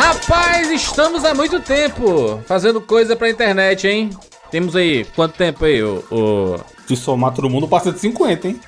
Rapaz, estamos há muito tempo fazendo coisa pra internet, hein? Temos aí, quanto tempo aí, o... o... Se somar todo mundo, passa de 50, hein?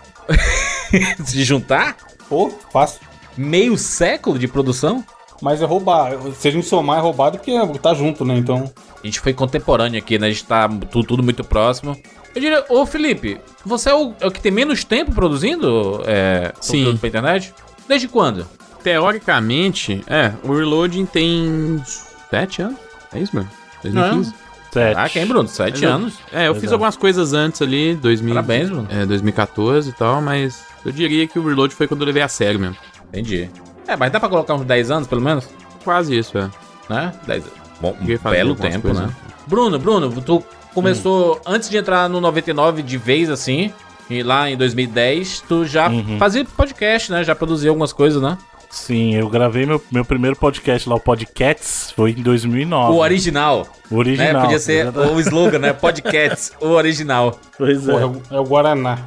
Se juntar? Pô, fácil. Meio século de produção? Mas é roubar. Se a gente somar, é roubado porque tá junto, né? Então. A gente foi contemporâneo aqui, né? A gente tá tudo, tudo muito próximo. Eu diria, ô Felipe, você é o, é o que tem menos tempo produzindo é, Sim. pra internet? Desde quando? Teoricamente, é, o Reloading tem 7 anos. É isso mesmo? 2015? Sete. Ah, quem, Bruno? Sete anos. É, eu fiz algumas coisas antes ali, 2000, Parabéns, Bruno. é, 2014 e tal, mas eu diria que o Reload foi quando eu levei a sério mesmo. Entendi. É, mas dá pra colocar uns 10 anos, pelo menos? Quase isso, é. Né? 10 Bom, um belo tempo, coisas. né? Bruno, Bruno, tu começou antes de entrar no 99 de vez, assim, e lá em 2010, tu já Uhum. fazia podcast, né? Já produzia algumas coisas, né? Sim, eu gravei meu, meu primeiro podcast lá, o Podcats, foi em 2009. O original, O original. né? Podia ser o slogan, né? Podcasts, o original. Pois é. é, o, é o Guaraná.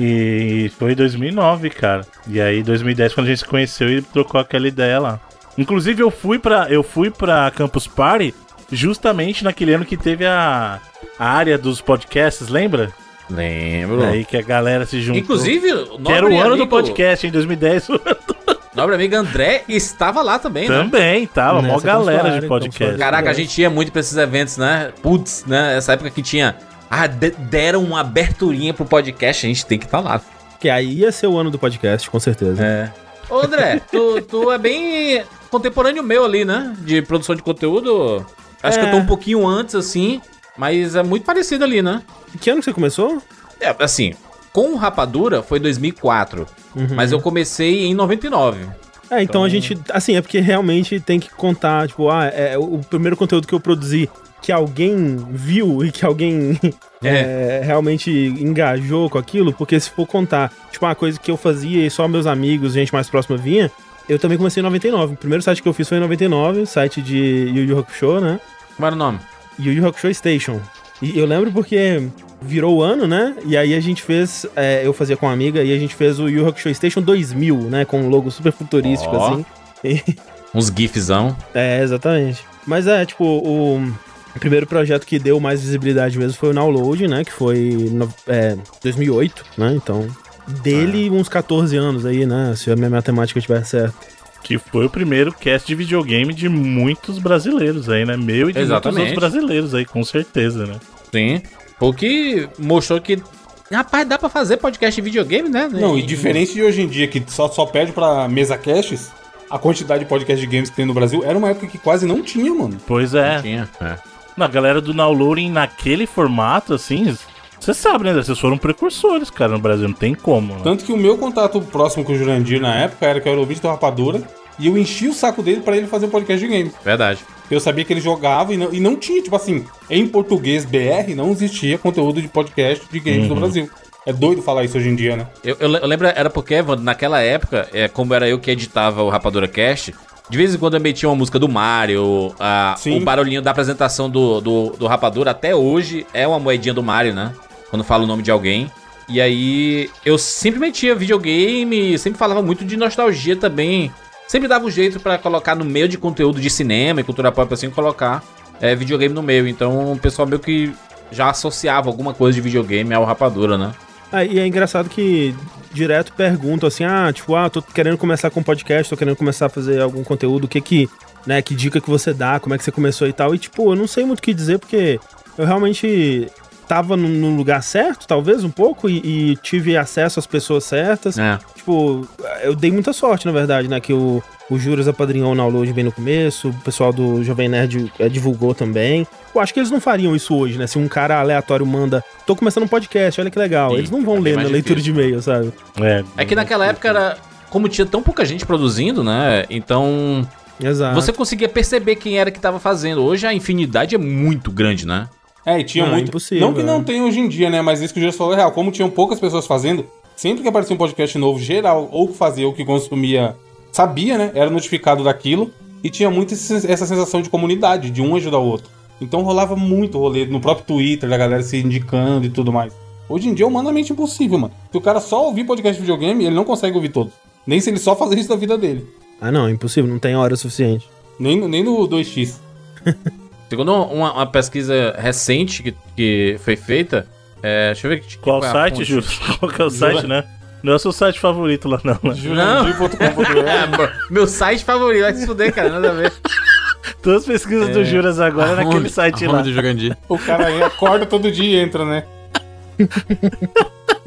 E foi em 2009, cara. E aí, 2010, quando a gente se conheceu e trocou aquela ideia lá. Inclusive, eu fui pra, eu fui pra Campus Party justamente naquele ano que teve a, a área dos podcasts, lembra? Lembro. Aí que a galera se juntou. Inclusive, o que era o ano do amigo- podcast, em 2010. Nobre amigo André estava lá também, né? Também, tava. Mó Nessa galera Campus de Party, podcast. Caraca, a gente ia muito pra esses eventos, né? Putz, né? Essa época que tinha. Ah, de- deram uma aberturinha pro podcast, a gente tem que estar lá. Que aí ia ser o ano do podcast, com certeza. É. Ô, André, tu, tu é bem contemporâneo meu ali, né? De produção de conteúdo. Acho que eu tô É. um pouquinho antes, assim, mas é muito parecido ali, né? Que ano que você começou? É, assim, com o Rapadura foi 2004, Uhum. mas eu comecei em 99. É, então, a gente. Assim, é porque realmente tem que contar, tipo, ah, é o primeiro conteúdo que eu produzi que alguém viu e que alguém é, realmente engajou com aquilo, porque se for contar, tipo, uma coisa que eu fazia e só meus amigos, gente mais próxima vinha, eu também comecei em 99. O primeiro site que eu fiz foi em 99, site de Yu Yu Hakusho, né? Como era o nome? Yu Yu Hakusho Station. E eu lembro porque virou o ano, né? E aí a gente fez, é, eu fazia com uma amiga, e a gente fez o Yu Hakusho Station 2000, né? Com um logo super futurístico, Ó. assim. Uns gifzão. É, exatamente. Mas é, tipo, o primeiro projeto que deu mais visibilidade mesmo foi o Download, né? Que foi no, é, 2008, né? Então, dele uns 14 anos aí, né? Se a minha matemática estiver certa. Que foi o primeiro cast de videogame de muitos brasileiros aí, né? Meu e de Exatamente. muitos outros brasileiros aí, com certeza, né? Sim. O que mostrou que. Rapaz, dá pra fazer podcast de videogame, né? Não, e diferente de hoje em dia, que só, só perde pra mesa caches, a quantidade de podcast de games que tem no Brasil era uma época que quase não tinha, mano. Pois é. Tinha. É. Na galera do downloading naquele formato, assim, você sabe, né? Vocês foram precursores, cara, no Brasil, não tem como. Né? Tanto que o meu contato próximo com o Jurandir na época era que eu era ouvinte do Rapadura e eu enchi o saco dele pra ele fazer um podcast de games. Verdade. Eu sabia que ele jogava e não, e não tinha, tipo assim, em português BR não existia conteúdo de podcast de games no Brasil. É doido falar isso hoje em dia, né? Eu, eu eu lembro, era porque, Evandro, naquela época, é, como era eu que editava o Rapadura Cast, de vez em quando eu metia uma música do Mario, a- o barulhinho da apresentação do, do, do Rapadura, até hoje é uma moedinha do Mario, né? Quando fala o nome de alguém. E aí eu sempre metia videogame, sempre falava muito de nostalgia também. Sempre dava um jeito pra colocar no meio de conteúdo de cinema e cultura pop assim, colocar é, videogame no meio. Então o pessoal meio que já associava alguma coisa de videogame ao Rapadura, né? Ah, e é engraçado que direto perguntam assim, ah, tipo, ah, tô querendo começar com podcast, tô querendo começar a fazer algum conteúdo, o que que, né, que dica que você dá, como é que você começou e tal. E, tipo, eu não sei muito o que dizer, porque eu realmente tava no, lugar certo, talvez, um pouco, e, e tive acesso às pessoas certas. É. Tipo, eu dei muita sorte, na verdade, né, que o, o Juras apadrinhou o download bem no começo, o pessoal do Jovem Nerd eh, divulgou também. Eu acho que eles não fariam isso hoje, né? Se um cara aleatório manda, tô começando um podcast, olha que legal. Sim, eles não vão é ler na leitura difícil. de e-mail, sabe? É, É que naquela época era. Como tinha tão pouca gente produzindo, né? Então. Exato. Você conseguia perceber quem era que tava fazendo. Hoje a infinidade é muito grande, né? É, e tinha Não, é muito. impossível, não que não é. tem hoje em dia, né? Mas isso que o Jesus falou é real. Como tinham poucas pessoas fazendo, sempre que aparecia um podcast novo, geral, ou que fazia ou que consumia, sabia, né? Era notificado daquilo. E tinha muito esse- essa sensação de comunidade, de um ajudar o outro. Então rolava muito rolê no próprio Twitter, da galera se indicando e tudo mais. Hoje em dia é humanamente impossível, mano. Se o cara só ouvir podcast de videogame, ele não consegue ouvir todos. Nem se ele só fazer isso da vida dele. Ah, não, é impossível, não tem hora suficiente. Nem, nem no 2x. Segundo uma, uma pesquisa recente que, que foi feita, é, deixa eu ver que, Qual qual é site. Júlio? Qual que é o site, né? Não é o seu site favorito lá, não. Né? Jurandir.com.br. É, meu site favorito, vai se fuder, cara, nada a ver. Todas as pesquisas do Juras agora é naquele site lá. do Jurandir. O cara aí acorda todo dia e entra, né?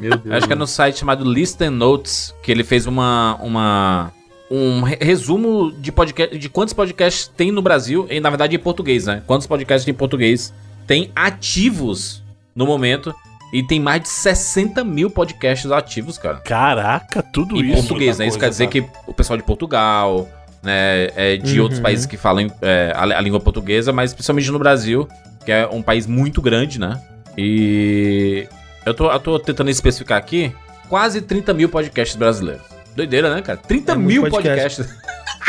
Meu Deus. Acho que é no site chamado Listen Notes que ele fez uma, uma um re- resumo de podcast, de quantos podcasts tem no Brasil e na verdade em português, né? Quantos podcasts em português tem ativos no momento e tem mais de 60 mil podcasts ativos, cara. Caraca, tudo Em isso. português, né? Isso quer coisa, dizer que o pessoal de Portugal, né, é, de Uhum. outros países que falam é, a, a língua portuguesa, mas principalmente no Brasil, que é um país muito grande, né? E eu tô, eu tô tentando especificar aqui quase 30 mil podcasts brasileiros. Doideira, né, cara? 30 É mil podcast. podcasts.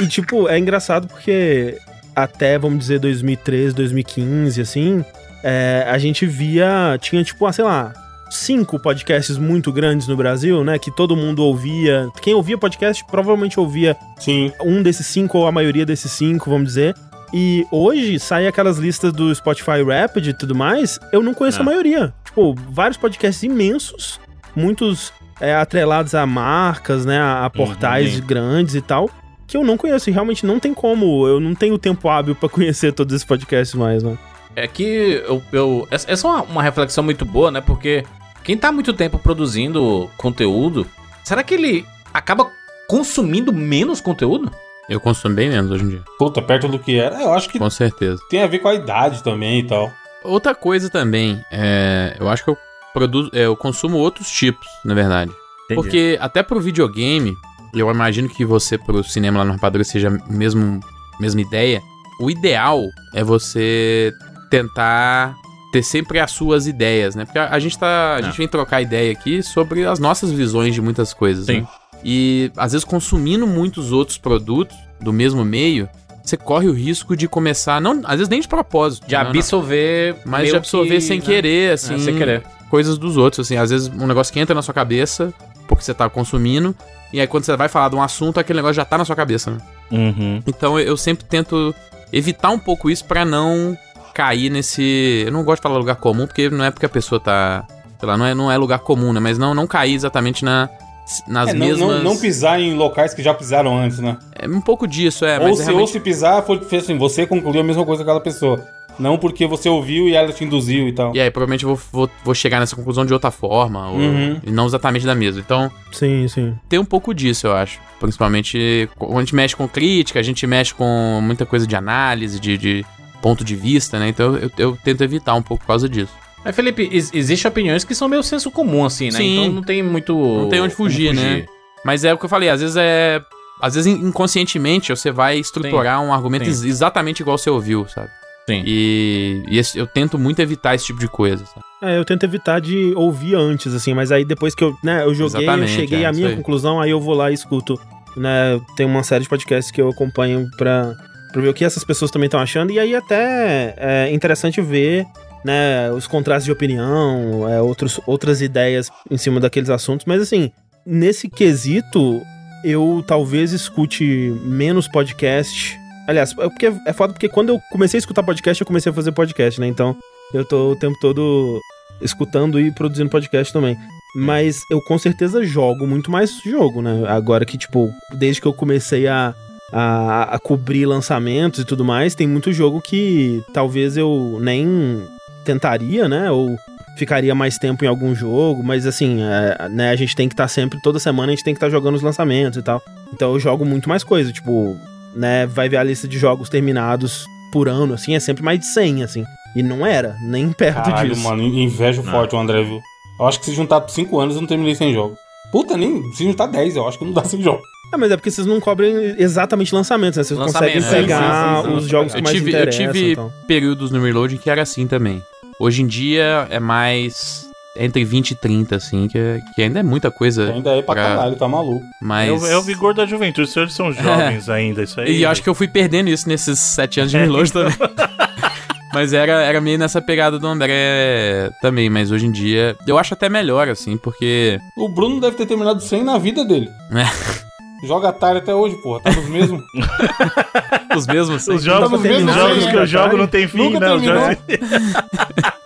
E, tipo, é engraçado porque até, vamos dizer, 2013, 2015, assim, é, a gente via. Tinha, tipo, ah, sei lá, cinco podcasts muito grandes no Brasil, né? Que todo mundo ouvia. Quem ouvia podcast provavelmente ouvia Sim. um desses cinco ou a maioria desses cinco, vamos dizer. E hoje sai aquelas listas do Spotify Rapid e tudo mais, eu não conheço É. a maioria. Tipo, vários podcasts imensos, muitos é, atrelados a marcas, né, a, a portais sim. grandes e tal, que eu não conheço e realmente não tem como, eu não tenho tempo hábil pra conhecer todos esses podcasts mais, né. É que eu, eu- essa é uma, uma reflexão muito boa, né? Porque quem tá muito tempo produzindo conteúdo, será que ele acaba consumindo menos conteúdo? Eu consumo bem menos hoje em dia. Puta, perto do que era. Eu acho que Com certeza. tem a ver com a idade também e tal. Outra coisa também, é, eu acho que eu produzo, é, eu consumo outros tipos, na verdade. Porque até pro videogame, eu imagino que você pro cinema lá no Rapadura seja a mesmo, mesma ideia. O ideal é você tentar ter sempre as suas ideias, né? Porque a, a gente tá, a É. gente vem trocar ideia aqui sobre as nossas visões de muitas coisas, Sim. né? E às vezes consumindo muitos outros produtos do mesmo meio, você corre o risco de começar, não, às vezes nem de propósito, De não, não, absorver. mas meio de absorver que, sem né? querer, assim, É, sem querer. coisas dos outros, assim, às vezes um negócio que entra na sua cabeça porque você tá consumindo, e aí quando você vai falar de um assunto, aquele negócio já tá na sua cabeça, né? Uhum. Então eu, sempre tento evitar um pouco isso pra não cair nesse, eu não gosto de falar lugar comum, porque não é porque a pessoa tá, sei lá, não é, não é lugar comum, né, mas não não cair exatamente na nas É, não, mesmas não, não pisar em locais que já pisaram antes, né? É um pouco disso, é, ou, mas se, é realmente... ou se pisar, foi, assim, você concluiu a mesma coisa que aquela pessoa. Não porque você ouviu e ela te induziu e tal. E aí, provavelmente eu vou, vou, vou chegar nessa conclusão de outra forma, ou- Uhum. e não exatamente da mesma. Então, Sim, sim. tem um pouco disso, eu acho. Principalmente quando a gente mexe com crítica, a gente mexe com muita coisa de análise, de, de ponto de vista, né? Então eu, eu tento evitar um pouco por causa disso. Mas, Felipe, ex existem opiniões que são meio senso comum, assim, né? Sim. Então não tem muito. Não tem onde como fugir, né? Mas é o que eu falei, às vezes é. Às vezes inconscientemente você vai estruturar um argumento sim. ex- exatamente igual você ouviu, sabe? Sim. E, e esse- eu tento muito evitar esse tipo de coisa, sabe? É, eu tento evitar de ouvir antes, assim, mas aí depois que eu, né, eu joguei, Exatamente, eu cheguei é, à minha aí. conclusão, aí eu vou lá e escuto, né, tem uma série de podcasts que eu acompanho pra, pra ver o que essas pessoas também estão achando, e aí até é interessante ver, né, os contrastes de opinião, é, outros, outras ideias em cima daqueles assuntos, mas assim, nesse quesito, eu talvez escute menos podcast. Aliás, é porque é foda porque quando eu comecei a escutar podcast, eu comecei a fazer podcast, né? Então, eu tô o tempo todo escutando e produzindo podcast também. Mas eu com certeza jogo muito mais jogo, né? Agora que, tipo, desde que eu comecei a, a, a cobrir lançamentos e tudo mais, tem muito jogo que talvez eu nem tentaria, né? Ou ficaria mais tempo em algum jogo, mas assim, é, né, a gente tem que estar sempre, toda semana a gente tem que estar jogando os lançamentos e tal. Então eu jogo muito mais coisa, tipo, né, vai ver a lista de jogos terminados por ano, assim, é sempre mais de 100, assim. E não era, nem perto Caralho, disso. mano, invejo forte o André, viu? Eu acho que se juntar 5 anos eu não terminei sem jogos. Puta, nem se juntar 10, eu acho que não dá sem jogos. Ah, mas é porque vocês não cobrem exatamente lançamentos, né? Vocês Lançamentos, conseguem sim, pegar sim, sim, sim. os jogos que Eu mais tive, eu interessam. tive então. períodos no Reload que era assim também. Hoje em dia é mais entre 20 e 30, assim, que, é- que ainda é muita coisa. Ainda é pra pra- caralho, tá maluco. Mas. É, o, é o vigor da juventude, os senhores são jovens ainda, isso aí. E eu acho que eu fui perdendo isso nesses 7 anos de Reload também. Mas era, era meio nessa pegada do André também, mas hoje em dia eu acho até melhor, assim, porque. O Bruno deve ter terminado 100 na vida dele. Joga Atari até hoje, porra. Tá nos mesmos. Os mesmos. Os jogos, Tá mesmos os jogos jogos, que eu né, jogo não tem fim, Nunca não. Já...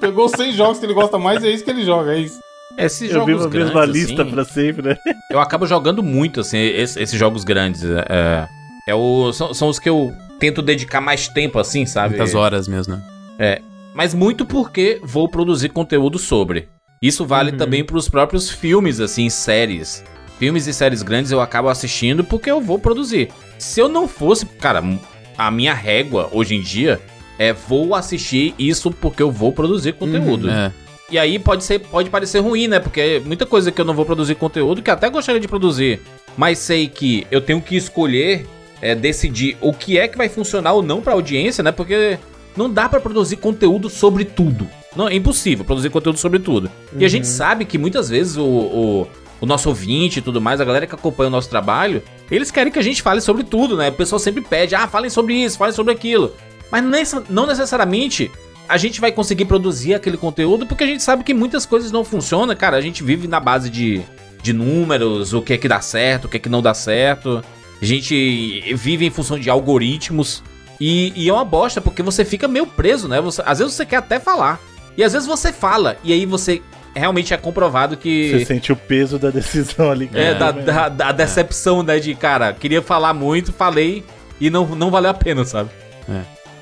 Pegou 100 jogos que ele gosta mais e é isso que ele joga, é isso. Esses Eu vi jogos uma grandes, mesma lista assim, pra sempre, né? eu acabo jogando muito, assim, esses, esses jogos grandes. É, é o, são, são os que eu tento dedicar mais tempo, assim, sabe? Muitas horas mesmo, né? Mas muito porque vou produzir conteúdo sobre. Isso vale Uhum. também pros próprios filmes, assim, séries. Filmes e séries grandes eu acabo assistindo porque eu vou produzir. Se eu não fosse, cara, a minha régua hoje em dia é vou assistir isso porque eu vou produzir conteúdo. É. E aí pode ser, pode parecer ruim, né? Porque muita coisa que eu não vou produzir conteúdo que até gostaria de produzir, mas sei que eu tenho que escolher, é, decidir o que é que vai funcionar ou não pra audiência, né? Porque não dá pra produzir conteúdo sobre tudo. Não, é impossível produzir conteúdo sobre tudo. E a gente sabe que muitas vezes o, o, o nosso ouvinte e tudo mais, a galera que acompanha o nosso trabalho, eles querem que a gente fale sobre tudo, né? O pessoal sempre pede, ah, falem sobre isso, falem sobre aquilo. Mas nessa- não necessariamente a gente vai conseguir produzir aquele conteúdo porque a gente sabe que muitas coisas não funcionam, cara. A gente vive na base de, de números, o que é que dá certo, o que é que não dá certo. A gente vive em função de algoritmos. E, e é uma bosta, porque você fica meio preso, né? Você, às vezes você quer até falar. E às vezes você fala. E aí você realmente é comprovado que. Você sente o peso da decisão ali. É, da, né? da, da decepção, né? De, cara, queria falar muito, falei e não, não valeu a pena, sabe?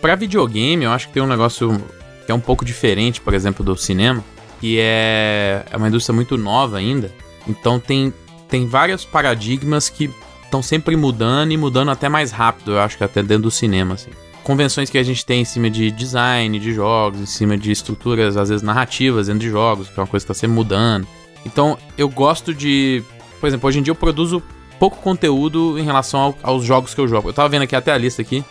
Pra videogame, eu acho que tem um negócio que é um pouco diferente, por exemplo, do cinema, que é, é uma indústria muito nova ainda. Então tem, tem vários paradigmas que estão sempre mudando e mudando até mais rápido, eu acho que até dentro do cinema, assim. Convenções que a gente tem em cima de design de jogos, em cima de estruturas, às vezes narrativas dentro de jogos, que é uma coisa que está sempre mudando. Então eu gosto de. Por exemplo, hoje em dia eu produzo pouco conteúdo em relação ao- aos jogos que eu jogo. Eu tava vendo aqui até a lista aqui.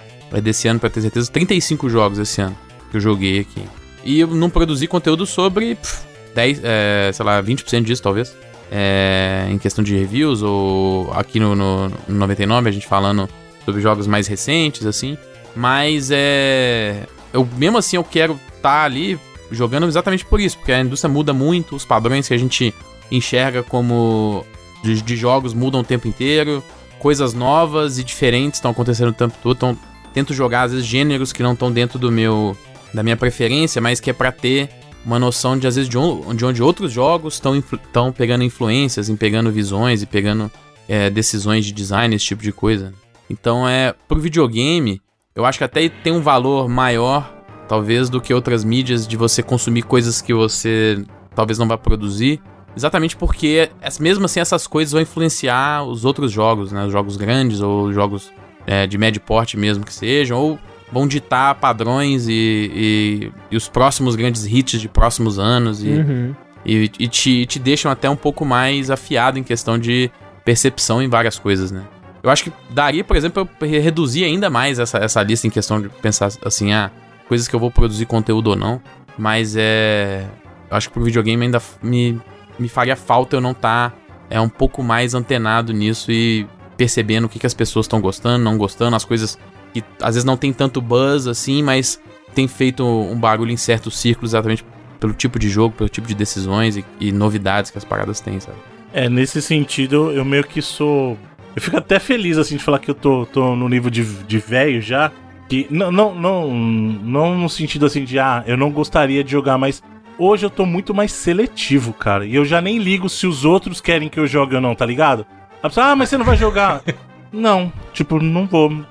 Desse ano, pra ter certeza, 35 jogos esse ano que eu joguei aqui. E eu não produzi conteúdo sobre pff, 10, é, sei lá, 20% disso, talvez. É, em questão de reviews, ou aqui no, no, no 99, a gente falando sobre jogos mais recentes, assim. Mas é. Eu, mesmo assim, eu quero estar ali jogando exatamente por isso, porque a indústria muda muito, os padrões que a gente enxerga como de, de jogos mudam o tempo inteiro, coisas novas e diferentes estão acontecendo o tempo todo. Então, tento jogar, às vezes, gêneros que não estão dentro do meu da minha preferência, mas que é pra ter uma noção de, às vezes, de, on- de onde outros jogos estão pegando influências, em pegando visões e pegando é, decisões de design, esse tipo de coisa. Então, é pro videogame, eu acho que até tem um valor maior, talvez, do que outras mídias de você consumir coisas que você talvez não vá produzir. Exatamente porque, es- mesmo assim, essas coisas vão influenciar os outros jogos, né? Os jogos grandes ou jogos é, de médio porte mesmo que sejam, ou vão ditar padrões e, e, e os próximos grandes hits de próximos anos e, Uhum. e, e te, te deixam até um pouco mais afiado em questão de percepção em várias coisas, né? Eu acho que daria, por exemplo, eu re- reduzir ainda mais essa, essa lista em questão de pensar assim, ah, coisas que eu vou produzir conteúdo ou não. Mas é. Eu acho que pro videogame ainda me, me faria falta eu não estar é, um pouco mais antenado nisso e percebendo o que, que as pessoas estão gostando, não gostando, as coisas que às vezes não tem tanto buzz assim, mas tem feito um barulho em certos círculos exatamente pelo tipo de jogo, pelo tipo de decisões e, e novidades que as paradas têm, sabe? É, nesse sentido, eu meio que sou. Eu fico até feliz, assim, de falar que eu tô, tô no nível de, de velho já. Que não, não, não, não no sentido assim de, ah, eu não gostaria de jogar, mas hoje eu tô muito mais seletivo, cara. E eu já nem ligo se os outros querem que eu jogue ou não, tá ligado? A pessoa, ah, mas você não vai jogar. não, tipo, não vou.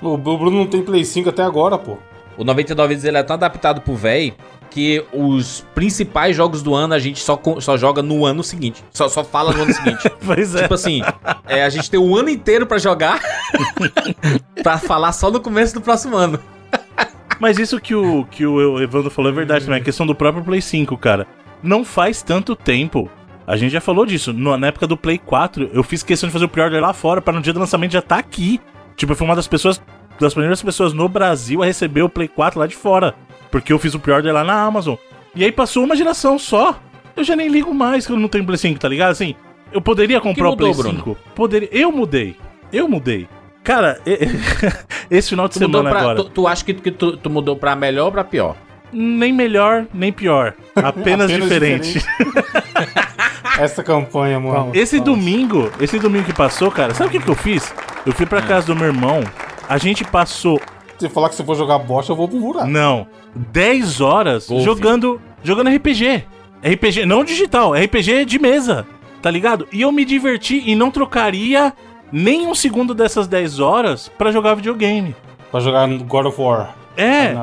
O Bruno não tem Play 5 até agora, pô. O 99 vezes ele é tão adaptado pro véi que os principais jogos do ano a gente só, só joga no ano seguinte. Só, só fala no ano seguinte. Pois é. Tipo assim, é, a gente tem o ano inteiro pra jogar pra falar só no começo do próximo ano. Mas isso que o, que o Evandro falou é verdade também, a questão do próprio Play 5, cara. Não faz tanto tempo. A gente já falou disso. na época do Play 4, eu fiz questão de fazer o pre-order lá fora para no dia do lançamento já tá aqui. Tipo, eu fui uma das pessoas, das primeiras pessoas no Brasil a receber o Play 4 lá de fora. Porque eu fiz o pre-order lá na Amazon. E aí passou uma geração só. Eu já nem ligo mais que eu não tenho Play 5, tá ligado? Assim, eu poderia comprar mudou, o Play Bruno? 5. Poderia. Eu mudei. Eu mudei. Cara, esse final de Tu, semana pra, agora. tu, tu acha que, que tu, tu mudou pra melhor ou pra pior? Nem melhor, nem pior. Apenas, Apenas diferente. Essa campanha, mano. Esse domingo, esse domingo que passou, cara, sabe o que, que eu fiz? Eu fui pra É. casa do meu irmão, a gente passou, Se falar que se for jogar bosta, eu vou pro buraco. não, 10 horas Golfe. jogando, jogando RPG. RPG, não digital, RPG de mesa, tá ligado? E eu me diverti e não trocaria nem um segundo dessas 10 horas pra jogar videogame. Pra jogar God of War. É,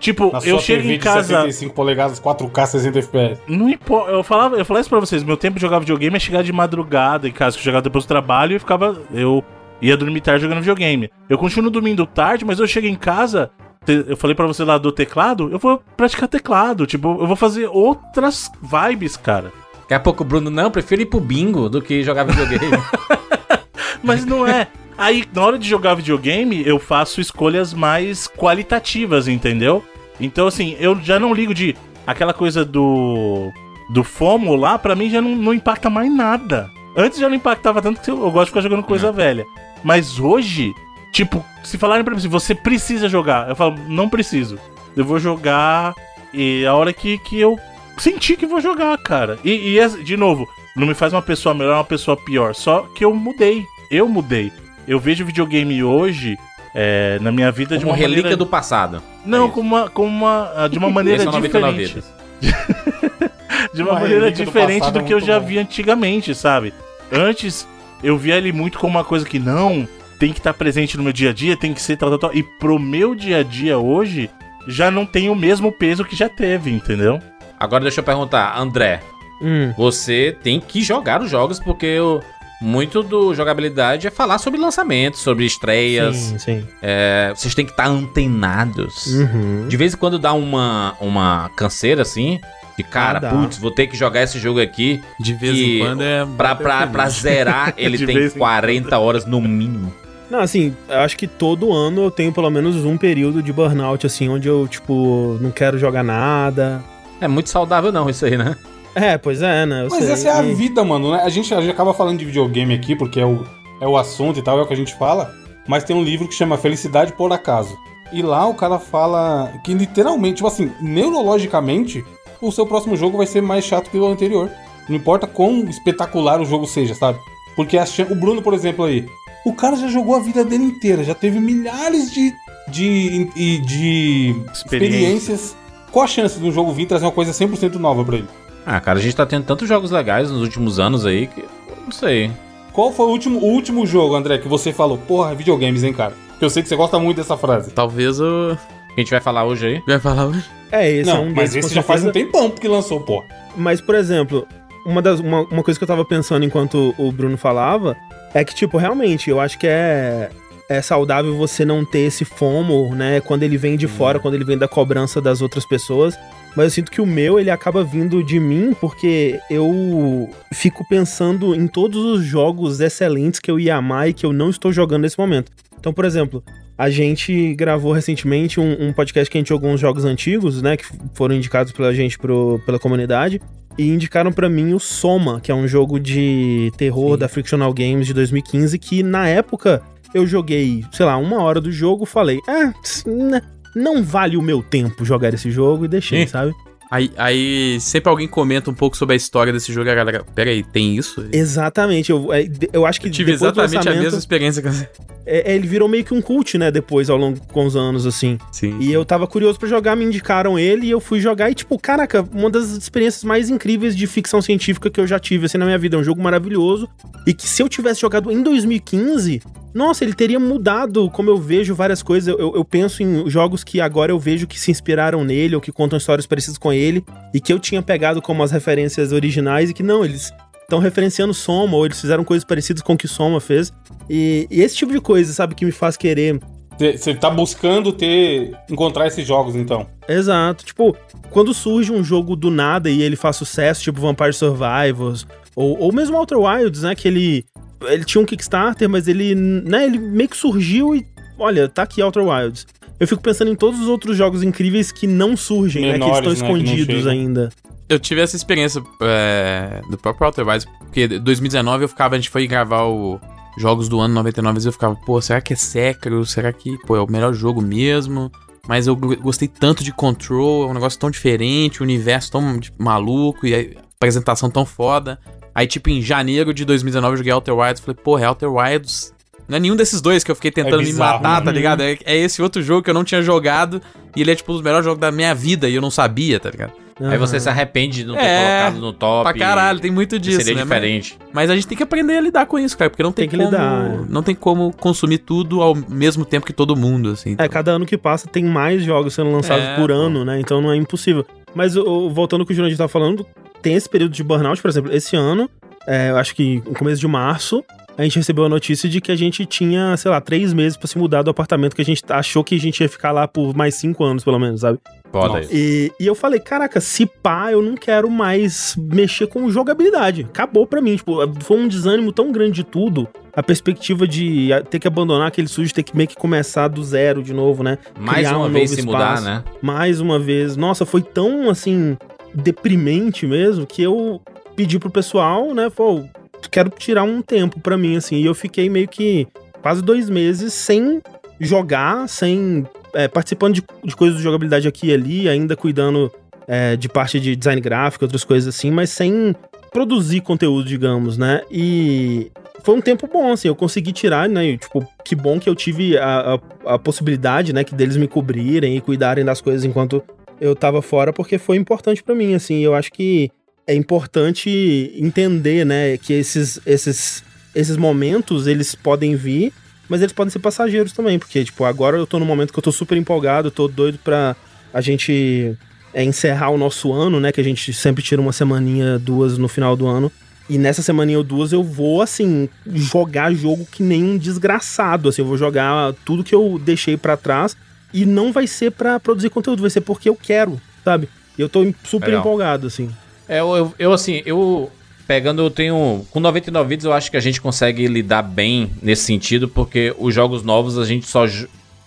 tipo, Na eu chego em casa. 65 polegadas, 4K, 60 FPS. Não importa. Eu falava, eu falava isso pra vocês. Meu tempo de jogar videogame é chegar de madrugada em casa, que eu jogava depois do trabalho e ficava. Eu ia dormir tarde jogando videogame. Eu continuo dormindo tarde, mas eu chego em casa. Eu falei pra você lá do teclado, eu vou praticar teclado. Tipo, eu vou fazer outras vibes, cara. Daqui a pouco o Bruno, não, prefiro ir pro bingo do que jogar videogame. Mas não é. Aí, na hora de jogar videogame, eu faço escolhas mais qualitativas, entendeu? Então, assim, eu já não ligo de. Aquela coisa do. Do FOMO lá, pra mim já não, não impacta mais nada. Antes já não impactava tanto que eu, eu gosto de ficar jogando coisa velha. Mas hoje, tipo, se falarem pra mim assim, você precisa jogar, eu falo, não preciso. Eu vou jogar e a hora que, que eu sentir que vou jogar, cara. E, e, de novo, não me faz uma pessoa melhor, uma pessoa pior. Só que eu mudei. Eu mudei. Eu vejo videogame hoje é, na minha vida de Como uma relíquia maneira... do passado. Não, É como uma, como uma, ah, de uma maneira é o 99 diferente. De uma, Uma maneira do diferente passado do, é que eu já bom. vi antigamente, sabe? Antes, eu via ele muito como uma coisa que não tem que estar presente no meu dia a dia, tem que ser tal, tal, tal. E pro meu dia a dia hoje, já não tem o mesmo peso que já teve, entendeu? Agora deixa eu perguntar, André, Hum. você tem que jogar os jogos porque o- muito do jogabilidade é falar sobre lançamentos, sobre estreias. Sim, sim. É, vocês têm que estar antenados. Uhum. De vez em quando dá uma, uma canseira assim. De cara, Ah, putz, vou ter que jogar esse jogo aqui. De vez em quando é. Pra, pra, pra zerar, ele tem vez em 40 horas no mínimo. Não, assim, eu acho que todo ano eu tenho pelo menos um período de burnout, assim, onde eu, tipo, não quero jogar nada. É muito saudável não isso aí, né? É, pois é, né? eu Mas sei. essa é a E- vida, mano, né? A gente, a gente acaba falando de videogame aqui, porque é o, é o assunto e tal, é o que a gente fala. Mas tem um livro que chama Felicidade por Acaso. E lá o cara fala que literalmente, tipo assim, neurologicamente, o seu próximo jogo vai ser mais chato que o anterior. Não importa quão espetacular o jogo seja, sabe? Porque a o Bruno, por exemplo, aí, o cara já jogou a vida dele inteira, já teve milhares de, de, e- de experiências. Qual a chance de um jogo vir trazer uma coisa 100% nova pra ele? Ah, cara, a gente tá tendo tantos jogos legais nos últimos anos aí que. Não sei. Qual foi o último, o último jogo, André, que você falou? Porra, videogames, hein, cara? Porque eu sei que você gosta muito dessa frase. Talvez eu. A gente vai falar hoje aí. Vai falar hoje? É, esse é não, um mas desses, esse já faz um tempão que lançou, porra. Mas, por exemplo, uma, das, uma, uma coisa que eu tava pensando enquanto o Bruno falava é que, tipo, realmente, eu acho que é, é saudável você não ter esse fomo, né? Quando ele vem de fora, quando ele vem da cobrança das outras pessoas. Mas eu sinto que o meu, ele acaba vindo de mim porque eu fico pensando em todos os jogos excelentes que eu ia amar e que eu não estou jogando nesse momento. Então, por exemplo, a gente gravou recentemente um, um podcast que a gente jogou uns jogos antigos, né? Que foram indicados pela gente pro, pela comunidade. E indicaram pra mim o Soma, que é um jogo de terror da Frictional Games de 2015, que na época eu joguei, sei lá, uma hora do jogo, falei, ah, né, não vale o meu tempo jogar esse jogo e deixei, Ih. sabe? Aí, aí sempre alguém comenta um pouco sobre a história desse jogo e a galera. Pera aí, tem isso? Exatamente, eu, é, eu acho que Eu tive exatamente a mesma experiência que você. é, é, ele virou meio que um cult, né, depois, ao longo com os anos, assim. Sim. E eu tava curioso pra jogar, me indicaram ele e eu fui jogar e, tipo, caraca, uma das experiências mais incríveis de ficção científica que eu já tive, assim, na minha vida. É um jogo maravilhoso. E que se eu tivesse jogado em 2015, nossa, ele teria mudado como eu vejo várias coisas. Eu, eu penso em jogos que agora eu vejo que se inspiraram nele ou que contam histórias parecidas com ele e que eu tinha pegado como as referências originais e que não, eles estão referenciando Soma ou eles fizeram coisas parecidas com o que Soma fez. E, e esse tipo de coisa, sabe, que me faz querer Você tá buscando ter. encontrar esses jogos, então. Exato. Tipo, quando surge um jogo do nada e ele faz sucesso, tipo Vampire Survivors, ou, ou mesmo Outer Wilds, né? Que ele, ele tinha um Kickstarter, mas ele, né, ele meio que surgiu e, olha, tá aqui Outer Wilds. Eu fico pensando em todos os outros jogos incríveis que não surgem, né? Que Menores, estão né, que escondidos chegam. ainda. Eu tive essa experiência é, do próprio Outer Wilds, porque em 2019 eu ficava, a gente foi gravar o jogos do ano 99 e eu ficava, pô, será que é Sekiro? Será que, pô, é o melhor jogo mesmo? Mas eu go- gostei tanto de Control, é um negócio tão diferente, o universo tão tipo, maluco e a apresentação tão foda. Aí, tipo, em janeiro de 2019 eu joguei Outer Wilds. Falei, porra, é Outer Wilds. Não é nenhum desses dois que eu fiquei tentando É me bizarro, matar, tá né? ligado? É, é esse outro jogo que eu não tinha jogado. E ele é, tipo, um dos melhores jogos da minha vida e eu não sabia, tá ligado? Aí você se arrepende de não ter É, colocado no top. Pra caralho, tem muito disso, Seria né? diferente. Mas, mas a gente tem que aprender a lidar com isso, cara. Porque não tem, Tem que como, lidar, é. Não tem como consumir tudo ao mesmo tempo que todo mundo, assim. É, cada ano que passa tem mais jogos sendo lançados É, por pô. ano, né? Então não é impossível. Mas voltando ao que o Jurandir tá falando, tem esse período de burnout, por exemplo, esse ano, é, eu acho que no começo de março, a gente recebeu a notícia de que a gente tinha, sei lá, três meses pra se mudar do apartamento que a gente achou que a gente ia ficar lá por mais cinco anos, pelo menos, sabe? Foda. E, e eu falei, caraca, se pá, eu não quero mais mexer com jogabilidade. Acabou pra mim, tipo, foi um desânimo tão grande de tudo. A perspectiva de ter que abandonar aquele sujo, ter que meio que começar do zero de novo, né? Mais criar uma um vez se mudar, espaço. né? Mais uma vez. Nossa, foi tão, assim, deprimente mesmo, que eu pedi pro pessoal, né, pô, quero tirar um tempo pra mim, assim. E eu fiquei meio que quase dois meses sem jogar, sem é, participando de, de coisas de jogabilidade aqui e ali, ainda cuidando é, de parte de design gráfico, outras coisas assim, mas sem produzir conteúdo, digamos, né? E foi um tempo bom, assim, eu consegui tirar, né? e, tipo, que bom que eu tive a, a, a possibilidade, né, que deles me cobrirem e cuidarem das coisas enquanto eu tava fora, porque foi importante pra mim, assim, eu acho que é importante entender, né, que esses, esses, esses momentos, eles podem vir, mas eles podem ser passageiros também, porque, tipo, agora eu tô num momento que eu tô super empolgado, eu tô doido pra a gente é, encerrar o nosso ano, né, que a gente sempre tira uma semaninha, duas no final do ano, e nessa semaninha ou duas eu vou, assim, jogar jogo que nem um desgraçado, assim, eu vou jogar tudo que eu deixei pra trás, e não vai ser pra produzir conteúdo, vai ser porque eu quero, sabe? E eu tô super Legal. empolgado, assim. É, eu, eu, assim, eu pegando, eu tenho. Com 99 vídeos, eu acho que a gente consegue lidar bem nesse sentido, porque os jogos novos a gente só.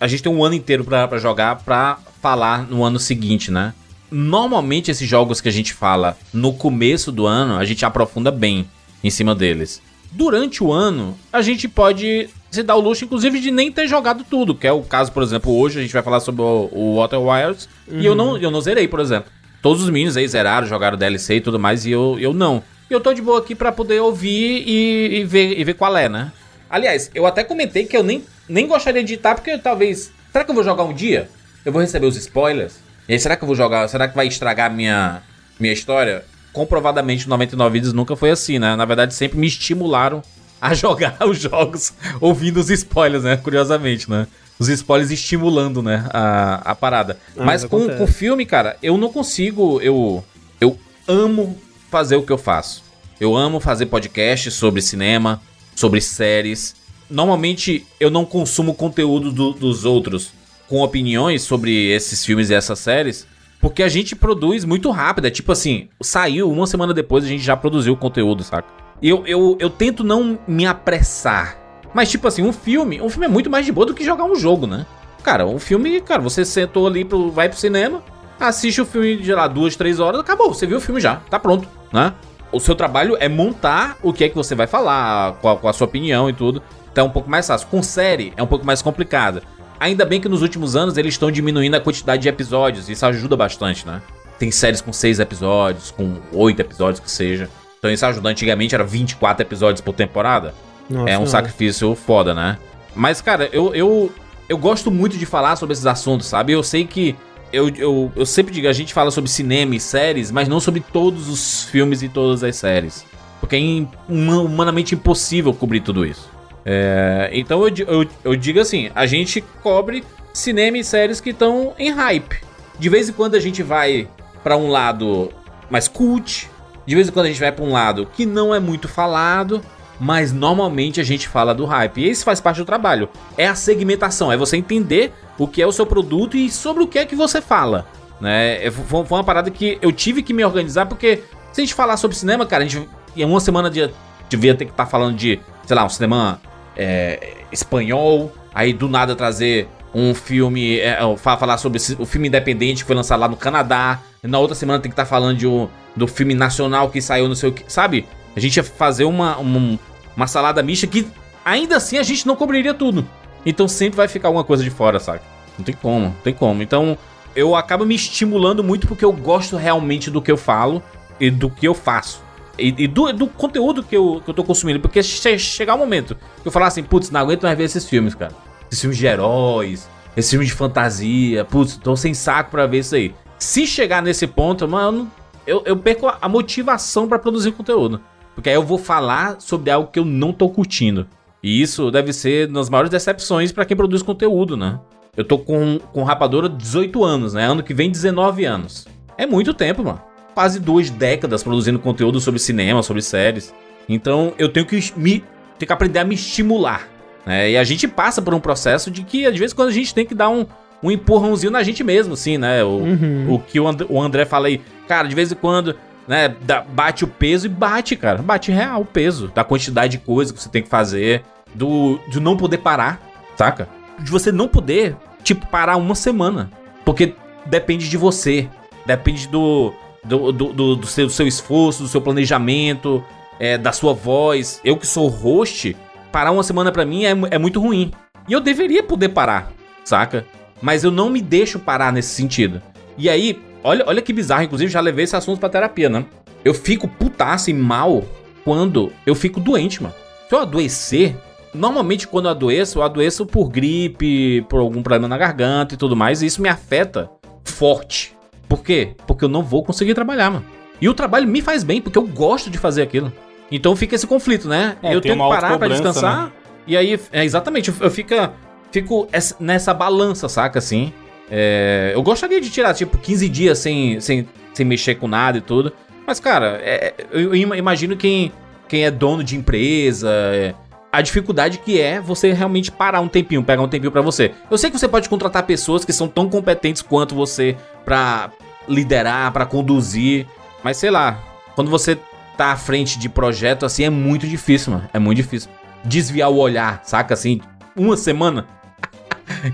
A gente tem um ano inteiro pra, pra jogar pra falar no ano seguinte, né? Normalmente, esses jogos que a gente fala no começo do ano, a gente aprofunda bem em cima deles. Durante o ano, a gente pode se dar o luxo, inclusive, de nem ter jogado tudo, que é o caso, por exemplo, hoje a gente vai falar sobre o, o Water Wilds, e eu não, eu não zerei, por exemplo. Todos os meninos aí zeraram, jogaram DLC e tudo mais, e eu, eu não. E eu tô de boa aqui pra poder ouvir e, e ver, e ver qual é, né? Aliás, eu até comentei que eu nem, nem gostaria de editar, porque talvez. Será que eu vou jogar um dia? Eu vou receber os spoilers? E aí, será que eu vou jogar? Será que vai estragar minha, minha história? Comprovadamente, o 99 vídeos nunca foi assim, né? Na verdade, sempre me estimularam a jogar os jogos ouvindo os spoilers, né? Curiosamente, né? Os spoilers estimulando, né? A, a parada. Ah, Mas com, com filme, cara, eu não consigo. Eu, eu amo fazer o que eu faço. Eu amo fazer podcast sobre cinema, sobre séries. Normalmente eu não consumo conteúdo do- dos outros com opiniões sobre esses filmes e essas séries, porque a gente produz muito rápido. É tipo assim, saiu uma semana depois a gente já produziu o conteúdo, saca? E eu, eu, eu tento não me apressar. Mas, tipo assim, um filme, um filme é muito mais de boa do que jogar um jogo, né? Cara, um filme, cara, você sentou ali, pro, vai pro cinema, assiste o filme de lá duas, três horas, acabou, você viu o filme já, tá pronto, né? O seu trabalho é montar o que é que você vai falar, qual, qual a sua opinião e tudo. Então é um pouco mais fácil. Com série é um pouco mais complicado. Ainda bem que nos últimos anos eles estão diminuindo a quantidade de episódios, isso ajuda bastante, né? Tem séries com seis episódios, com oito episódios que seja. Então isso ajuda. Antigamente era 24 episódios por temporada. Nossa, é um sacrifício foda, né? Mas, cara, eu, eu, eu gosto muito de falar sobre esses assuntos, sabe? Eu sei que. Eu, eu, eu sempre digo, a gente fala sobre cinema e séries, mas não sobre todos os filmes e todas as séries. Porque é humanamente impossível cobrir tudo isso. É, então eu, eu, eu digo assim: a gente cobre cinema e séries que estão em hype. De vez em quando a gente vai pra um lado mais cult, de vez em quando a gente vai pra um lado que não é muito falado, mas normalmente a gente fala do hype. E isso faz parte do trabalho. É a segmentação, é você entender o que é o seu produto e sobre o que é que você fala. Né? É, Foi uma parada que eu tive que me organizar, porque se a gente falar sobre cinema, cara, a gente em uma semana de, devia ter que estar falando de, sei lá, um cinema é, espanhol, aí do nada trazer um filme, é, fa- falar sobre o filme independente que foi lançado lá no Canadá, na outra semana tem que estar falando de um- do filme nacional que saiu não sei o que, sabe? A gente ia fazer uma, uma, uma salada mista que ainda assim a gente não cobriria tudo. Então sempre vai ficar alguma coisa de fora, sabe? Não tem como, não tem como. Então eu acabo me estimulando muito porque eu gosto realmente do que eu falo e do que eu faço. e, e do, do, conteúdo que eu, que eu tô consumindo. Porque se chegar um momento que eu falar assim, putz, não aguento mais ver esses filmes, cara. Esses filmes de heróis, esses filmes de fantasia, putz, tô sem saco pra ver isso aí. Se chegar nesse ponto, mano, eu, eu perco a motivação para produzir conteúdo. Porque aí eu vou falar sobre algo que eu não tô curtindo. E isso deve ser nas maiores decepções para quem produz conteúdo, né? Eu tô com, com rapadura 18 anos, né? Ano que vem 19 anos. É muito tempo, mano. Quase duas décadas produzindo conteúdo sobre cinema, sobre séries. Então eu tenho que me tenho que aprender a me estimular. Né? E a gente passa por um processo de que, às vezes, quando a gente tem que dar um, um empurrãozinho na gente mesmo, assim, né? O, uhum. o que o André, o André fala aí, cara, de vez em quando, né, bate o peso e bate, cara. Bate real o peso da quantidade de coisa que você tem que fazer, do não poder parar, saca? De você não poder, tipo, parar uma semana. Porque depende de você, depende do, do, do, do, do seu, do seu esforço, do seu planejamento, é, da sua voz. Eu que sou host, parar uma semana para mim é, é muito ruim. E eu deveria poder parar, saca? Mas eu não me deixo parar nesse sentido. E aí, olha, olha que bizarro, inclusive já levei esse assunto pra terapia, né? Eu fico putaço e mal quando eu fico doente, mano. Se eu adoecer, normalmente quando eu adoeço, eu adoeço por gripe, por algum problema na garganta e tudo mais, e isso me afeta forte. Por quê? Porque eu não vou conseguir trabalhar, mano. E o trabalho me faz bem, porque eu gosto de fazer aquilo. Então fica esse conflito, né? É, eu tenho que parar pra descansar. Né? E aí, é, exatamente, eu, fica, fico nessa balança, saca? Assim. É, eu gostaria de tirar, tipo, 15 dias sem, sem, sem mexer com nada e tudo. Mas, cara, é, eu imagino quem, quem é dono de empresa. É, a dificuldade que é você realmente parar um tempinho, pegar um tempinho para você. Eu sei que você pode contratar pessoas que são tão competentes quanto você para liderar, para conduzir, mas sei lá, quando você tá à frente de projeto assim é muito difícil, mano. É muito difícil. Desviar o olhar, saca assim, uma semana.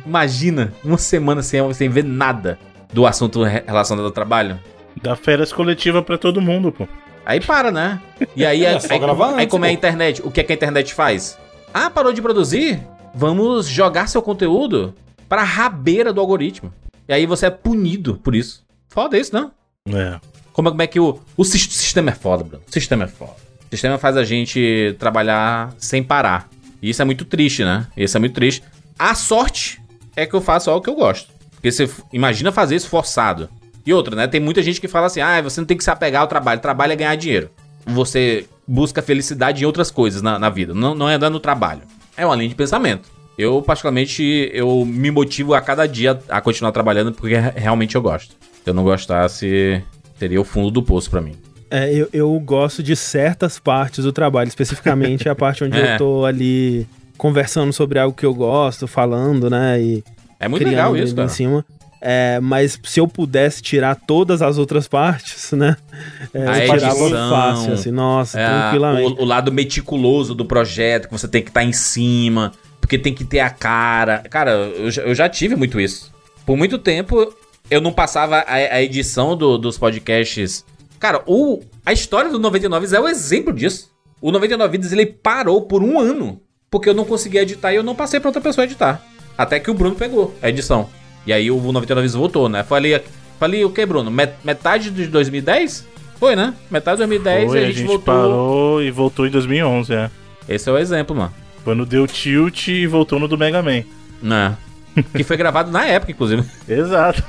Imagina, uma semana sem, sem ver nada do assunto relacionado ao trabalho. Dá férias coletiva para todo mundo, pô. Aí para, né? E aí, é aí, aí, antes, aí como é a internet? O que é que a internet faz? Ah, parou de produzir? Vamos jogar seu conteúdo pra rabeira do algoritmo. E aí você é punido por isso. Foda isso, não? É. Como, como é que o, o sistema é foda, Bruno? O sistema é foda. O sistema faz a gente trabalhar sem parar. E isso é muito triste, né? Isso é muito triste. A sorte é que eu faço só o que eu gosto. Porque você imagina fazer isso forçado. E outra, né? Tem muita gente que fala assim: ah, você não tem que se apegar ao trabalho. Trabalho é ganhar dinheiro. Você busca felicidade em outras coisas na, na vida, não, não é andar no trabalho. É uma linha de pensamento. Eu, particularmente, eu me motivo a cada dia a continuar trabalhando porque realmente eu gosto. Se eu não gostasse, Seria o fundo do poço para mim. É, eu, eu gosto de certas partes do trabalho, especificamente a parte onde é. eu tô ali conversando sobre algo que eu gosto, falando, né? E é muito legal isso, cara. Em cima. É, mas se eu pudesse tirar todas as outras partes, né? É, eu tirava fácil, assim, nossa, é, tranquilamente. O, o, lado meticuloso do projeto, que você tem que estar tá em cima, porque tem que ter a cara. Cara, eu, eu já tive muito isso. Por muito tempo, eu não passava a, a edição do, dos podcasts. Cara, o, a história do 99 é o exemplo disso. O 99 Vidas ele parou por um ano porque eu não conseguia editar e eu não passei pra outra pessoa editar. Até que o Bruno pegou a edição. E aí o 99 Vidas voltou, né? Falei, falei o que, Bruno? Metade de 2010? Foi, né? Metade de 2010 Foi, e a gente, a gente voltou. parou e voltou em 2011, é. Esse é o exemplo, mano. Quando deu tilt e voltou no do Mega Man. Né? que foi gravado na época, inclusive. Exato.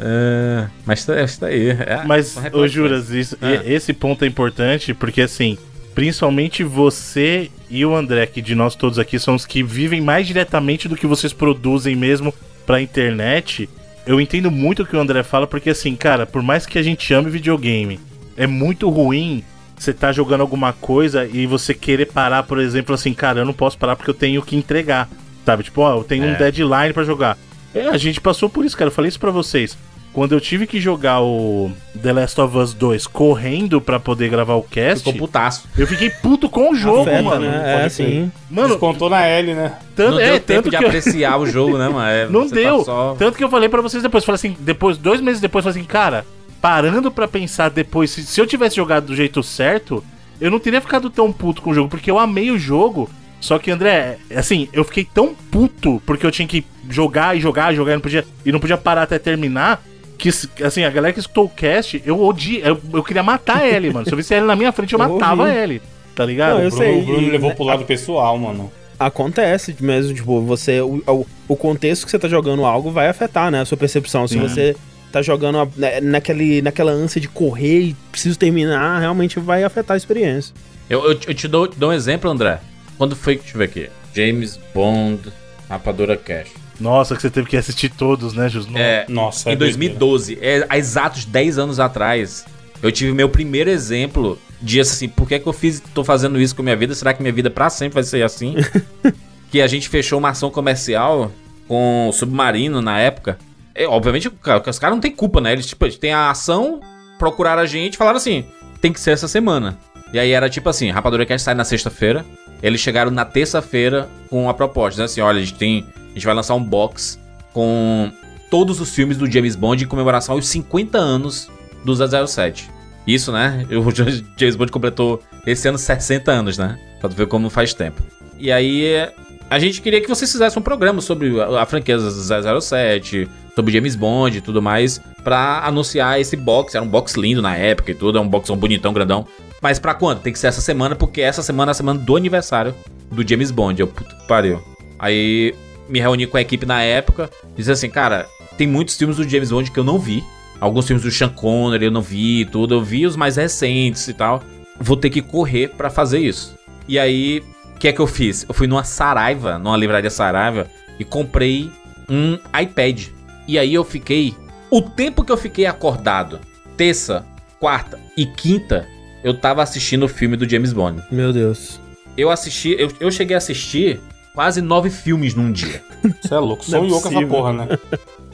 É, mas tá, tá aí. É, mas, ô Juras, isso, é. esse ponto é importante porque, assim, principalmente você e o André, que de nós todos aqui são os que vivem mais diretamente do que vocês produzem mesmo pra internet. Eu entendo muito o que o André fala, porque, assim, cara, por mais que a gente ame videogame, é muito ruim você tá jogando alguma coisa e você querer parar, por exemplo, assim, cara, eu não posso parar porque eu tenho que entregar. Sabe? Tipo, ó, eu tenho é. um deadline para jogar. É, a gente passou por isso, cara. Eu falei isso pra vocês. Quando eu tive que jogar o The Last of Us 2 correndo para poder gravar o cast. Ficou putaço. Eu fiquei puto com o jogo, Afeta, mano. Né? É, sim. Mano. Descontou na L, né? Tanto, não é, deu tempo de eu... apreciar o jogo, né, mano? É, não tá deu. Tá só... Tanto que eu falei para vocês depois. Falei assim, depois, dois meses depois, falei assim, cara, parando para pensar depois, se, se eu tivesse jogado do jeito certo, eu não teria ficado tão puto com o jogo, porque eu amei o jogo. Só que, André, assim, eu fiquei tão puto porque eu tinha que jogar e jogar e jogar e não podia, e não podia parar até terminar que, assim, a galera que escutou o cast, eu odiei. Eu, eu queria matar a Ellie, mano. Se eu visse ela na minha frente, eu, Eu matava a Ellie. Tá ligado? Não, eu O Bruno, sei, o Bruno e- levou pro lado pessoal, mano. Acontece mesmo, tipo, você. O, o, contexto que você tá jogando algo vai afetar, né? A sua percepção. Se Sim. você tá jogando a- na- naquele, naquela ânsia de correr e preciso terminar, realmente vai afetar a experiência. Eu, eu, eu te, dou, te dou um exemplo, André. Quando foi, eu ver aqui. James Bond, Rapadura Cash. Nossa, que você teve que assistir todos, né, Jus? É, Nossa, em é 2012, é, há exatos 10 anos atrás, eu tive meu primeiro exemplo de assim, por que, que eu fiz, tô fazendo isso com a minha vida? Será que minha vida pra sempre vai ser assim? que a gente fechou uma ação comercial com o Submarino na época. É, obviamente, cara, os caras não têm culpa, né? Eles, tipo, eles têm a ação, procuraram a gente e falaram assim: tem que ser essa semana. E aí era tipo assim: Rapadura Cast sai na sexta-feira. Eles chegaram na terça-feira com a proposta, né? Assim, olha, a gente tem. A gente vai lançar um box com todos os filmes do James Bond em comemoração aos 50 anos do 007. Isso, né? O James Bond completou esse ano 60 anos, né? Pra tu ver como faz tempo. E aí, a gente queria que vocês fizessem um programa sobre a, franquia 007, sobre James Bond e tudo mais, pra anunciar esse box. Era um box lindo na época e tudo, é um boxão bonitão, grandão. Mas pra quando? Tem que ser essa semana, porque essa semana é a semana do aniversário do James Bond. Eu, que pariu. Aí me reuni com a equipe na época, disse assim, cara, tem muitos filmes do James Bond que eu não vi. Alguns filmes do Sean Connery eu não vi tudo, eu vi os mais recentes e tal. Vou ter que correr pra fazer isso. E aí, o que é que eu fiz? Eu fui numa Saraiva, numa livraria Saraiva, e comprei um iPad. E aí eu fiquei. O tempo que eu fiquei acordado, terça, quarta e quinta, eu tava assistindo o filme do James Bond. Meu Deus. Eu assisti, eu, eu cheguei a assistir quase nove filmes num dia. Você é louco, é sonhou com essa porra, né?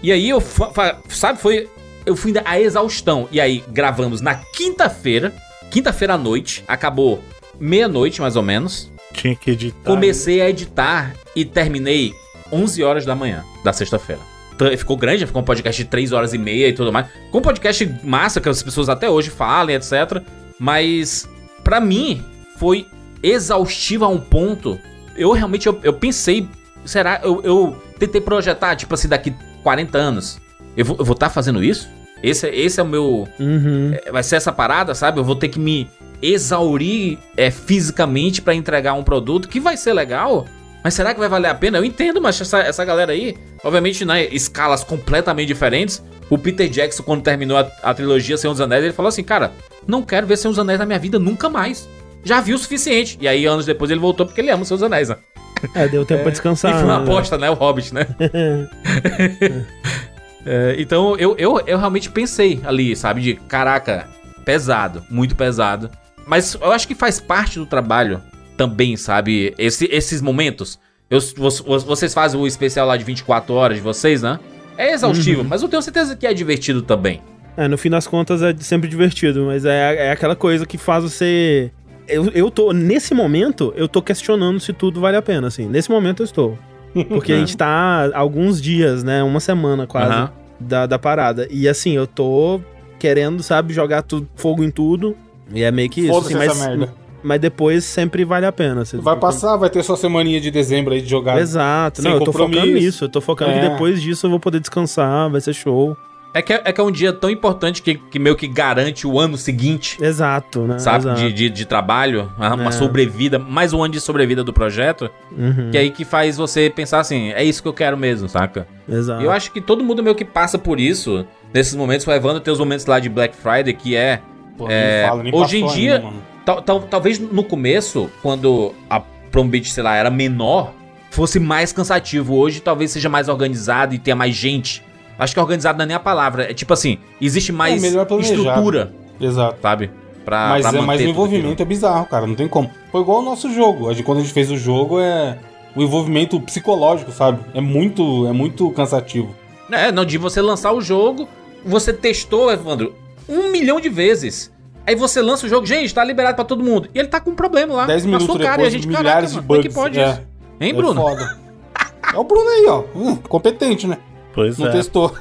E aí eu, sabe, foi. Eu fui a exaustão. E aí gravamos na quinta-feira, quinta-feira à noite, acabou meia-noite mais ou menos. Tinha que editar. Comecei a editar e terminei 11 horas da manhã da sexta-feira. Então, Ficou grande, ficou um podcast de 3 horas e meia e tudo mais. Com um podcast massa que as pessoas até hoje falam, etc. Mas, pra mim, foi exaustivo a um ponto. Eu realmente eu, eu pensei, será? Eu, eu tentei projetar, tipo assim, daqui 40 anos. Eu vou estar fazendo isso? Esse, é- esse é o meu. Uhum. é, Vai ser essa parada, sabe? Eu vou ter que me exaurir é, fisicamente pra entregar um produto que vai ser legal. Mas será que vai valer a pena? Eu entendo, mas essa, essa galera aí, obviamente, né, escalas completamente diferentes. O Peter Jackson, quando terminou a, a trilogia Senhor dos Anéis, ele falou assim: Cara, não quero ver Senhor dos Anéis na minha vida nunca mais. Já vi o suficiente. E aí, anos depois, ele voltou porque ele ama os Seus Anéis, né? É, deu tempo pra descansar. E foi uma né? aposta, né? O Hobbit, né? É, então eu, eu, eu realmente pensei ali, sabe? De caraca, pesado, muito pesado. Mas eu acho que faz parte do trabalho também, sabe? Esse- esses momentos. Eu, vo- vocês fazem o especial lá de 24 horas de vocês, né? É exaustivo, mas eu tenho certeza que é divertido também. É, no fim das contas é sempre divertido, mas é, é aquela coisa que faz você. Eu, eu tô. Nesse momento, eu tô questionando se tudo vale a pena, assim. Nesse momento eu estou. Porque a gente tá alguns dias, né? Uma semana quase Aham. da, da parada. E assim, eu tô querendo, sabe, jogar tudo, fogo em tudo. E é meio que isso. Assim, mas, mas depois sempre vale a pena. Você- Vai passar, vai ter sua semaninha de dezembro aí de jogar. Exato. Não, eu tô focando nisso. Eu tô focando É. que depois disso eu vou poder descansar, vai ser show. É que é, é que é um dia tão importante que, que meio que garante o ano seguinte. Exato, né? Sabe, Exato. de, de, de trabalho, uma uma É. sobrevida, mais um ano de sobrevida do projeto, Uhum, que é aí que faz você pensar assim, é isso que eu quero mesmo, saca? Exato. E eu acho que todo mundo meio que passa por isso nesses momentos. O Evandro tem os momentos lá de Black Friday, que é. Pô, É, nem fala, nem hoje em dia- ainda, tal- tal- talvez no começo, quando a Prombit, sei lá, era menor, fosse mais cansativo. Hoje talvez seja mais organizado e tenha mais gente. Acho que organizado não é nem a palavra. É tipo assim, existe mais melhor planejado. estrutura, Exato. sabe? Pra, mas pra é, mas o envolvimento é bizarro, cara. Não tem como. Foi igual o nosso jogo. Quando a gente fez o jogo, é. O envolvimento psicológico, sabe? É muito, é muito cansativo. aquilo. É, não, de você lançar o jogo, você testou, Evandro, um milhão de vezes. Aí você lança o jogo, gente, tá liberado pra todo mundo. E ele tá com um problema lá. Dez na minutos sua cara, depois, e a gente, milhares caraca, de mano, como é bugs. que pode é, isso? Hein, é Bruno? foda. É o Bruno aí, ó. Hum, competente, né? Pois Não é. testou.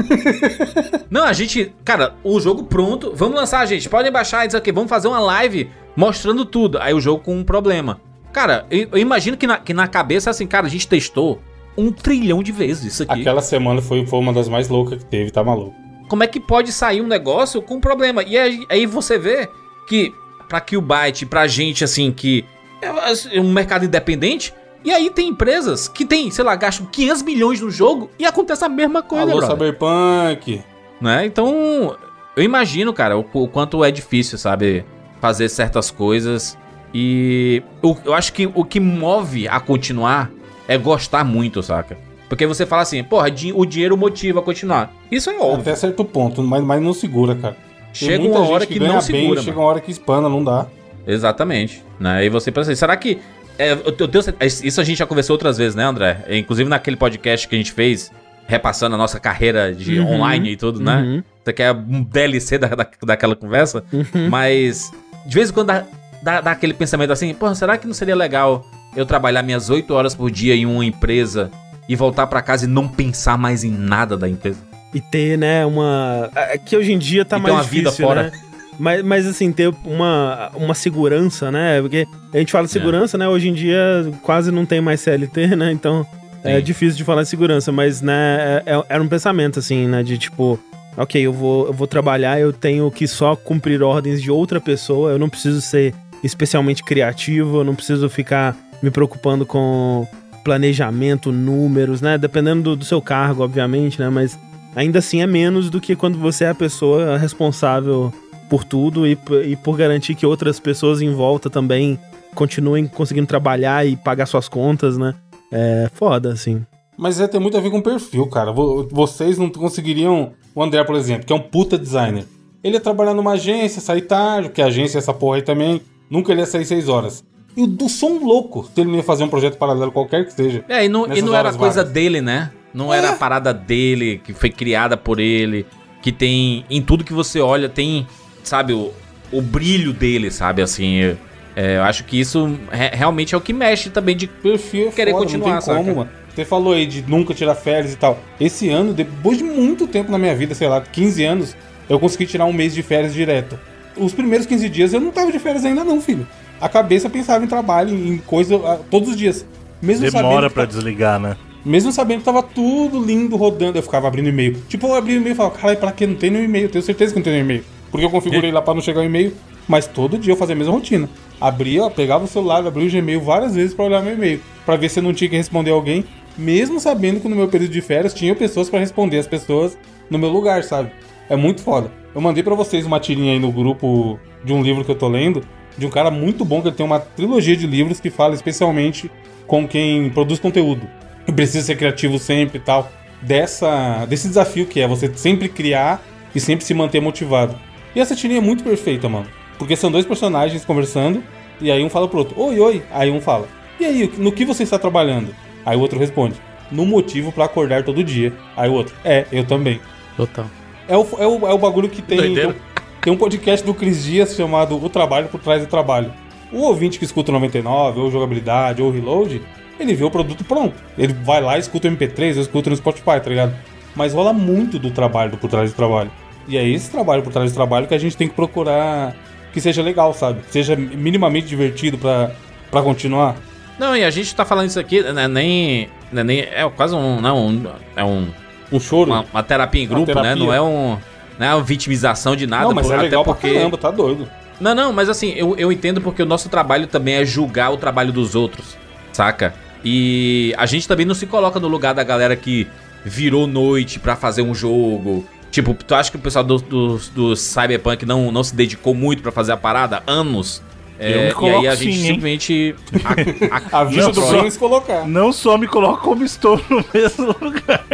Não, a gente. Cara, o jogo pronto. Vamos lançar, gente. Podem baixar isso aqui. Vamos fazer uma live mostrando tudo. Aí o jogo com um problema. Cara, eu, eu imagino que na, que na cabeça, assim, cara, a gente testou um trilhão de vezes isso aqui. Aquela semana foi, foi uma das mais loucas que teve, tá maluco. como é que pode sair um negócio com um problema? E aí, aí você vê que pra Killbyte, pra gente assim que é um mercado independente, e aí tem empresas que tem, sei lá, gastam 500 milhões no jogo e acontece a mesma coisa, Alô, Cyberpunk. Né? Então, eu imagino, cara, o, o, quanto é difícil, sabe, fazer certas coisas. E eu, eu acho que o que move a continuar é gostar muito, saca? Porque você fala assim, porra, o dinheiro motiva a continuar. Isso é óbvio. Até certo ponto, mas, mas não segura, cara. Tem chega uma hora que, que não segura. Bem, chega uma hora que espana, não dá. Exatamente. Né? E você pensa assim, será que. É, eu, eu tenho, isso a gente já conversou outras vezes, né, André? Inclusive naquele podcast que a gente fez, repassando a nossa carreira de uhum, online e tudo, né? Uhum. Você quer um DLC da, da, daquela conversa? Uhum. Mas, de vez em quando dá, dá, dá aquele pensamento assim, pô, será que não seria legal eu trabalhar minhas 8 horas por dia em uma empresa e voltar para casa e não pensar mais em nada da empresa? E ter, né, uma. É, que hoje em dia tá e mais ter uma difícil, vida fora. Né? Mas, mas assim, ter uma, uma segurança, né? Porque a gente fala de segurança, é. né? Hoje em dia quase não tem mais CLT, né? Então Sim. é difícil de falar de segurança, mas, né, é, é, era um pensamento, assim, né? De tipo, ok, eu vou, eu vou trabalhar, eu tenho que só cumprir ordens de outra pessoa, eu não preciso ser especialmente criativo, eu não preciso ficar me preocupando com planejamento, números, né? Dependendo do, do seu cargo, obviamente, né? Mas ainda assim é menos do que quando você é a pessoa responsável por tudo e, e por garantir que outras pessoas em volta também continuem conseguindo trabalhar e pagar suas contas, né? É foda, assim. Mas é, tem muito a ver com perfil, cara. Vocês não conseguiriam. O André, por exemplo, que é um puta designer. Ele ia trabalhar numa agência, sair tarde, porque a agência é essa porra aí também. Nunca ele ia sair seis horas. E o do som louco se ele ia fazer um projeto paralelo qualquer que seja. É, e não, e não era coisa vagas. dele, né? Não é. era a parada dele, que foi criada por ele, que tem. Em tudo que você olha, tem sabe, o, o brilho dele, sabe, assim. É, eu acho que isso re realmente é o que mexe também de perfil é querer foda, continuar, não tem como, mano. Você falou aí de nunca tirar férias e tal. Esse ano, depois de muito tempo na minha vida, sei lá, 15 anos, eu consegui tirar um mês de férias direto. Os primeiros 15 dias eu não tava de férias ainda não, filho. A cabeça pensava em trabalho, em coisa uh, todos os dias. Mesmo Demora para desligar, né? Mesmo sabendo que tava tudo lindo rodando, eu ficava abrindo e-mail. Tipo, eu abri o e-mail e falava, cara, pra que não tem no e-mail? Tenho certeza que não tem no e-mail. Porque eu configurei lá para não chegar o e-mail. Mas todo dia eu fazia a mesma rotina. Abria, pegava o celular, abria o Gmail várias vezes para olhar meu e-mail. para ver se eu não tinha que responder alguém. Mesmo sabendo que no meu período de férias tinha pessoas para responder as pessoas no meu lugar, sabe? É muito foda. Eu mandei para vocês uma tirinha aí no grupo de um livro que eu tô lendo. De um cara muito bom que ele tem uma trilogia de livros que fala especialmente com quem produz conteúdo. E precisa ser criativo sempre e tal. Dessa, desse desafio que é você sempre criar e sempre se manter motivado. E essa tirinha é muito perfeita, mano. Porque são dois personagens conversando, e aí um fala pro outro, oi, oi. Aí um fala, e aí, no que você está trabalhando? Aí o outro responde, no motivo para acordar todo dia. Aí o outro, é, eu também. Total. É o, é o, é o bagulho que tem. Tem, tem um podcast do Cris Dias chamado O Trabalho por Trás do Trabalho. O ouvinte que escuta o 99, ou jogabilidade, ou reload, ele vê o produto pronto. Ele vai lá, escuta o MP3, ou escuta no Spotify, tá ligado? Mas rola muito do trabalho do por trás do trabalho. E é esse trabalho por trás do trabalho que a gente tem que procurar que seja legal, sabe? Que seja minimamente divertido para continuar. Não, e a gente tá falando isso aqui, né, nem, né, nem. É quase um. Não, um, é um. Um choro. Uma, uma terapia em grupo, terapia. né? Não é um. Não é uma vitimização de nada. Não, mas por, é legal até porque... pra caramba, tá doido. Não, não, mas assim, eu, eu entendo porque o nosso trabalho também é julgar o trabalho dos outros, saca? E a gente também não se coloca no lugar da galera que virou noite para fazer um jogo, Tipo, tu acha que o pessoal do, do, do Cyberpunk não, não se dedicou muito para fazer a parada? Anos? É, e aí a gente sim, simplesmente. A, a, a vista do colocar. Não só me coloco como estou no mesmo lugar.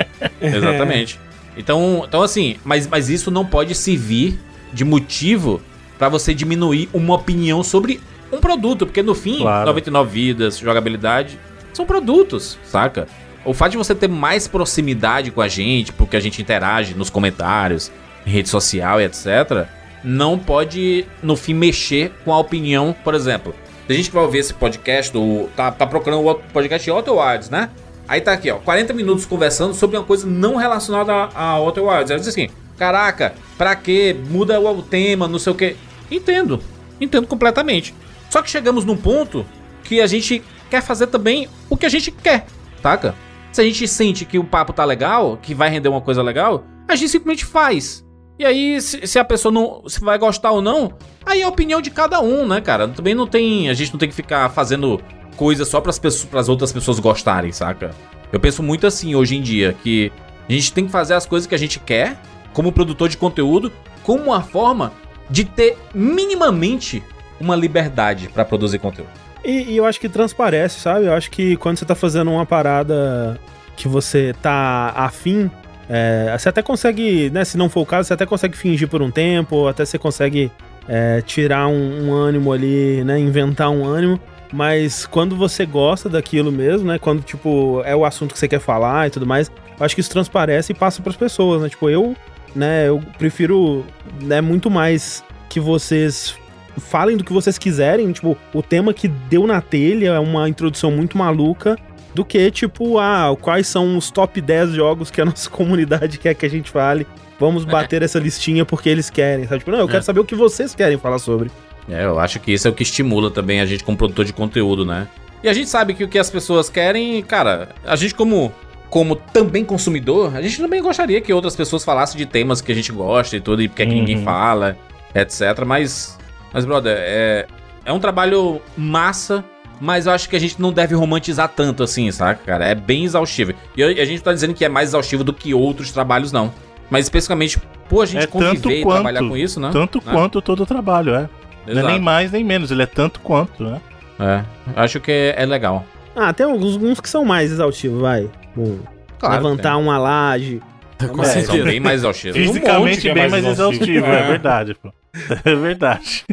Exatamente. Então, então assim, mas, mas isso não pode servir de motivo para você diminuir uma opinião sobre um produto, porque no fim, claro. 99 vidas, jogabilidade, são produtos, saca? O fato de você ter mais proximidade com a gente, porque a gente interage nos comentários, em rede social e etc., não pode, no fim, mexer com a opinião, por exemplo. Tem gente que vai ouvir esse podcast, do, tá, tá procurando o podcast Otto Wilds, né? Aí tá aqui, ó, 40 minutos conversando sobre uma coisa não relacionada a, a Otto Wilds. Ela diz assim, caraca, pra quê? Muda o, tema, não sei o quê. Entendo, entendo completamente. Só que chegamos num ponto que a gente quer fazer também o que a gente quer, saca? Se a gente sente que o papo tá legal, que vai render uma coisa legal, a gente simplesmente faz. E aí, se, se, a pessoa não se vai gostar ou não, aí é a opinião de cada um, né, cara? Também não tem. A gente não tem que ficar fazendo coisa só pras, pessoas, pras outras pessoas gostarem, saca? Eu penso muito assim hoje em dia, que a gente tem que fazer as coisas que a gente quer, como produtor de conteúdo, como uma forma de ter minimamente uma liberdade para produzir conteúdo. E, e, eu acho que transparece, sabe? Eu acho que quando você tá fazendo uma parada que você tá afim, é, você até consegue, né? Se não for o caso, você até consegue fingir por um tempo, até você consegue é, tirar um, um, ânimo ali, né? Inventar um ânimo. Mas quando você gosta daquilo mesmo, né? Quando, tipo, é o assunto que você quer falar e tudo mais, eu acho que isso transparece e passa para as pessoas, né? Tipo, eu, né, eu prefiro, né, muito mais que vocês falem do que vocês quiserem, tipo, o tema que deu na telha é uma introdução muito maluca, do que, tipo, ah, quais são os top 10 jogos que a nossa comunidade quer que a gente fale. Vamos bater essa listinha porque eles querem, sabe? Tipo, não, eu quero é. saber o que vocês querem falar sobre. É, eu acho que isso é o que estimula também a gente como produtor de conteúdo, né? E a gente sabe que o que as pessoas querem, cara, a gente como como também consumidor, a gente também gostaria que outras pessoas falassem de temas que a gente gosta e tudo, e porque uhum. que ninguém fala, etc. Mas, mas brother, é, é um trabalho massa, mas eu acho que a gente não deve romantizar tanto assim, saca, cara? É bem exaustivo. E a gente tá dizendo que é mais exaustivo do que outros trabalhos, não. Mas especificamente, pô, a gente é conviver e quanto, trabalhar com isso, né? Tanto né? quanto todo o trabalho, é. Não é nem mais nem menos, ele é tanto quanto, né? É, acho que é, é legal. Ah, tem alguns que são mais exaustivos, vai. Bom, claro, levantar tem. uma laje. Com é, são bem mais exaustivos. Fisicamente um bem mais, mais exaustivo, é. é verdade, pô. É verdade.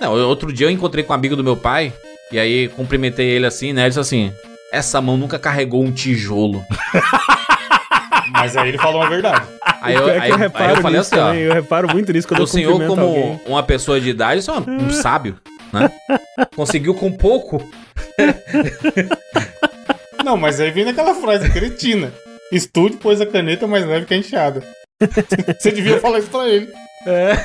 Não, outro dia eu encontrei com um amigo do meu pai, e aí cumprimentei ele assim, né? Ele disse assim: essa mão nunca carregou um tijolo. Mas aí ele falou uma verdade. Aí eu, é aí, eu, aí eu falei assim, ó. Eu reparo muito nisso quando o eu senhor, como alguém. uma pessoa de idade, é um sábio, né? Conseguiu com pouco. Não, mas aí vem naquela frase cretina. Estude, pois a caneta mais leve que a enxada. Você devia falar isso pra ele. É.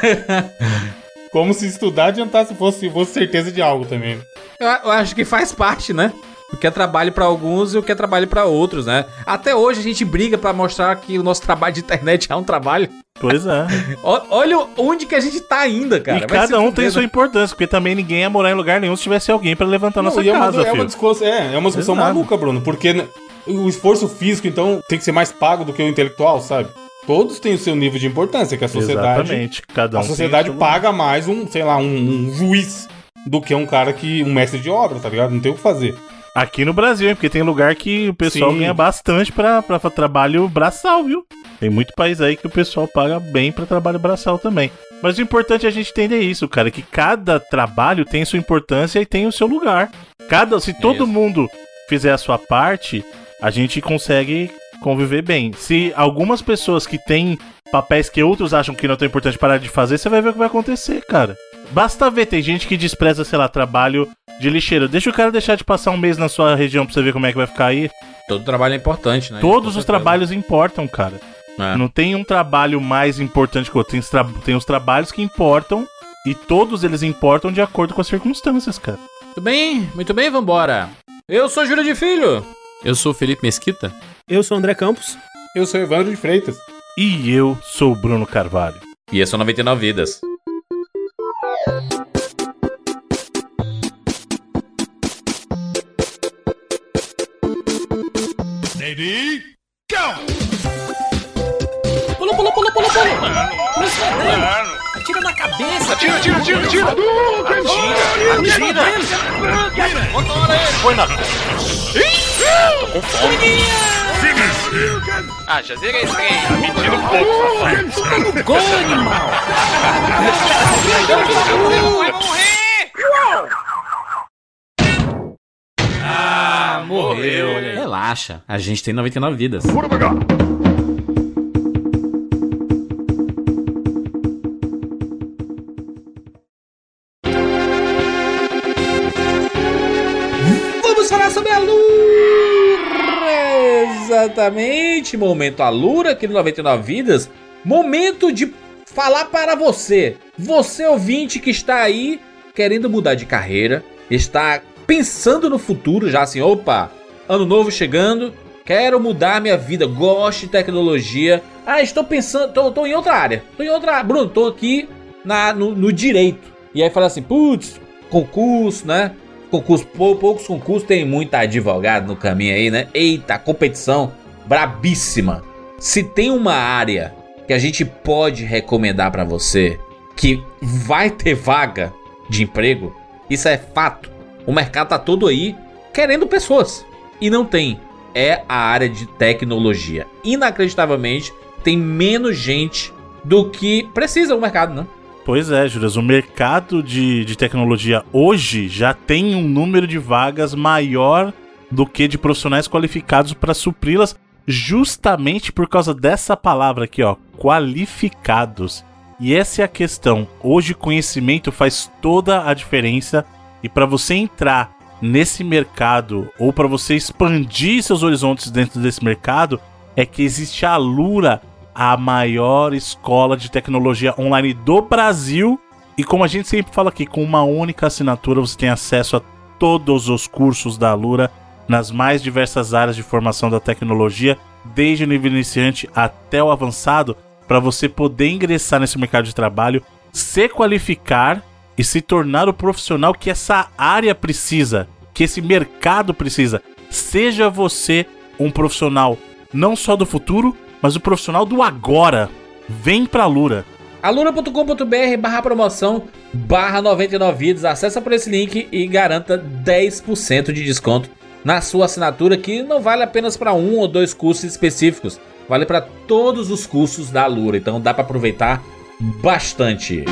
Como se estudar adiantasse fosse, fosse certeza de algo também. Eu, eu acho que faz parte, né? O que é trabalho para alguns e o que é trabalho para outros, né? Até hoje a gente briga para mostrar que o nosso trabalho de internet é um trabalho. Pois é. Olha onde que a gente tá ainda, cara. E Vai cada um tem sua importância, porque também ninguém ia morar em lugar nenhum se tivesse alguém para levantar Não, nossa é casa, uma, é uma discussão, é, é uma discussão Exato. maluca, Bruno, porque o esforço físico, então, tem que ser mais pago do que o intelectual, sabe? Todos têm o seu nível de importância, que a sociedade. Exatamente, cada um A sociedade paga mais um, sei lá, um, um juiz do que um cara que. um mestre de obra, tá ligado? Não tem o que fazer. Aqui no Brasil, hein? Porque tem lugar que o pessoal Sim. ganha bastante pra, pra trabalho braçal, viu? Tem muito país aí que o pessoal paga bem para trabalho braçal também. Mas o importante é a gente entender isso, cara, que cada trabalho tem sua importância e tem o seu lugar. Cada, se todo mundo fizer a sua parte, a gente consegue conviver bem. Se algumas pessoas que têm papéis que outros acham que não tão importante parar de fazer, você vai ver o que vai acontecer, cara. Basta ver, tem gente que despreza, sei lá, trabalho de lixeira. Deixa o cara deixar de passar um mês na sua região pra você ver como é que vai ficar aí. Todo trabalho é importante, né? Todos os trabalhos importam, cara. É. Não tem um trabalho mais importante que o outro. Tem os, tra tem os trabalhos que importam e todos eles importam de acordo com as circunstâncias, cara. Muito bem, muito bem, vambora. Eu sou Júlio de Filho. Eu sou Felipe Mesquita. Eu sou André Campos. Eu sou Evandro de Freitas. E eu sou Bruno Carvalho. E esse é 99 Vidas. Ready, go! Pula, pula, pula, pula, pula! Mano, Atira na cabeça! Atira, atira, atira, atira! Atira, atira! Controla ele! Foi na... Tô com fome! Ah, já zerei esse trem! Tá mentindo um pouco! Gol, animal! Vai morrer! Ah, morreu. Relaxa, a gente tem 99 vidas. Vamos falar sobre a Lura! Exatamente, momento Alura aqui no 99 Vidas. Momento de falar para você, você ouvinte que está aí querendo mudar de carreira, está pensando no futuro já assim, opa, ano novo chegando, quero mudar minha vida, gosto de tecnologia. Ah, estou pensando, tô, tô em outra área. Tô em outra Bruno, tô aqui na, no, no direito. E aí fala assim, putz, concurso, né? Concurso, pou, poucos concursos, tem muita advogado no caminho aí, né? Eita, competição brabíssima. Se tem uma área que a gente pode recomendar para você que vai ter vaga de emprego, isso é fato. O mercado tá todo aí querendo pessoas e não tem. É a área de tecnologia. Inacreditavelmente, tem menos gente do que precisa o mercado, né? Pois é, Juras, o mercado de, de tecnologia hoje já tem um número de vagas maior do que de profissionais qualificados para supri-las, justamente por causa dessa palavra aqui, ó, qualificados. E essa é a questão. Hoje conhecimento faz toda a diferença e para você entrar nesse mercado ou para você expandir seus horizontes dentro desse mercado é que existe a Lura a maior escola de tecnologia online do Brasil. E como a gente sempre fala aqui, com uma única assinatura você tem acesso a todos os cursos da Alura nas mais diversas áreas de formação da tecnologia, desde o nível iniciante até o avançado, para você poder ingressar nesse mercado de trabalho, se qualificar e se tornar o profissional que essa área precisa, que esse mercado precisa. Seja você um profissional não só do futuro, mas o profissional do agora. Vem pra Lura. alura.com.br barra promoção barra 99 vidas. Acesse por esse link e garanta 10% de desconto na sua assinatura, que não vale apenas para um ou dois cursos específicos, vale para todos os cursos da Alura. Então dá para aproveitar bastante.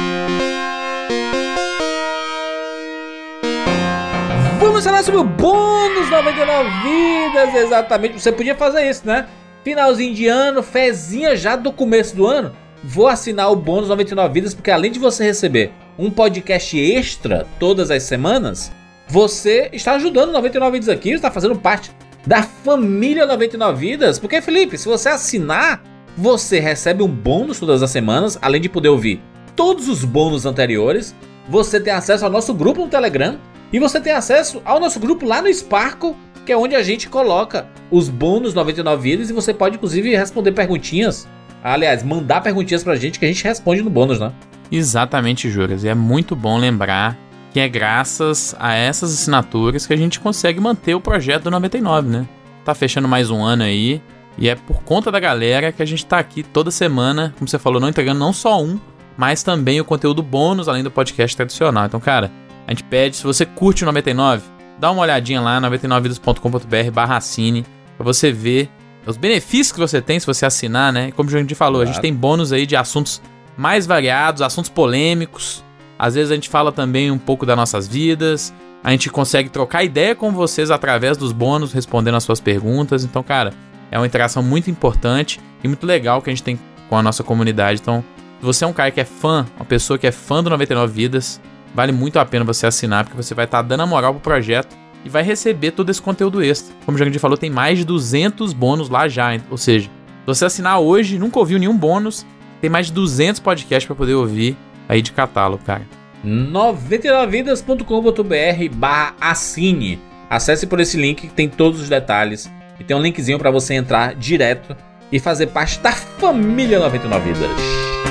Vamos falar sobre o bônus 99 vidas, exatamente. Você podia fazer isso, né? Finalzinho de ano, fezinha já do começo do ano. Vou assinar o bônus 99 vidas porque além de você receber um podcast extra todas as semanas, você está ajudando 99 vidas aqui, está fazendo parte da família 99 vidas. Porque Felipe, se você assinar, você recebe um bônus todas as semanas, além de poder ouvir todos os bônus anteriores. Você tem acesso ao nosso grupo no Telegram e você tem acesso ao nosso grupo lá no Sparkle que é onde a gente coloca os bônus 99 vidas e você pode inclusive responder perguntinhas. Aliás, mandar perguntinhas pra gente que a gente responde no bônus, né? Exatamente, Juras. E é muito bom lembrar que é graças a essas assinaturas que a gente consegue manter o projeto do 99, né? Tá fechando mais um ano aí. E é por conta da galera que a gente tá aqui toda semana, como você falou, não entregando não só um, mas também o conteúdo bônus, além do podcast tradicional. Então, cara, a gente pede, se você curte o 99, dá uma olhadinha lá, 99vidas.com.br barra assine, pra você ver os benefícios que você tem se você assinar, né? Como o gente falou, claro. a gente tem bônus aí de assuntos mais variados, assuntos polêmicos. Às vezes a gente fala também um pouco das nossas vidas. A gente consegue trocar ideia com vocês através dos bônus, respondendo as suas perguntas. Então, cara, é uma interação muito importante e muito legal que a gente tem com a nossa comunidade. Então, se você é um cara que é fã, uma pessoa que é fã do 99 Vidas, Vale muito a pena você assinar, porque você vai estar tá dando a moral pro projeto e vai receber todo esse conteúdo extra. Como o Jandir falou, tem mais de 200 bônus lá já. Ou seja, se você assinar hoje nunca ouviu nenhum bônus, tem mais de 200 podcasts para poder ouvir aí de catálogo, cara. 99vidas.com.br barra assine. Acesse por esse link que tem todos os detalhes. E tem um linkzinho para você entrar direto e fazer parte da família 99 Vidas.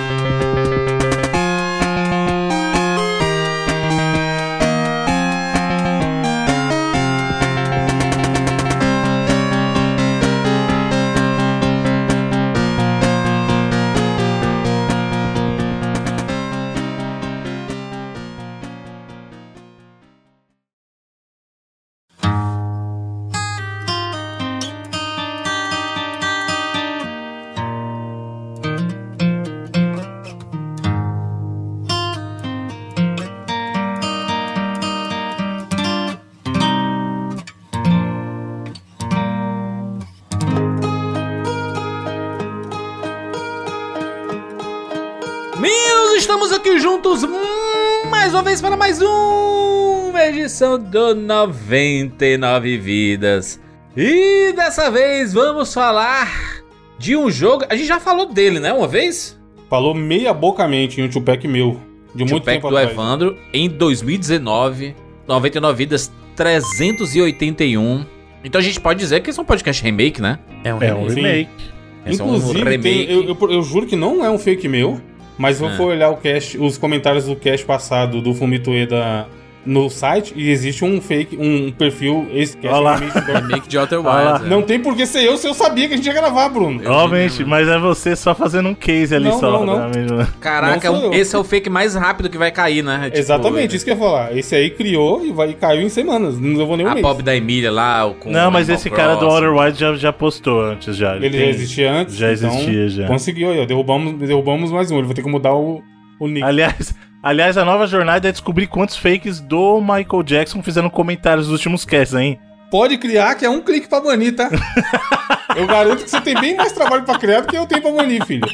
Edição do 99 Vidas. E dessa vez vamos falar de um jogo. A gente já falou dele, né? Uma vez? Falou meia bocamente em um Tupac meu. De muito Tupac tempo do atrás. Evandro em 2019. 99 Vidas 381. Então a gente pode dizer que esse é um podcast remake, né? É um É um Sim. remake. Inclusive, é um tem- remake. eu, eu- eu juro que não é um fake meu, mas se eu É. for olhar o cast, os comentários do cast passado do Fumito Ueda no site, e existe um fake, um perfil, esse cast Olha lá. remake Remake de Outer. Wilds. é. Não tem por que ser eu se eu sabia que a gente ia gravar, Bruno. Obviamente, mas é você só fazendo um case ali Não, só. não, não. né? Caraca, Não eu. esse é o fake mais rápido que vai cair, né? Tipo, Exatamente, isso que eu ia falar. Esse aí criou e vai, caiu em semanas. Não levou nem um A mês. Bob da Emília lá, o- com Não, mas esse cara do. Outer Wilds já, já postou antes já. Ele tem- já existia antes. Já então existia, já. Conseguiu aí, ó. Derrubamos, derrubamos mais um. Ele vai ter que mudar o, o nick. Aliás, aliás, a nova jornada é descobrir quantos fakes do Michael Jackson fizeram comentários dos últimos casts, hein? Pode criar, que é um clique pra banir, tá? eu garanto que você tem bem mais trabalho pra criar do que eu tenho pra banir, filho.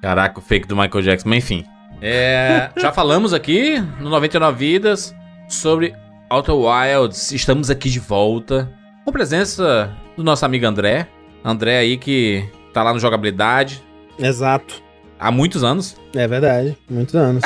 Caraca, o fake do Michael Jackson. Mas enfim. É, já falamos aqui no 99 Vidas sobre Outer Wilds. Estamos aqui de volta. Com presença do nosso amigo André. André aí que tá lá no Jogabilidade Exato. Há muitos anos. É verdade. Muitos anos.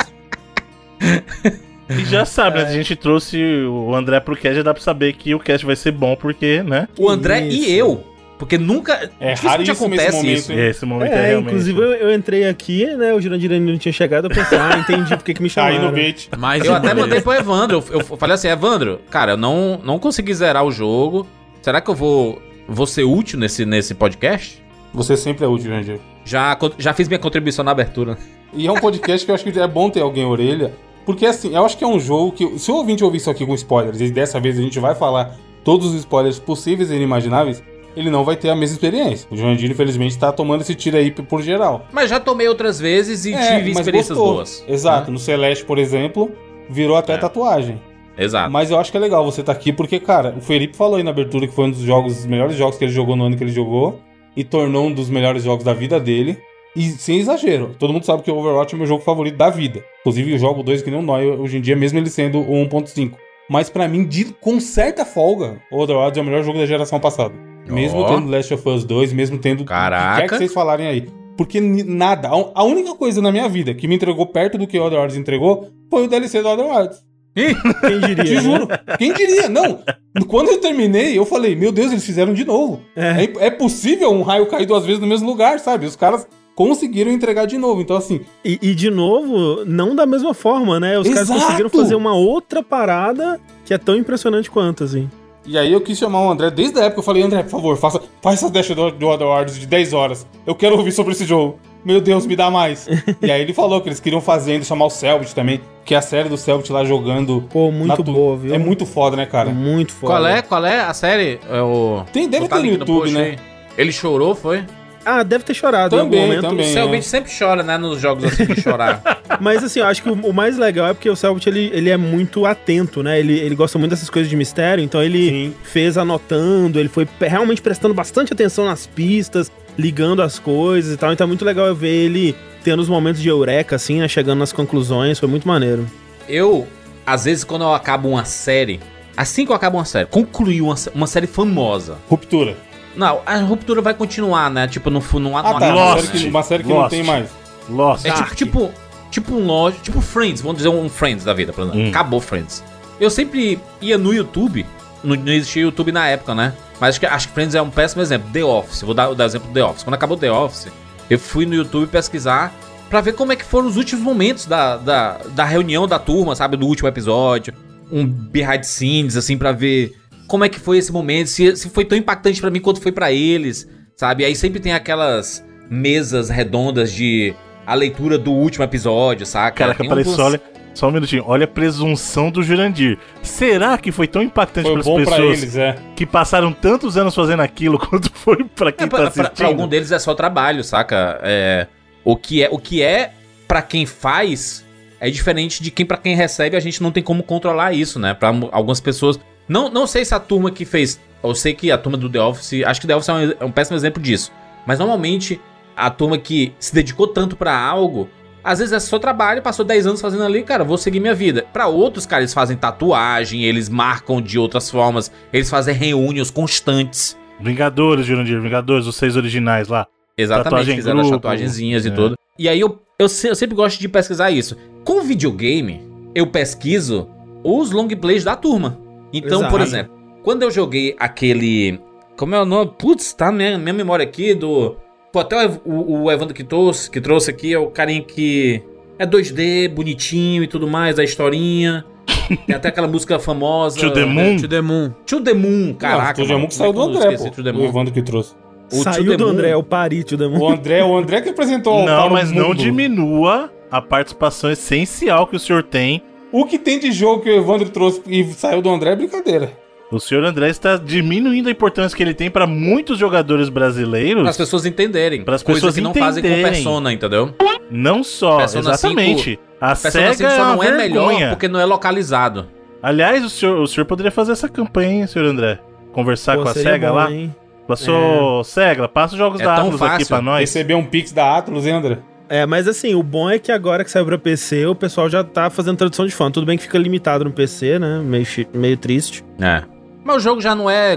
E já sabe, né? A gente trouxe o André pro cast, já dá pra saber que o cast vai ser bom, porque, né? O André Isso. e eu. Porque nunca. É dificilmente raríssimo esse acontece momento, isso. hein? Esse momento é, É, realmente. inclusive eu, eu entrei aqui, né? O Jurandir ainda não tinha chegado, eu pensei, ah, entendi porque que me Tá aí chamaram. no bait. Mais Eu até mandei pro Evandro. Eu, eu falei assim, Evandro, cara, eu não, não consegui zerar o jogo. Será que eu vou, vou ser útil nesse, nesse podcast? Você sempre é útil, Ranger. Já, já fiz minha contribuição na abertura. E é um podcast que eu acho que é bom ter alguém orelha. Porque assim, eu acho que é um jogo que. Se o ouvinte ouvir isso aqui com spoilers, e dessa vez a gente vai falar todos os spoilers possíveis e inimagináveis, ele não vai ter a mesma experiência. O Jurandir, infelizmente, tá tomando esse tiro aí por geral. Mas já tomei outras vezes e É, tive experiências gostou. boas. Exato. né? No Celeste, por exemplo, virou até É. tatuagem. Exato. Mas eu acho que é legal você estar aqui, porque, cara, o Felipe falou aí na abertura que foi um dos jogos, os melhores jogos que ele jogou no ano que ele jogou, e tornou um dos melhores jogos da vida dele. E sem exagero, todo mundo sabe que o Overwatch é meu jogo favorito da vida. Inclusive, eu jogo dois que nem um nóia hoje em dia, mesmo ele sendo o 1.5. Mas pra mim, de- com certa folga, o Overwatch é o melhor jogo da geração passada. Mesmo Ó. tendo Last of Us 2, mesmo tendo o que Caraca. que vocês falarem aí. Porque nada, a a única coisa na minha vida que me entregou perto do que o Other Worlds entregou foi o DLC do Other Worlds. Quem diria? Te né? juro. Quem diria? Não. Quando eu terminei, eu falei, meu Deus, eles fizeram de novo. É. É, é possível um raio cair duas vezes no mesmo lugar, sabe? Os caras conseguiram entregar de novo. Então, assim, E, e, de novo, não da mesma forma, né? Os caras Exato! conseguiram fazer uma outra parada que é tão impressionante quanto, assim. E aí eu quis chamar o André, desde a época eu falei, André, por favor, faça, faça essa dash do, do Other Worlds de 10 horas. Eu quero ouvir sobre esse jogo. Meu Deus, me dá mais. e aí ele falou que eles queriam fazer ainda chamar o Selbit também, que é a série do Selbit lá jogando. Pô, muito tu- boa, viu? É muito foda, né, cara? Muito foda. Qual é? Qual é a série? É o... Tem, deve ter no YouTube, post né? aí. Ele chorou, foi? Ah, deve ter chorado Também, em algum momento. também. o Selbit é. sempre chora, né? Nos jogos assim de chorar. Mas assim, eu acho que o, mais legal é porque o Selbit, ele, ele é muito atento, né? Ele, ele gosta muito dessas coisas de mistério, então ele Sim. fez anotando, ele foi realmente prestando bastante atenção nas pistas, ligando as coisas e tal. Então é muito legal eu ver ele tendo os momentos de eureka, assim, né? Chegando nas conclusões, foi muito maneiro. Eu, às vezes, quando eu acabo uma série, assim que eu acabo uma série, concluí uma, uma série famosa. Ruptura. Não, a ruptura vai continuar, né? Tipo, não, fu- não, Ah, não tá. acaba, Uma Lost. série que, uma série que não Lost. tem mais. Lost. É tipo, Dark. tipo, tipo um Lost, tipo Friends, vamos dizer um Friends da vida, por exemplo. Hum. Acabou Friends. Eu sempre ia no YouTube, não, não existia YouTube na época, né? Mas acho que, acho que Friends é um péssimo exemplo. The Office, vou dar, vou dar exemplo do The Office. Quando acabou The Office, eu fui no YouTube pesquisar pra ver como é que foram os últimos momentos da, da, da reunião da turma, sabe? Do último episódio. Um behind the scenes, assim, pra ver como é que foi esse momento, se, se foi tão impactante pra mim quanto foi pra eles, sabe? Aí sempre tem aquelas mesas redondas de a leitura do último episódio, saca? Tem peraí, algumas- só, olha, só um minutinho. Olha a presunção do Jurandir. Será que foi tão impactante para as pessoas eles, é. que passaram tantos anos fazendo aquilo quanto foi pra quem É, tá pra, assistindo? pra- pra algum deles é só trabalho, saca? É, o que é o que é para quem faz é diferente de quem para quem recebe. A gente não tem como controlar isso, né? Para algumas pessoas, não, não sei se a turma que fez, eu sei que a turma do The Office, acho que The Office é um, é um péssimo exemplo disso. Mas normalmente a turma que se dedicou tanto pra algo, às vezes é só trabalho, passou 10 anos fazendo ali, cara, vou seguir minha vida. Pra outros, cara, eles fazem tatuagem, eles marcam de outras formas, eles fazem reuniões constantes. Vingadores, Jurandir, Vingadores, os seis originais lá. Exatamente, Tatuagem em fizeram as grupo. tatuagenzinhas e É. tudo. E aí eu, eu, eu sempre gosto de pesquisar isso. Com videogame, eu pesquiso os long plays da turma. Então, Exato. por exemplo, quando eu joguei aquele. Como é o nome? Putz, tá na minha, minha memória aqui do. Pô, até o, o, o Evandro que trouxe, que trouxe aqui é o carinha que. É 2D, bonitinho e tudo mais, a historinha. Tem até aquela música famosa. To the Moon? To the Moon. To the Moon, Caraca, caraca. o Demon mano, que saiu do André, esqueci pô. To the O Moon? Evandro que trouxe. O To Saiu the do Moon. André, é o Pari, to the O Moon. André, o André que apresentou Não, o mas não diminua a participação essencial que o senhor tem. O que tem de jogo que o Evandro trouxe e saiu do André é brincadeira. O senhor André está diminuindo a importância que ele tem para muitos jogadores brasileiros. Para as pessoas entenderem. Pras Coisa pessoas que não fazem com. Persona, entendeu? Não só, Persona exatamente. a Persona 5 SEGA é só uma não é melhor vergonha. porque não é localizado. Aliás, o senhor, o senhor poderia fazer essa campanha, hein, senhor André? Conversar Pô, com a SEGA bom, lá. hein? Passou, SEGA, passa os jogos É da tão Atlus aqui pra nós. Receber um pix da Atlas, hein, André? É, mas assim, o bom é que agora que saiu pra PC, o pessoal já tá fazendo tradução de fã. Tudo bem que fica limitado no PC, né? Meio, meio triste. É. Mas o jogo já não é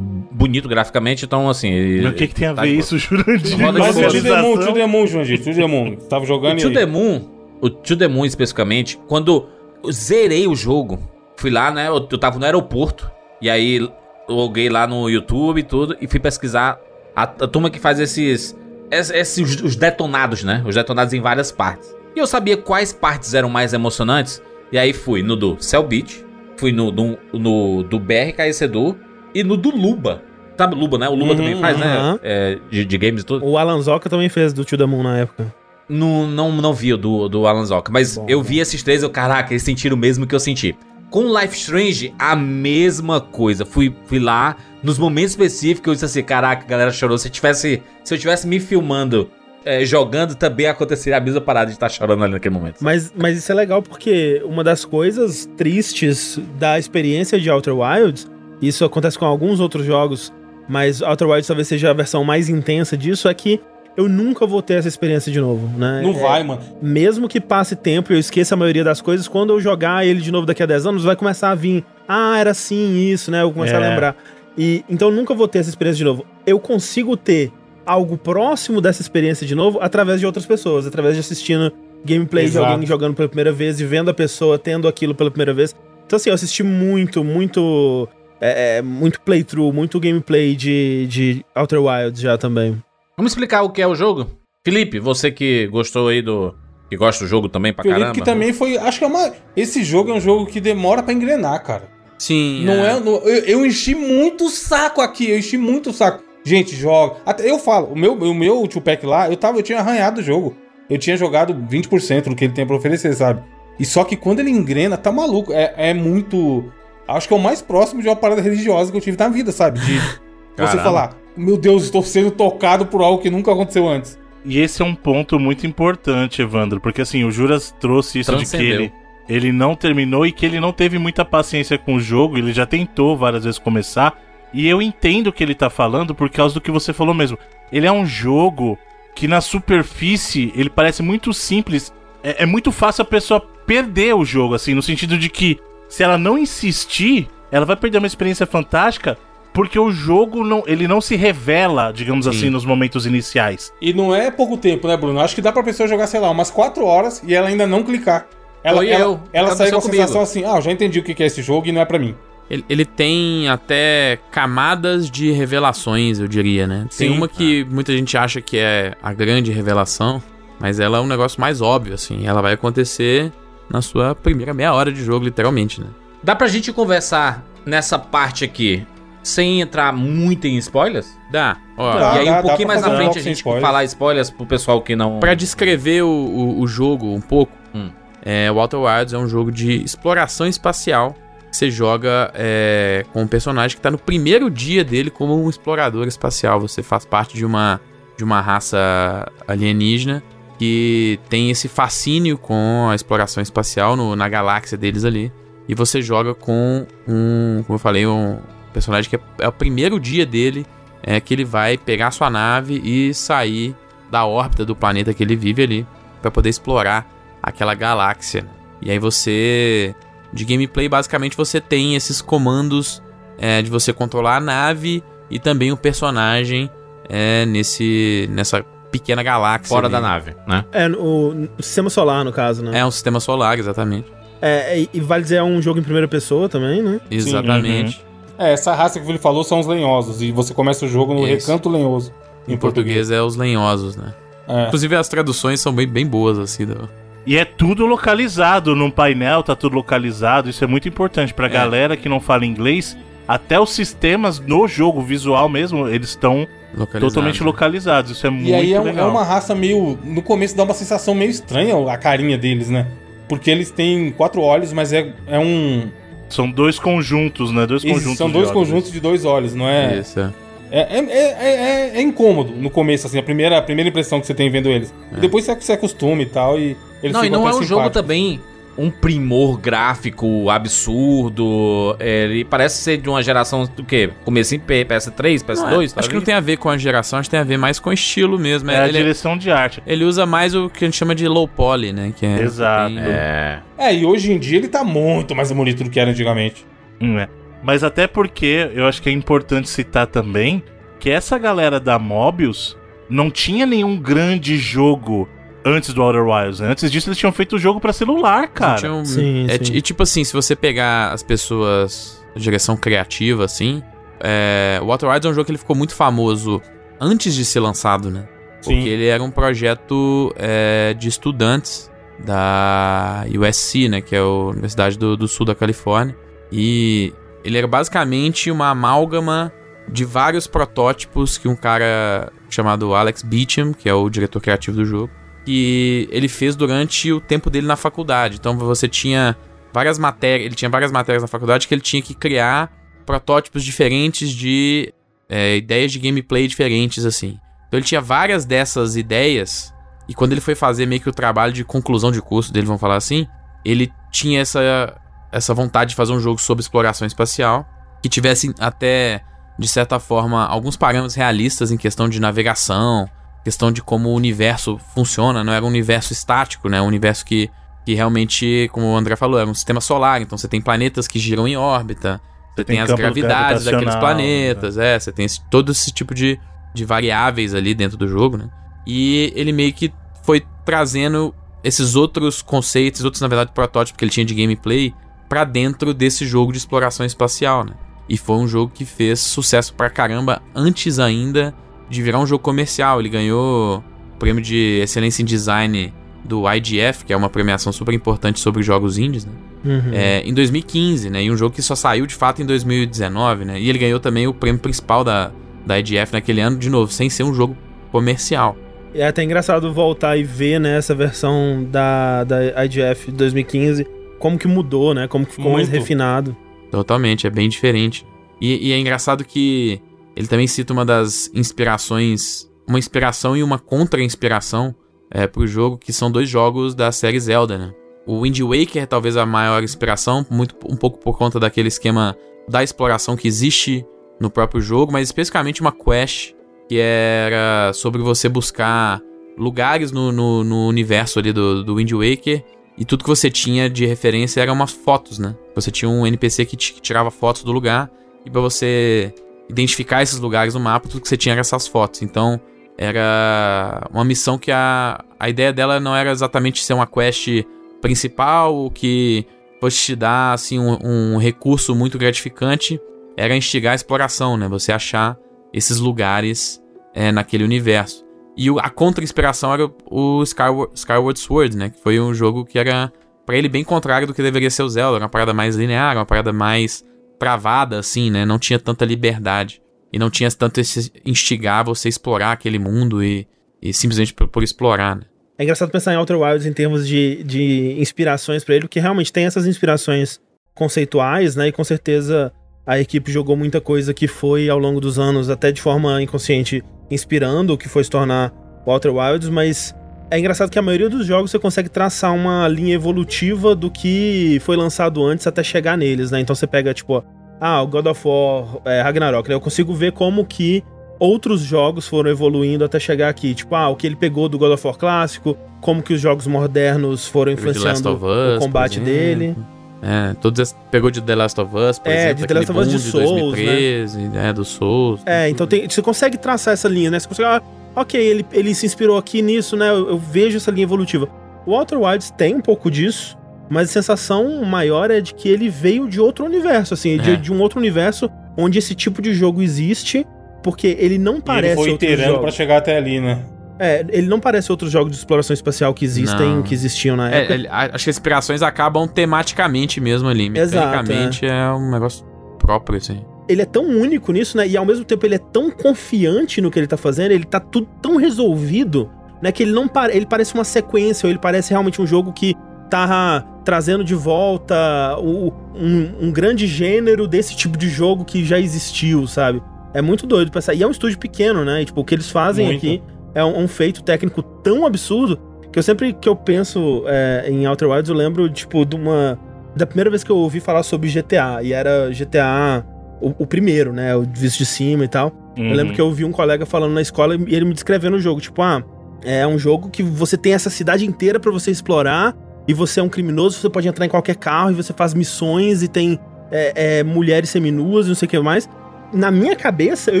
bonito graficamente, então assim. Mas o que, que tem a tá ver isso, Jurandir? Mas o boa. To The Moon, To The Moon, João Gito, To The Moon. Tava O jogando To aí? The Moon, o To The Moon especificamente, quando eu zerei o jogo, fui lá, né? Eu, eu tava no aeroporto, e aí loguei lá no YouTube e tudo, e fui pesquisar a, a turma que faz esses. es- Esses os detonados, né? Os detonados em várias partes. E eu sabia quais partes eram mais emocionantes. E aí fui no do Cell Beat, fui no, no, no do BRK Edu e no do Luba. Sabe Luba, né? O Luba Uhum, também faz, né? aham. É, de, de games e tudo. O Alan Zoka também fez do To The Moon na época. Não, não, não vi o do, do Alan Zoka, mas Bom, eu vi esses três, eu, caraca, eles sentiram o mesmo que eu senti. Com Life Strange, a mesma coisa. Fui, fui lá, nos momentos específicos, eu disse assim, caraca, a galera chorou. Se eu tivesse, se eu tivesse me filmando, eh, jogando, também aconteceria a mesma parada de estar chorando ali naquele momento. Mas, mas isso é legal porque uma das coisas tristes da experiência de Outer Wilds, isso acontece com alguns outros jogos, mas Outer Wilds talvez seja a versão mais intensa disso, é que eu nunca vou ter essa experiência de novo, né? Não É, vai, mano. mesmo que passe tempo e eu esqueça a maioria das coisas, quando eu jogar ele de novo daqui a 10 anos, vai começar a vir. Ah, era assim isso, né? Eu vou começar a É. lembrar. E, então eu nunca vou ter essa experiência de novo. Eu consigo ter algo próximo dessa experiência de novo através de outras pessoas, através de assistindo gameplay Exato. de alguém jogando pela primeira vez e vendo a pessoa tendo aquilo pela primeira vez. Então, assim, eu assisti muito, muito. é, é, muito playthrough, muito gameplay de, de Outer Wilds já também. Vamos explicar o que é o jogo? Felipe, você que gostou aí do... Que gosta do jogo também pra Felipe caramba. que também foi. Acho que é uma. Esse jogo é um jogo que demora pra engrenar, cara. Sim. Não é. não- eu, eu enchi muito o saco aqui, eu enchi muito o saco. Gente, joga. Até eu falo, o meu, o meu two-pack lá, eu, tava, eu tinha arranhado o jogo. Eu tinha jogado 20% do que ele tem pra oferecer, sabe? E só que quando ele engrena, tá maluco. É, é muito. Acho que é o mais próximo de uma parada religiosa que eu tive na vida, sabe? De você falar, meu Deus, estou sendo tocado por algo que nunca aconteceu antes. E esse é um ponto muito importante, Evandro, porque assim, o Juras trouxe isso de que ele, ele não terminou e que ele não teve muita paciência com o jogo, ele já tentou várias vezes começar. E eu entendo o que ele tá falando por causa do que você falou mesmo. Ele é um jogo que na superfície ele parece muito simples. É, é muito fácil a pessoa perder o jogo, assim, no sentido de que se ela não insistir, ela vai perder uma experiência fantástica. Porque o jogo não, ele não se revela, digamos Sim. assim, nos momentos iniciais. E não é pouco tempo, né, Bruno? Acho que dá pra pessoa jogar, sei lá, umas 4 horas e ela ainda não clicar. Ela, Foi ela, eu. ela sai com a sensação assim, ah, eu já entendi o que que é esse jogo e não é pra mim. Ele, ele tem até camadas de revelações, eu diria, né? Tem Sim. uma que muita gente acha que é a grande revelação, mas ela é um negócio mais óbvio, assim. Ela vai acontecer na sua primeira meia hora de jogo, literalmente, né? Dá pra gente conversar nessa parte aqui sem entrar muito em spoilers? Dá. Ó, Dá. e aí, um dá pouquinho pra mais na um frente, a gente spoilers. falar spoilers pro pessoal que não. Pra descrever o, o, o jogo um pouco, Hum. é, Outer Wilds é um jogo de exploração espacial. Você joga é, com um personagem que tá no primeiro dia dele como um explorador espacial. Você faz parte de uma, de uma raça alienígena que tem esse fascínio com a exploração espacial no- na galáxia deles ali. E você joga com um, como eu falei, um personagem que é, é o primeiro dia dele, é que ele vai pegar sua nave e sair da órbita do planeta que ele vive ali para poder explorar aquela galáxia. E aí você de gameplay basicamente você tem esses comandos é, de você controlar a nave e também o personagem é, nesse nessa pequena galáxia Fora ali. da nave, né? É, o, o sistema solar, no caso, né? É um sistema solar, exatamente. É, e vale dizer, é um jogo em primeira pessoa também, né? Exatamente. É, essa raça que ele falou são os lenhosos. E você começa o jogo no Isso. Recanto Lenhoso. Em português é os lenhosos, né? É. Inclusive as traduções são bem, bem boas, assim. Do... E é tudo localizado num painel, tá tudo localizado. Isso é muito importante pra galera que não fala inglês. Até os sistemas no jogo visual mesmo, eles estão Localizados. totalmente localizados. Isso é muito E aí é, um- legal. é uma raça meio. No começo dá uma sensação meio estranha a carinha deles, né? Porque eles têm quatro olhos, mas é, é um. São dois conjuntos, né? Dois conjuntos. são de dois olhos. conjuntos de dois olhos, não é? Isso, é. É, é, é, é- é incômodo no começo, assim, a primeira, a primeira impressão que você tem vendo eles. E depois você se acostuma e tal, e eles não, e não é um jogo também um primor gráfico absurdo. É, Ele parece ser de uma geração do quê? Começo em P- PS3, PS2? Não é, acho que não tem a ver com a geração, acho que tem a ver mais com o estilo mesmo. É a ele, direção de arte. ele usa mais o que a gente chama de low poly, né? Que é, Exato. bem- É. É, e hoje em dia ele tá muito mais bonito do que era antigamente. Hum, é. Mas até porque eu acho que é importante citar também que essa galera da Mobius não tinha nenhum grande jogo antes do Outer Wilds. né? Antes disso, eles tinham feito o jogo pra celular, cara. Tinha um- Sim, é, sim. E tipo assim, se você pegar as pessoas de direção criativa, assim, é, o Outer Wilds é um jogo que ele ficou muito famoso antes de ser lançado, né? Porque Sim. ele era um projeto é, de estudantes da USC, né? Que é a Universidade do, do Sul da Califórnia. E ele era basicamente uma amálgama de vários protótipos que um cara chamado Alex Beecham, que é o diretor criativo do jogo, que ele fez durante o tempo dele na faculdade. Então você tinha várias matérias, ele tinha várias matérias na faculdade que ele tinha que criar protótipos diferentes de é, ideias de gameplay diferentes, assim. Então ele tinha várias dessas ideias, e quando ele foi fazer meio que o trabalho de conclusão de curso dele, vamos falar assim, ele tinha essa, essa vontade de fazer um jogo sobre exploração espacial, que tivesse até, de certa forma, alguns parâmetros realistas em questão de navegação, questão de como o universo funciona, não era um universo estático, né? Um universo que, que realmente, como o André falou, era um sistema solar, então você tem planetas que giram em órbita, você tem, tem as gravidades daqueles planetas, é, você tem esse- todo esse tipo de, de variáveis ali dentro do jogo, né? E ele meio que foi trazendo esses outros conceitos, outros, na verdade, protótipos que ele tinha de gameplay pra dentro desse jogo de exploração espacial, né? E foi um jogo que fez sucesso pra caramba antes ainda de virar um jogo comercial. Ele ganhou o prêmio de excelência em design do IGF, que é uma premiação super importante sobre jogos indies, né? Uhum. É, em 2015, né? E um jogo que só saiu de fato em 2019, né? E ele ganhou também o prêmio principal da, da IGF naquele ano, de novo, sem ser um jogo comercial. É até engraçado voltar e ver, né, essa versão da, da IGF de 2015, como que mudou, né? Como que ficou mais Muito. refinado. Totalmente, é bem diferente. E, e é engraçado que ele também cita uma das inspirações, uma inspiração e uma contra-inspiração é, pro jogo, que são dois jogos da série Zelda, né? O Wind Waker é talvez a maior inspiração, muito, um pouco por conta daquele esquema da exploração que existe no próprio jogo, mas especificamente uma quest que era sobre você buscar lugares no, no, no universo ali do, do Wind Waker e tudo que você tinha de referência eram umas fotos, né? Você tinha um NPC que, que tirava fotos do lugar e pra você identificar esses lugares no mapa, tudo que você tinha era essas fotos. Então, era uma missão que a, a ideia dela não era exatamente ser uma quest principal, que fosse te dar assim, um, um recurso muito gratificante, era instigar a exploração, né? Você achar esses lugares é, naquele universo. E a contra-inspiração era o, Skyward, Skyward Sword, né? Que foi um jogo que era, pra ele, bem contrário do que deveria ser o Zelda. Era uma parada mais linear, uma parada mais travada, assim, né? Não tinha tanta liberdade. E não tinha tanto esse instigar você a explorar aquele mundo e, e simplesmente por, por explorar, né? É engraçado pensar em Outer Wilds em termos de, de inspirações pra ele, porque realmente tem essas inspirações conceituais, né? E com certeza a equipe jogou muita coisa que foi ao longo dos anos, até de forma inconsciente, inspirando o que foi se tornar Outer Wilds, mas é engraçado que a maioria dos jogos você consegue traçar uma linha evolutiva do que foi lançado antes até chegar neles, né? Então você pega, tipo, ah, o God of War, é, Ragnarok, né? Eu consigo ver como que outros jogos foram evoluindo até chegar aqui. Tipo, ah, o que ele pegou do God of War clássico, como que os jogos modernos foram influenciando Us, o combate dele. É, todos esses- pegou de The Last of Us, por É, exemplo, de The Last of Us boom de Souls, né? 2013, é, do Souls. É, então tem- você consegue traçar essa linha, né? Você consegue, ah, ok, ele, ele se inspirou aqui nisso, né? Eu, eu vejo essa linha evolutiva. O Outer Wilds tem um pouco disso, mas a sensação maior é de que ele veio de outro universo, assim, de, É. de um outro universo onde esse tipo de jogo existe, porque ele não E parece ele foi iterando pra chegar até ali, né? É, ele não parece outros jogos de exploração espacial que existem, Não. que existiam na É, época. ele- a- acho que as inspirações acabam tematicamente mesmo ali. Exato, Mecanicamente é. um negócio próprio, assim. ele é tão único nisso, né? E ao mesmo tempo ele é tão confiante no que ele tá fazendo, ele tá tudo tão resolvido, né? Que ele não para, ele parece uma sequência, ou ele parece realmente um jogo que tá trazendo de volta o- um, um grande gênero desse tipo de jogo que já existiu, sabe? É muito doido pensar. E é um estúdio pequeno, né? E, tipo, o que eles fazem Muito. aqui é um, um feito técnico tão absurdo que eu sempre que eu penso é, em Outer Wilds, eu lembro, tipo, de uma. Da primeira vez que eu ouvi falar sobre GTA, e era GTA o, o primeiro, né? O visto de cima e tal. Uhum. Eu lembro que eu ouvi um colega falando na escola e ele me descrevendo o jogo. Tipo, ah, é um jogo que você tem essa cidade inteira pra você explorar e você é um criminoso, você pode entrar em qualquer carro e você faz missões e tem é, é, mulheres seminuas e não sei o que mais. Na minha cabeça, eu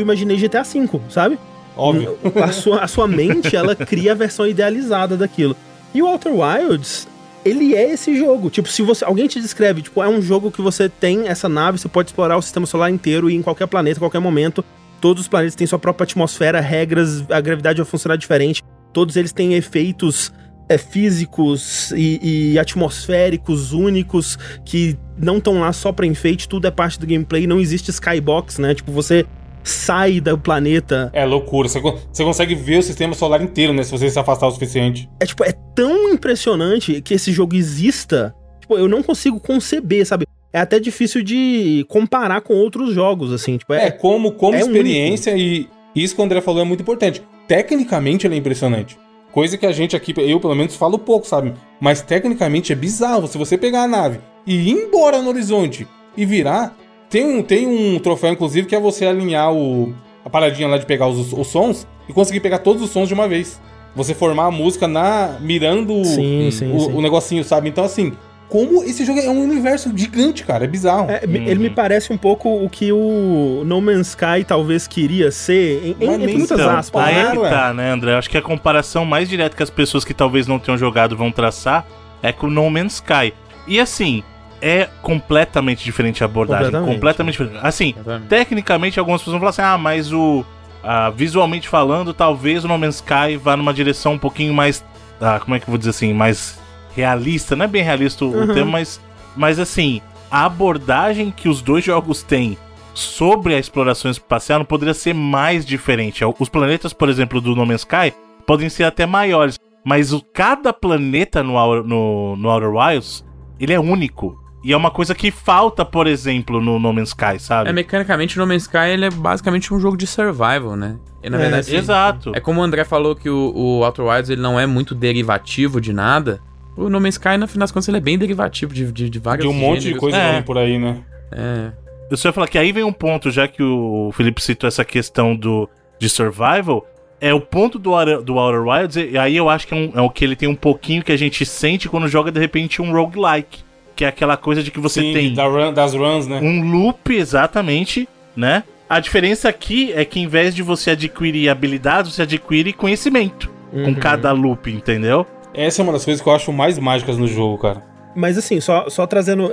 imaginei GTA V, sabe? Óbvio. A sua, a sua mente, ela cria a versão idealizada daquilo. E o Outer Wilds, ele é esse jogo. Tipo, se você alguém te descreve, tipo, é um jogo que você tem essa nave, você pode explorar o sistema solar inteiro e em qualquer planeta, em qualquer momento. Todos os planetas têm sua própria atmosfera, regras, a gravidade vai funcionar diferente. Todos eles têm efeitos é, físicos e, e atmosféricos únicos que não estão lá só pra enfeite, tudo é parte do gameplay, não existe skybox, né? Tipo, você sai do planeta É loucura. Você, você consegue ver o sistema solar inteiro, né? Se você se afastar o suficiente. é tipo, é tão impressionante que esse jogo exista. Tipo, eu não consigo conceber, sabe? É até difícil de comparar com outros jogos, assim. Tipo, É, é, como, como é experiência e isso que o André falou é muito importante. Tecnicamente ele é impressionante. Coisa que a gente aqui, eu pelo menos falo pouco, sabe? Mas tecnicamente é bizarro. Se você pegar a nave e ir embora no horizonte e virar, tem um, tem um troféu, inclusive, que é você alinhar o, a paradinha lá de pegar os, os sons e conseguir pegar todos os sons de uma vez. Você formar a música na mirando o- sim, o, sim, o sim. negocinho, sabe? Então, assim, como esse jogo é um universo gigante, cara. É bizarro. É, me- Ele me parece um pouco o que o No Man's Sky talvez queria ser, em, em- entre muitas então, aspas. Aí né? é que tá, né, André? Acho que a comparação mais direta que as pessoas que talvez não tenham jogado vão traçar é com No Man's Sky. E assim, é completamente diferente a abordagem. Completamente. Completamente, diferente. Assim, Exatamente. tecnicamente algumas pessoas vão falar assim: ah, mas o. ah, visualmente falando, talvez o No Man's Sky vá numa direção um pouquinho mais. ah, como é que eu vou dizer assim? Mais realista. Não é bem realista o, Uhum. termo, mas. Mas assim, a abordagem que os dois jogos têm sobre a exploração espacial não poderia ser mais diferente. Os planetas, por exemplo, do No Man's Sky podem ser até maiores, mas o, cada planeta no, Outer- no, no Outer Wilds, ele é único. E é uma coisa que falta, por exemplo, no No Man's Sky, sabe? É, mecanicamente, o No Man's Sky ele é basicamente um jogo de survival, né? E, na É, verdade, sim. Exato. é como o André falou que o, o Outer Wilds ele não é muito derivativo de nada. O No Man's Sky, no final das contas, ele é bem derivativo de, de, de vários De um monte de gêneros. coisa É. por aí, né? É. Eu só ia falar que aí vem um ponto, já que o Felipe citou essa questão do, de survival, é o ponto do, Outer- do Outer Wilds, e aí eu acho que é, um- é o que ele tem um pouquinho que a gente sente quando joga, de repente, um roguelike. Que é aquela coisa de que você Sim, tem da run- das runs, né? um loop, exatamente, né? A diferença aqui é que em vez de você adquirir habilidades, você adquire conhecimento com Uhum. cada loop, entendeu? Essa é uma das coisas que eu acho mais mágicas no jogo, cara. Mas assim, só, só trazendo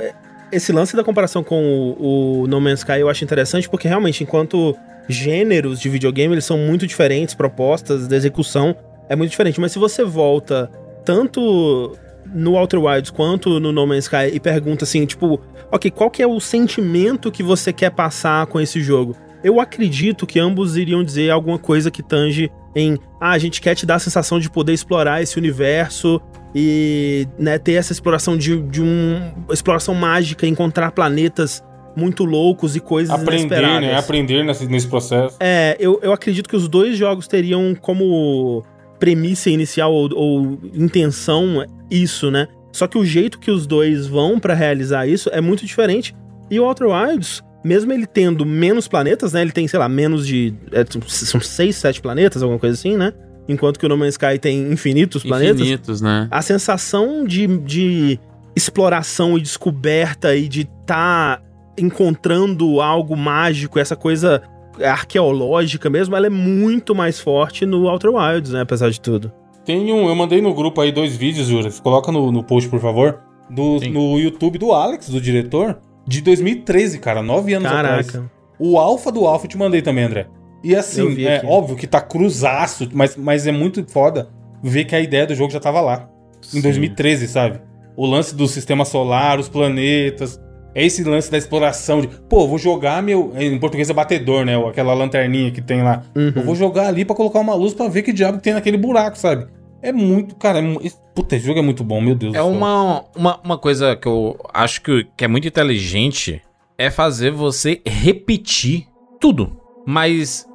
esse lance da comparação com o, o No Man's Sky eu acho interessante porque realmente, enquanto gêneros de videogame, eles são muito diferentes, propostas da execução é muito diferente. Mas se você volta tanto no Outer Wilds quanto no No Man's Sky e pergunta assim, tipo, ok, qual que é o sentimento que você quer passar com esse jogo? Eu acredito que ambos iriam dizer alguma coisa que tange em, ah, a gente quer te dar a sensação de poder explorar esse universo e né, ter essa exploração de, de um exploração mágica, encontrar planetas muito loucos e coisas Aprender, inesperadas. né? Aprender nesse, nesse processo. É, eu, eu acredito que os dois jogos teriam como premissa inicial ou, ou intenção isso, né? Só que o jeito que os dois vão pra realizar isso é muito diferente. E o Outer Wilds, mesmo ele tendo menos planetas, né? Ele tem, sei lá, menos de. é, são seis, sete planetas, alguma coisa assim, né? Enquanto que o No Man's Sky tem infinitos planetas. Infinitos, né? A sensação de, de exploração e descoberta e de estar encontrando algo mágico, essa coisa arqueológica mesmo, ela é muito mais forte no Outer Wilds, né? Apesar de tudo. Tem um. Eu mandei no grupo aí dois vídeos, Juras. Coloca no, no post, por favor. do, no YouTube do Alex, do diretor, de 2013, cara, nove anos atrás. Caraca. O Alpha do Alpha eu te mandei também, André. E assim, é aqui. óbvio que tá cruzaço, mas, mas é muito foda ver que a ideia do jogo já tava lá. Em 2013, sabe? O lance do sistema solar, os planetas. É esse lance da exploração de, pô, vou jogar meu. Em português é batedor, né? Aquela lanterninha que tem lá. Uhum. Eu vou jogar ali pra colocar uma luz pra ver que diabo tem naquele buraco, sabe? É muito, cara. É, esse- puta, esse jogo é muito bom, meu Deus É do céu. uma, uma, uma coisa que eu acho que, que é muito inteligente é fazer você repetir tudo. Mas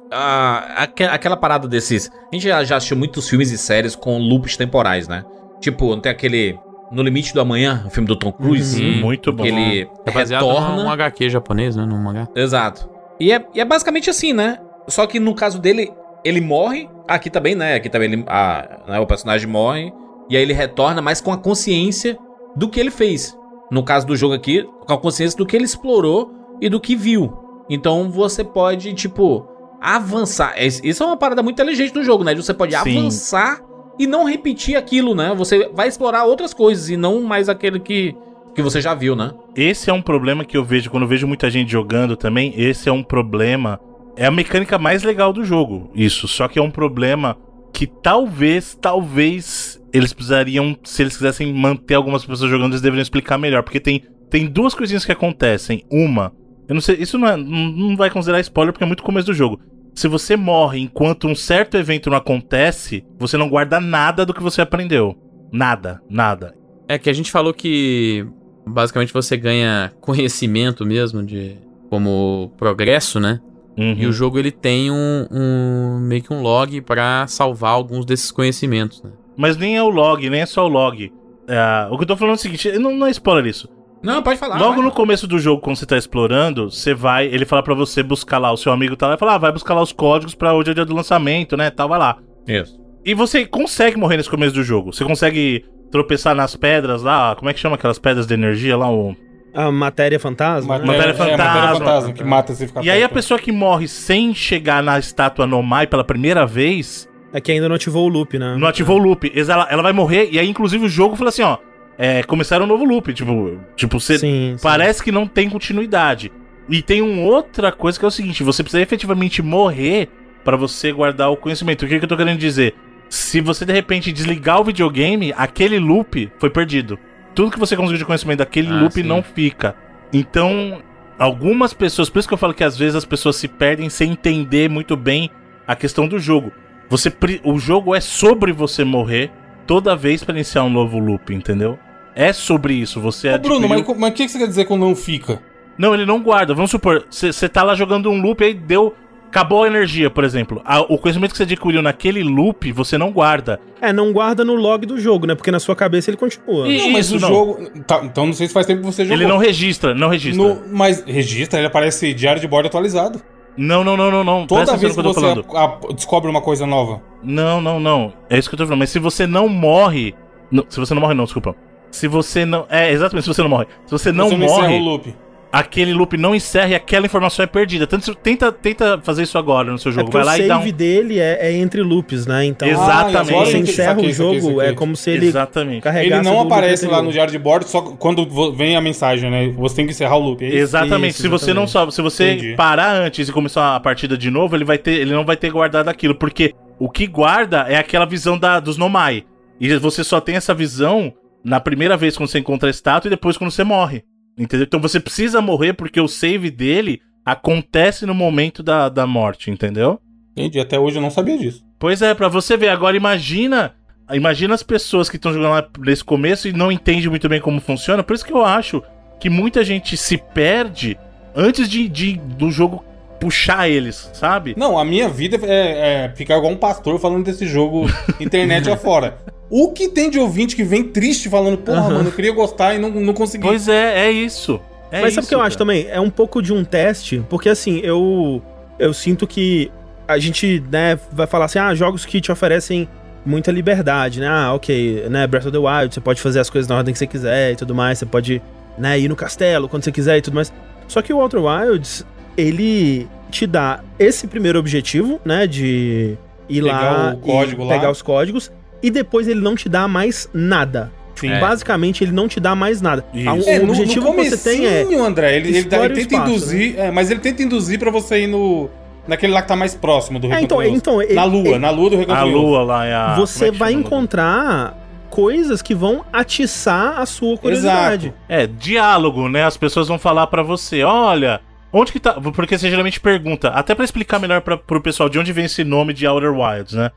aque- aquela parada desses. A gente já, já assistiu muitos filmes e séries com loops temporais, né? Tipo, não tem aquele. No Limite do Amanhã, o filme do Tom Cruise. Uhum, muito bom. Que ele É baseado retorna. num HQ japonês, né? Num mangá. Exato. E é, e é basicamente assim, né? Só que no caso dele, ele morre. Aqui também, né? Aqui também ele, a- né, o personagem morre. E aí ele retorna, mas com a consciência do que ele fez. No caso do jogo aqui, com a consciência do que ele explorou e do que viu. Então você pode, tipo, avançar. Es- Isso é uma parada muito inteligente do jogo, né? Você pode Sim. avançar e não repetir aquilo, né? Você vai explorar outras coisas e não mais aquele que, que você já viu, né? Esse é um problema que eu vejo quando eu vejo muita gente jogando também. Esse é um problema. É a mecânica mais legal do jogo, isso. Só que é um problema que talvez, talvez eles precisariam, se eles quisessem manter algumas pessoas jogando, eles deveriam explicar melhor. Porque tem, tem duas coisinhas que acontecem. Uma, eu não sei, isso não, é, não vai considerar spoiler porque é muito começo do jogo. Se você morre enquanto um certo evento não acontece, você não guarda nada do que você aprendeu. Nada, nada. É que a gente falou que basicamente você ganha conhecimento mesmo de como progresso, né? Uhum. E o jogo ele tem um, um- meio que um log pra salvar alguns desses conhecimentos, né? Mas nem é o log, nem é só o log. É, o que eu tô falando é o seguinte, não, não é spoiler isso. Não, pode falar. Logo vai. no começo do jogo, quando você tá explorando, você vai, ele fala pra você buscar lá, o seu amigo tá lá e fala, ah, vai buscar lá os códigos pra hoje é o dia do lançamento, né, tal, vai lá. Isso. E você consegue morrer nesse começo do jogo. Você consegue tropeçar nas pedras lá, como é que chama aquelas pedras de energia lá, o... A matéria fantasma? né? Matéria é, matéria fantasma. fantasma que mata se ficar E aí a pessoa que morre sem chegar na estátua Nomai pela primeira vez, É que ainda não ativou o loop, né? não ativou o loop. Ela, ela vai morrer, e aí inclusive o jogo fala assim, ó, é, começaram um novo loop, tipo, tipo você Sim, sim. Parece que não tem continuidade. E tem uma outra coisa que é o seguinte: você precisa efetivamente morrer pra você guardar o conhecimento. O que, que eu tô querendo dizer? Se você de repente desligar o videogame, aquele loop foi perdido. Tudo que você conseguiu de conhecimento daquele Ah, loop sim. não fica. Então, algumas pessoas, por isso que eu falo que às vezes as pessoas se perdem sem entender muito bem a questão do jogo. Você, o jogo é sobre você morrer toda vez pra iniciar um novo loop, entendeu? É sobre isso. Você Ô, Bruno, mas, mas o que que você quer dizer com não fica? não, ele não guarda. Vamos supor, você tá lá jogando um loop aí deu. Acabou a energia, por exemplo. A- o conhecimento que você adquiriu naquele loop, você não guarda. É, não guarda no log do jogo, né? Porque na sua cabeça ele continua. Não, mas Isso, o não. jogo. tá, então não sei se faz tempo que você jogou. Ele não registra, não registra. No- mas registra, ele aparece diário de bordo atualizado. Não, não, não, não, não. Toda Presta vez que no você eu tô falando. a- a- descobre uma coisa nova. Não, não, não. É isso que eu tô falando. Mas se você não morre. não, se você não morre, não, desculpa. Se você não. É, exatamente, se você não morre. Se você não você não encerra morre, o loop. Aquele loop não encerra e aquela informação é perdida. Tanto tenta, tenta fazer isso agora no seu É jogo. porque Vai o lá save e dá um. dele é, é entre loops, né? Então, Exatamente. Ah, e agora você encerra saquei, o jogo, saquei. é como se ele Exatamente. carregasse Ele não aparece lá no diário de bordo só quando vem a mensagem, né? Você tem que encerrar o loop. É isso? Exatamente. Isso, se você não exatamente. só, se você Entendi. parar antes e começar a partida de novo, ele vai ter, ele não vai ter guardado aquilo, porque o que guarda é aquela visão da, dos Nomai. E você só tem essa visão na primeira vez quando você encontra a estátua e depois quando você morre. Entendeu? Então você precisa morrer porque o save dele acontece no momento da, da morte, entendeu? Entendi. Até hoje eu não sabia disso. Pois é, pra você ver. Agora imagina. Imagina as pessoas que estão jogando lá nesse começo e não entendem muito bem como funciona. Por isso que eu acho que muita gente se perde antes de, de- do jogo puxar eles, sabe? Não, a minha vida é, é ficar igual um pastor falando desse jogo internet afora. O que tem de ouvinte que vem triste falando, porra, Aham. mano, eu queria gostar e não, não consegui. Pois é, é isso. É Mas sabe o que eu isso, acho cara. também? É um pouco de um teste, porque assim, eu eu sinto que a gente, né, vai falar assim, ah, jogos que te oferecem muita liberdade, né? Ah, ok, né, Breath of the Wild, você pode fazer as coisas na ordem que você quiser e tudo mais, você pode, né, ir no castelo quando você quiser e tudo mais. Só que o Outer Wilds, ele te dá esse primeiro objetivo, né, de ir Pegar lá o código e lá. pegar os códigos, e depois ele não te dá mais nada. Sim. É. Basicamente, ele não te dá mais nada. Isso. Ah, O, É, o no- objetivo no que você tem é. André, ele, ele, ele tenta espaço, induzir, é, mas ele tenta induzir pra você ir no naquele lá que tá mais próximo do É, então, então, ele- na lua, ele- na lua do Recanto A lua lá é a. você é que vai encontrar coisas que vão atiçar a sua curiosidade. Exato. É, diálogo, né? As pessoas vão falar pra você, olha, onde que tá. Porque você geralmente pergunta, até pra explicar melhor pra, pro pessoal de onde vem esse nome de Outer Wilds, né?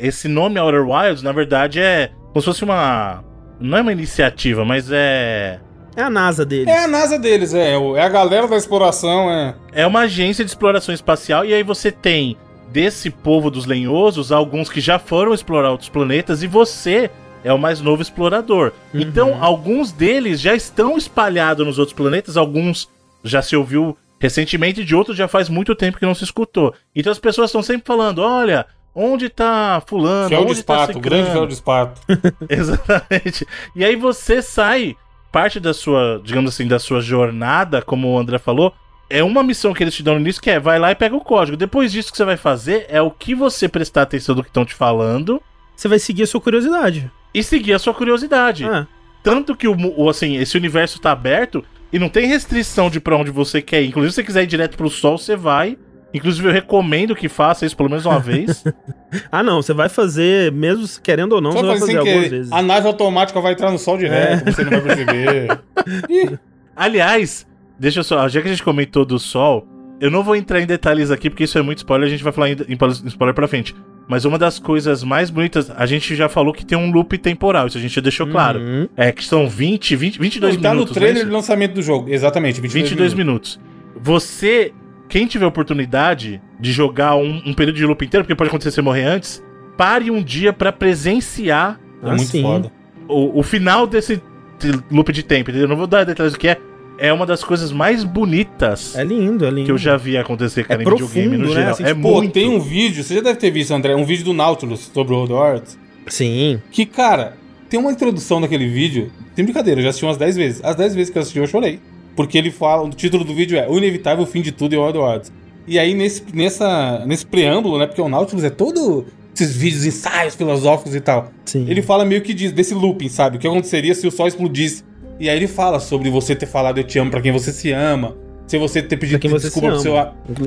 Esse nome Outer Wilds, na verdade, é como se fosse uma. Não é uma iniciativa, mas é. É a NASA deles. É a NASA deles, é, o- é a galera da exploração, é. É uma agência de exploração espacial, e aí você tem desse povo dos lenhosos alguns que já foram explorar outros planetas, e você é o mais novo explorador. Então, alguns deles já estão espalhados nos outros planetas, alguns já se ouviu recentemente, de outros já faz muito tempo que não se escutou. Então as pessoas estão sempre falando: olha. Onde tá fulano? Fiel de onde tá espato, grande ciclano?" fiel de espato. Exatamente. E aí você sai, parte da sua, digamos assim, da sua jornada, como o André falou, é uma missão que eles te dão no início que é vai lá e pega o código. Depois disso que você vai fazer é o que você prestar atenção do que estão te falando Você vai seguir a sua curiosidade. e seguir a sua curiosidade. Ah, Tanto que o, assim, esse universo tá aberto e não tem restrição de pra onde você quer ir. Inclusive, se você quiser ir direto pro sol, você vai. Inclusive, eu recomendo que faça isso pelo menos uma vez. Ah, não, você vai fazer, mesmo querendo ou não, Só você vai fazer sem algumas vezes. A nave automática vai entrar no sol direto, você não vai perceber. Aliás, deixa eu só. Já que a gente comentou do sol, eu não vou entrar em detalhes aqui, porque isso é muito spoiler, a gente vai falar em, em spoiler pra frente. Mas uma das coisas mais bonitas, a gente já falou que tem um loop temporal, isso a gente já deixou claro. Uhum. É que são 20, 20 22 tá no minutos. trailer de lançamento do jogo, exatamente, 22, 22 minutos. Você, quem tiver oportunidade de jogar um, um período de loop inteiro, porque pode acontecer você morrer antes, pare um dia pra presenciar É Ah, muito sim. foda. o, o final desse loop de tempo, entendeu? Eu não vou dar detalhes do que é. É uma das coisas mais bonitas É lindo, é lindo. que eu já vi acontecer, cara, É em videogame no profundo, né? geral. Assim, é tipo, Pô, muito. tem um vídeo, você já deve ter visto, André, um vídeo do Nautilus sobre o World Wars. Sim. Que, cara, tem uma introdução naquele vídeo. Sem brincadeira, eu já assisti umas 10 vezes. As 10 vezes que eu assisti, eu chorei. Porque ele fala, o título do vídeo é O Inevitável Fim de Tudo em World Wars. E aí, nesse, nessa, nesse preâmbulo, né? Porque o Nautilus é todo esses vídeos, ensaios filosóficos e tal. Sim. Ele fala meio que diz, desse looping, sabe? O que aconteceria se o sol explodisse. E aí ele fala sobre você ter falado eu te amo pra quem você se ama. Se você ter pedido você desculpa pro se seu,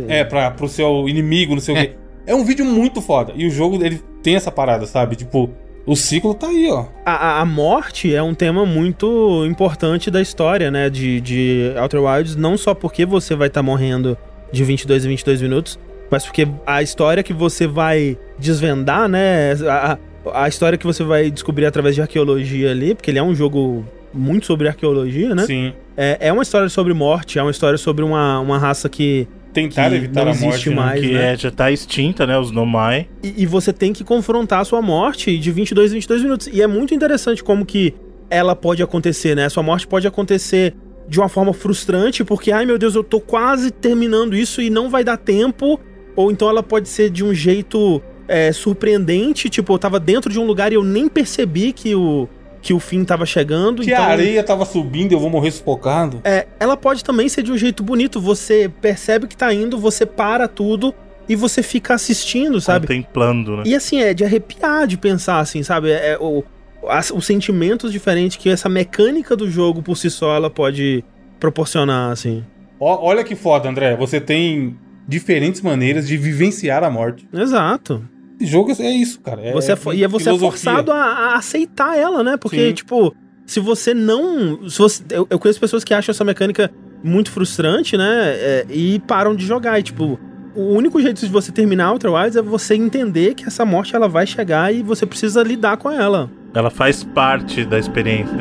é, pra, pro seu inimigo, não sei o quê. É um vídeo muito foda. E o jogo, ele tem essa parada, sabe? Tipo, o ciclo tá aí, ó. A, a- morte é um tema muito importante da história, né? De, de Outer Wilds, não só porque você vai estar morrendo de 22 em 22 minutos, mas porque a história que você vai desvendar, né? A, a- a história que você vai descobrir através de arqueologia ali, porque ele é um jogo muito sobre arqueologia, né? Sim. É, é uma história sobre morte, é uma história sobre uma, uma raça que. Tentar Que evitar não a morte. existe né? mais. que né? é, já tá extinta, né? Os Nomai. E, e você tem que confrontar a sua morte de 22 em 22 minutos. E é muito interessante como que ela pode acontecer, né? A sua morte pode acontecer de uma forma frustrante, porque, ai meu Deus, eu tô quase terminando isso e não vai dar tempo. Ou então ela pode ser de um jeito é, surpreendente, tipo, eu tava dentro de um lugar e eu nem percebi que o, que o fim tava chegando. Que então... a areia tava subindo e eu vou morrer sufocado. É, ela pode também ser de um jeito bonito. Você percebe que tá indo, você para tudo e você fica assistindo, sabe? Contemplando, né? E assim, é de arrepiar de pensar, assim, sabe? É, é o, as- os sentimentos diferentes que essa mecânica do jogo por si só ela pode proporcionar, assim. Ó, olha que foda, André. Você tem diferentes maneiras de vivenciar a morte. Exato. Jogo é isso, cara. É Você é e é você é filosofia. forçado a, a aceitar ela, né? Porque, Sim. tipo, se você não. Se você, eu, eu conheço pessoas que acham essa mecânica muito frustrante, né? é, e param de jogar. E, tipo, o único jeito de você terminar Outer Wilds é você entender que essa morte ela vai chegar e você precisa lidar com ela. Ela faz parte da experiência.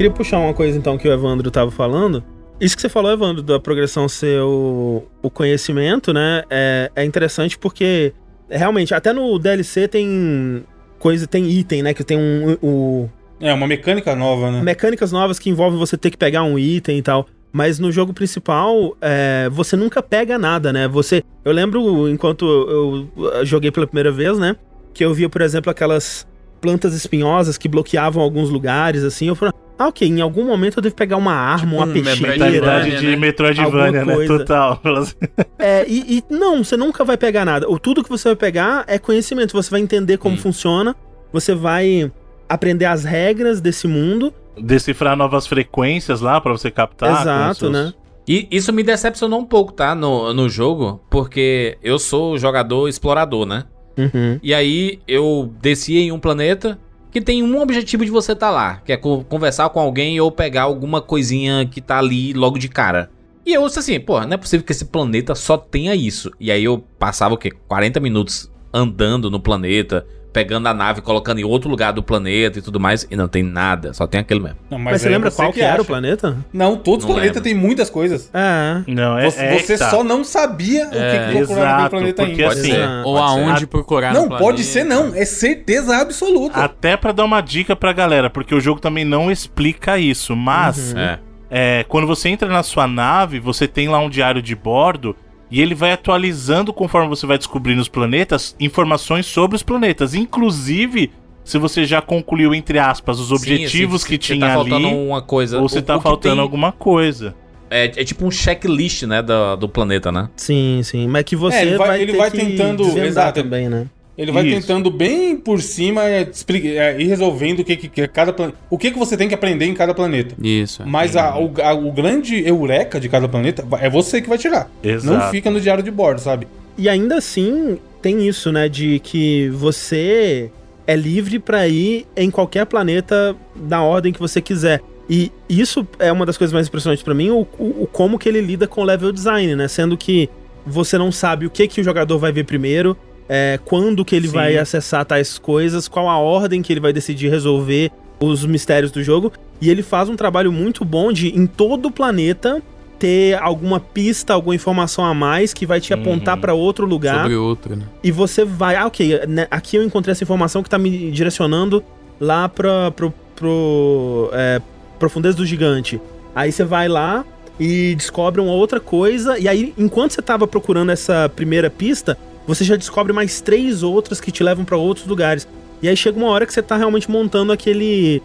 Queria puxar uma coisa então que o Evandro tava falando. Isso que você falou, Evandro, da progressão ser o, o conhecimento, né? É, é interessante porque realmente, até no DLC tem coisa, tem item, né? Que tem um. O, É, uma mecânica nova, né? mecânicas novas que envolvem você ter que pegar um item e tal. Mas no jogo principal, é, você nunca pega nada, né? Você. Eu lembro, enquanto eu, eu joguei pela primeira vez, né? Que eu via, por exemplo, aquelas plantas espinhosas que bloqueavam alguns lugares, assim. Eu falei, ah, ok, em algum momento eu devo pegar uma arma, uma um peixeira. Mentalidade né? de Metroidvania, né? Total. É, e, e não, você nunca vai pegar nada. O tudo que você vai pegar é conhecimento. Você vai entender como funciona, você vai aprender as regras desse mundo. Decifrar novas frequências lá pra você captar. Exato, seus- né? E isso me decepcionou um pouco, tá? No, no jogo, porque eu sou jogador explorador, né? Uhum. E aí eu desci em um planeta que tem um objetivo de você estar lá, que é co- conversar com alguém ou pegar alguma coisinha que tá ali logo de cara. E eu disse assim, pô, não é possível que esse planeta só tenha isso. E aí eu passava o quê? 40 minutos andando no planeta, pegando a nave, colocando em outro lugar do planeta e tudo mais, e não tem nada, só tem aquele mesmo. Não, Mas, você é lembra qual que, era o planeta? Não, todos os planetas têm muitas coisas. É. Não, é. você é você tá. só não sabia o que, É, que procurar exato, planeta porque ainda. assim, ser. Ou Pode ser. aonde procurar Não, no pode planeta. ser não. É certeza absoluta. Até pra dar uma dica pra galera, porque o jogo também não explica isso, mas É. é, quando você entra na sua nave, você tem lá um diário de bordo e ele vai atualizando conforme você vai descobrindo os planetas, informações sobre os planetas, inclusive se você já concluiu entre aspas os objetivos Sim, que se tinha tá faltando ali, uma coisa. ou se tá o faltando tem alguma coisa. É, é tipo um checklist, né, do, do planeta, né? Sim, sim. Mas que você É, ele vai- vai, ele ter vai que tentando- exato. também, né? Ele vai Isso. tentando bem por cima é, é, ir resolvendo o que, que, que cada planeta. O que, que você tem que aprender em cada planeta. Isso. é. Mas a- o, a- o grande eureka de cada planeta é você que vai tirar. Exato. Não fica no diário de bordo, sabe? E ainda assim, tem isso, né? De que você é livre pra ir em qualquer planeta da ordem que você quiser. E isso é uma das coisas mais impressionantes pra mim, o, o- o como que ele lida com o level design, né? Sendo que você não sabe o que que o jogador vai ver primeiro, é, quando que ele Sim. vai acessar tais coisas, qual a ordem que ele vai decidir resolver os mistérios do jogo. E ele faz um trabalho muito bom de, em todo o planeta, ter alguma pista, alguma informação a mais que vai te apontar Uhum. pra outro lugar. Sobre outro, né? E você vai, ah, ok, né, aqui eu encontrei essa informação que tá me direcionando lá pra, pro, pro é, profundeza do gigante. Aí você vai lá e descobre uma outra coisa, e aí, enquanto você tava procurando essa primeira pista, você já descobre mais três outras que te levam pra outros lugares. E aí chega uma hora que você tá realmente montando aquele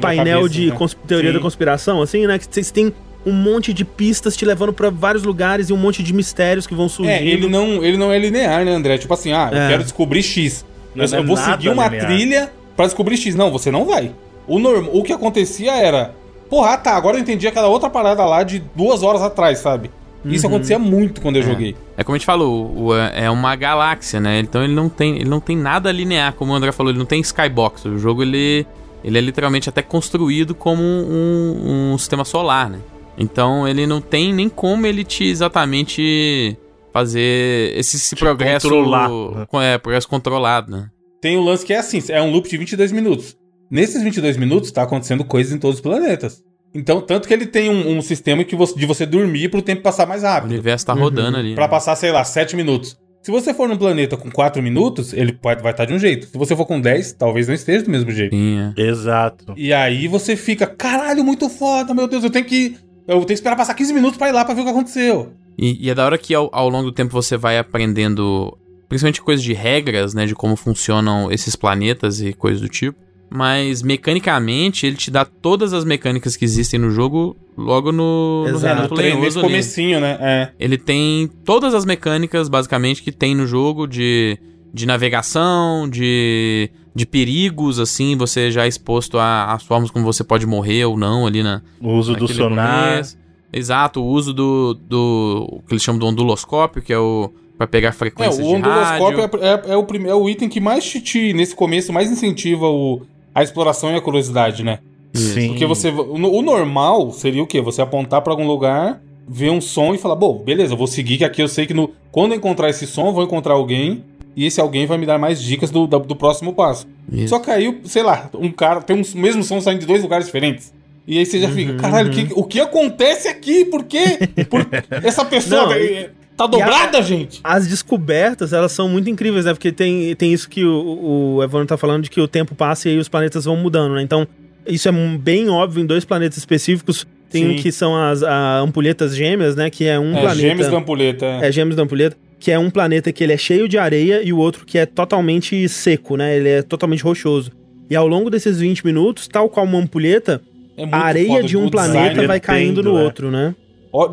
painel de né? teoria Sim. da conspiração, assim, né? Que vocês têm um monte de pistas te levando pra vários lugares e um monte de mistérios que vão surgindo. É, ele não, ele não é linear, né, André? Tipo assim, ah, eu É. quero descobrir X. Não eu é eu vou seguir uma linear. trilha pra descobrir X. Não, você não vai. O, norm... o que acontecia era, porra, ah, tá, agora eu entendi aquela outra parada lá de duas horas atrás, sabe? Isso Uhum. acontecia muito quando eu joguei. É como a gente falou, o- é uma galáxia, né? Então ele não tem, ele não tem nada linear, como o André falou, ele não tem skybox. O jogo ele, ele é literalmente até construído como um, um sistema solar, né? Então ele não tem nem como ele te exatamente fazer esse, esse progresso controlar, né? é, progresso controlado, né? Tem o lance que é assim, é um loop de 22 minutos. Nesses 22 minutos tá acontecendo coisas em todos os planetas. Então, tanto que ele tem um, um sistema que você- de você dormir pro tempo passar mais O rápido. universo tá rodando ali. Pra né? passar, sei lá, 7 minutos. Se você for num planeta com 4 minutos, ele pode, vai estar de um jeito. Se você for com 10, talvez não esteja do mesmo jeito. Sim, é. Exato. E aí você fica, caralho, muito foda, meu Deus, eu tenho que. Eu tenho que esperar passar 15 minutos pra ir lá pra ver o que aconteceu. E, e é da hora que ao, ao longo do tempo você vai aprendendo, principalmente coisas de regras, né? De como funcionam esses planetas e coisas do tipo. Mas mecanicamente ele te dá todas as mecânicas que existem no jogo logo no, Exato. No treino, nesse comecinho, né? É. Ele tem todas as mecânicas, basicamente, que tem no jogo de, de navegação, de, de perigos, assim, você já é exposto às formas como você pode morrer ou não ali na, O uso do sonar. começo. Exato, o uso do, do. o que eles chamam do onduloscópio, que é o. pra pegar É, frequências o de onduloscópio é, é- é o é o item que mais te, te- nesse começo, mais incentiva o, a exploração e a curiosidade, né? Sim. Porque você. O, o normal seria o quê? Você apontar pra algum lugar, ver um som e falar, bom, beleza, eu vou seguir, que aqui eu sei que no, quando eu encontrar esse som, eu vou encontrar alguém. E esse alguém vai me dar mais dicas do, da- do próximo passo. Isso. Só que aí, sei lá, um cara tem um mesmo som saindo de dois lugares diferentes. E aí você já Uhum, fica, caralho, o que, o que acontece aqui? Por quê? Por essa pessoa. Não, é, Tá dobrada, gente? As descobertas, elas são muito incríveis, né? Porque tem, tem isso que o, o Evandro tá falando, de que o tempo passa e aí os planetas vão mudando, né? Então, isso é bem óbvio em dois planetas específicos. Tem um Sim. que são as a ampulhetas gêmeas, né? Que é um É, planeta... gêmeos da ampulheta. É. É, Gêmeos da Ampulheta, que é um planeta que ele é cheio de areia e o outro que é totalmente seco, né? Ele é totalmente rochoso. E ao longo desses 20 minutos, tal qual uma ampulheta, É a areia de um planeta design. vai caindo no é. outro, né?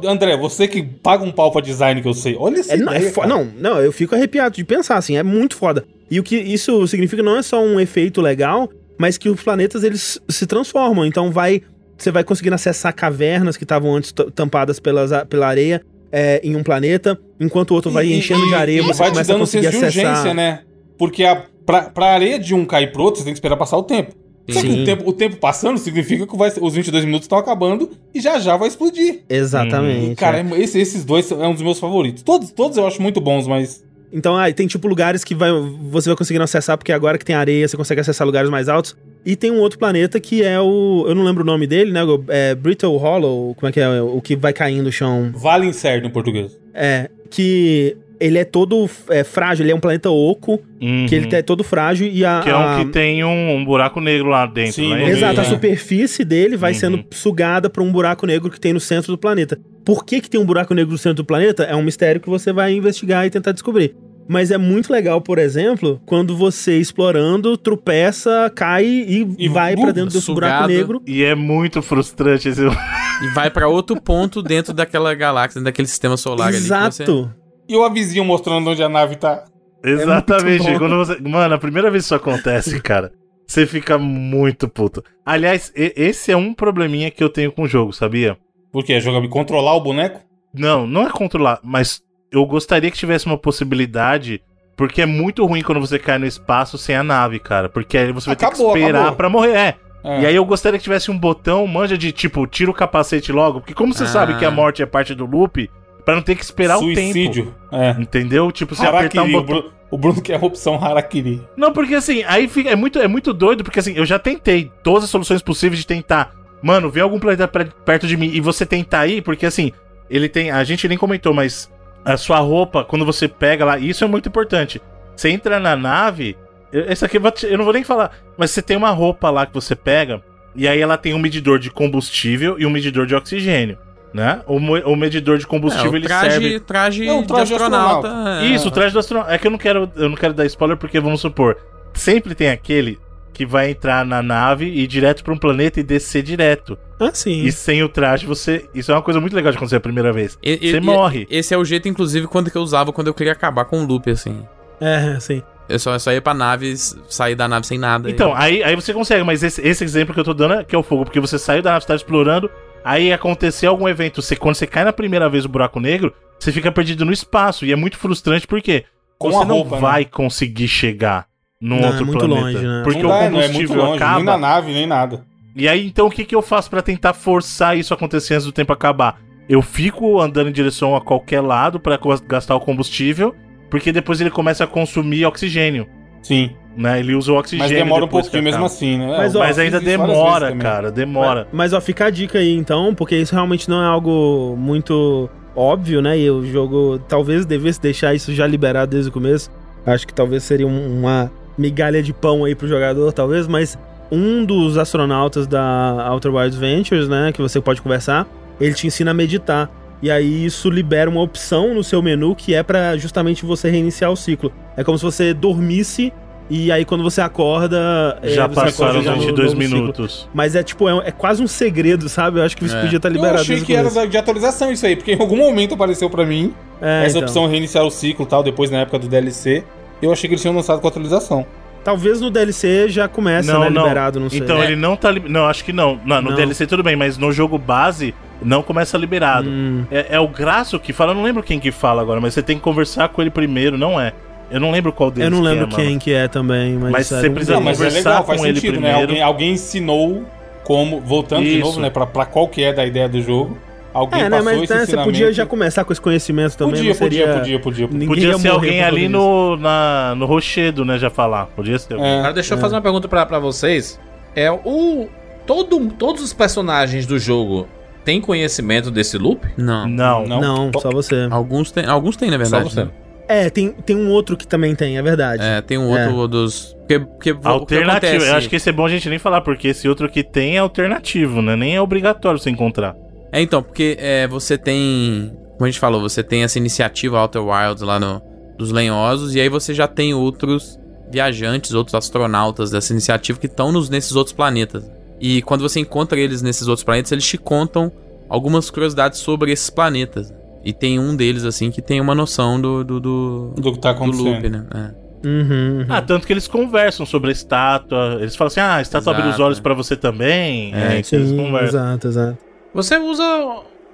André, você que paga um pau pra design que eu sei. Olha essa É, não, é não, não, eu fico arrepiado de pensar assim, é muito foda. E o que isso significa não é só um efeito legal, mas que os planetas eles se transformam. Então vai, você vai conseguindo acessar cavernas que estavam antes tampadas pelas, a- pela areia é, em um planeta, enquanto o outro vai E- enchendo e- de areia, e você vai te começa a dando conseguir senso de acessar. urgência, né? Porque a, pra, pra areia de um cair pro outro, você tem que esperar passar o tempo. Só que o tempo, o tempo passando significa que vai, os 22 minutos estão acabando e já já vai explodir. Exatamente. E, cara, é. é- esse- esses dois são- é um dos meus favoritos. Todos, todos eu acho muito bons, mas. Então, ah, tem tipo lugares que vai, você vai conseguindo acessar, porque agora que tem areia, você consegue acessar lugares mais altos. E tem um outro planeta que é o. Eu não lembro o nome dele, né? É Brittle Hollow, como é que é? O que vai cair no chão. Vale incerto em português. É. Que ele é todo é, frágil, ele é um planeta oco, Uhum. que ele é todo frágil e a. Que é um a- que tem um, um buraco negro lá dentro, Sim, né? Exato, meio, a é. superfície dele vai Uhum. sendo sugada pra um buraco negro que tem no centro do planeta. Por que, que tem um buraco negro no centro do planeta? É um mistério que você vai investigar e tentar descobrir. Mas é muito legal, por exemplo, quando você explorando, tropeça, cai e, E vai bu- pra dentro desse buraco sugado. negro. E é muito frustrante esse. E vai pra outro ponto dentro daquela galáxia, dentro daquele sistema solar ali. que você- Exato. E o avizinho mostrando onde a nave tá. Exatamente. muito bom. quando você... Mano, a primeira vez que isso acontece, cara, você fica muito puto. Aliás, e- esse é um probleminha que eu tenho com o jogo, sabia? Porque é jogar controlar o boneco? Não, não é controlar, mas eu gostaria que tivesse uma possibilidade. Porque é muito ruim quando você cai no espaço sem a nave, cara. Porque aí você vai ter Acabou, que esperar acabou. pra morrer. É. É. E aí eu gostaria que tivesse um botão, manja de tipo, tira o capacete logo. Porque como você Ah. sabe que a morte é parte do loop, pra não ter que esperar o tempo. Suicídio. É. Entendeu? Tipo, você apertar um botão. Bruno, o Bruno quer a opção Harakiri. Não, porque assim, aí fica, é, muito, é muito doido, porque assim, eu já tentei todas as soluções possíveis de tentar. Mano, vê algum planeta perto de mim e você tentar ir, porque assim, ele tem. A gente nem comentou, mas a sua roupa, quando você pega lá, isso é muito importante. Você entra na nave. Essa aqui eu não vou nem falar, mas você tem uma roupa lá que você pega, e aí ela tem um medidor de combustível e um medidor de oxigênio. Né? O, o medidor de É, combustível o ele traje, serve traje, É um traje de astronauta. é. isso, o traje do astronauta. É que eu não quero, eu não quero dar spoiler porque vamos supor, sempre tem aquele que vai entrar na nave e ir direto pra um planeta e descer direto. Ah, sim. E sem o traje você, isso é uma coisa muito legal de acontecer a primeira vez. E- Você e- morre. Esse é o jeito, inclusive, quando que eu usava quando eu queria acabar com o loop, assim. É, sim. Eu só, eu só ia pra nave, sair da nave sem nada. Então, e... aí, aí você consegue, mas esse, esse exemplo que eu tô dando é que é o fogo, porque você saiu da nave, você tá explorando, aí aconteceu algum evento, você, quando você cai na primeira vez no buraco negro, você fica perdido no espaço, e é muito frustrante porque Com você a não roupa, né? vai conseguir chegar num Não, é outro muito planeta. longe, né? Porque não o dá, não é muito combustível longe, acaba. nem na nave, nem nada. E aí, então, o que, que eu faço pra tentar forçar isso a acontecer antes do tempo acabar? Eu fico andando em direção a qualquer lado pra co- gastar o combustível, porque depois ele começa a consumir oxigênio, Sim. Né? Ele usa o Mas oxigênio. demora um pouquinho mesmo assim, né? Mas, Eu ó, Mas ainda demora, cara, demora. Mas ó, fica a dica aí então, porque isso realmente não é algo muito óbvio, né? E o jogo talvez devesse deixar isso já liberado desde o começo. Acho que talvez seria um- uma migalha de pão aí pro jogador, talvez, mas um dos astronautas da Outer Wilds Ventures, né, que você pode conversar, ele te ensina a meditar. E aí isso libera uma opção no seu menu que é pra justamente você reiniciar o ciclo. É como se você dormisse e aí quando você acorda, é, Já você passaram acorda os já no 22 novo ciclo. minutos. Mas é tipo, é, é quase um segredo, sabe? Eu acho que isso É. podia estar Eu liberado achei desde o que era começo. de atualização isso aí, porque em algum momento apareceu pra mim É, essa então. opção reiniciar o ciclo e tal, depois na época do DLC. Eu achei que eles tinham lançado com atualização. Talvez no DLC já comece, Não, né, não. liberado, não sei. Então É. ele não tá. li- Não, acho que não. Não, no Não. DLC tudo bem, mas no jogo base não começa liberado. Hum, É, é o Graço que fala, eu não lembro quem que fala agora, mas você tem que conversar com ele primeiro, não é? Eu não lembro qual deles eu não lembro que é, quem mano. que é também, mas... Mas você um precisa Não, deles. mas é conversar legal, faz com ele sentido, né? primeiro. Alguém, alguém ensinou como, voltando de Isso. novo, né, pra, pra qual que é da ideia do jogo. Alguém É, né, passou mas esse né, você podia já começar com esse conhecimento também, Podia, seria... podia, podia, podia, podia. Podia ia ser alguém ali no, na, no rochedo, né? Já falar. Podia ser. alguém. É, Agora deixa eu fazer uma pergunta pra, pra vocês. É o. Todo, todos os personagens do jogo tem conhecimento desse loop? Não. Não. Não. Não, só você. Alguns tem, alguns tem, na verdade. Só você. né? É, tem, tem um outro que também tem, é verdade. É, tem um outro dos. Porque, porque que Alternativo. Eu acho que esse é bom a gente nem falar, porque esse outro que tem é alternativo, né? Nem é obrigatório você encontrar. É, então, porque é, você tem. Como a gente falou, você tem essa iniciativa Outer Wilds lá no, dos lenhosos, e aí você já tem outros viajantes, outros astronautas dessa iniciativa que estão nos- nesses outros planetas. E quando você encontra eles nesses outros planetas, eles te contam algumas curiosidades sobre esses planetas. E tem um deles, assim, que tem uma noção do, do, do, Do que tá do acontecendo. loop, né? É. Uhum, uhum. Ah, tanto que eles conversam sobre a estátua. Eles falam assim: ah, a estátua abre os olhos é. pra você também. É, É, isso eles Sim, conversam. exato, exato. Você usa.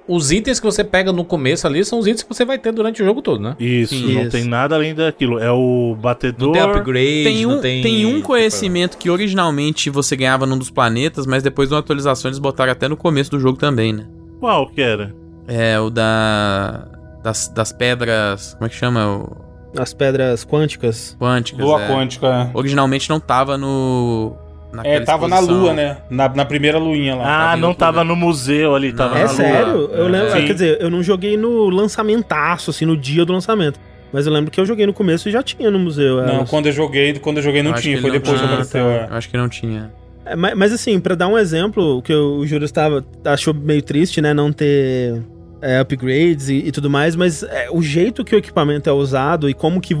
Os itens que você pega no começo ali são os itens que você vai ter durante o jogo todo, né? Isso, Sim, não isso. tem nada além daquilo. É o batedor. Não tem upgrade, Tem um, não tem. tem um conhecimento que originalmente você ganhava num dos planetas, mas depois de uma atualização eles botaram até no começo do jogo também, né? Qual que era? É o da. Das, das pedras. Como é que chama? O, As pedras quânticas. quânticas. Lua é. quântica. Originalmente não tava no. É, tava na exposição. lua, né? Na, na primeira luinha lá. Ah, tá não tava no museu ali, tava Não. É na lua. sério? Eu lembro. Sim. Quer dizer, eu não joguei no lançamentaço, assim, no dia do lançamento. Mas eu lembro que eu joguei no começo e já tinha no museu. Não, elas. quando eu joguei, quando eu joguei não Eu tinha, que foi não depois que tinha. apareceu. Ah, é. Eu acho que não tinha. É, mas, mas assim, pra dar um exemplo, o que o Júlio estava achou meio triste, né, não ter é, upgrades e, e tudo mais, mas é, o jeito que o equipamento é usado e como que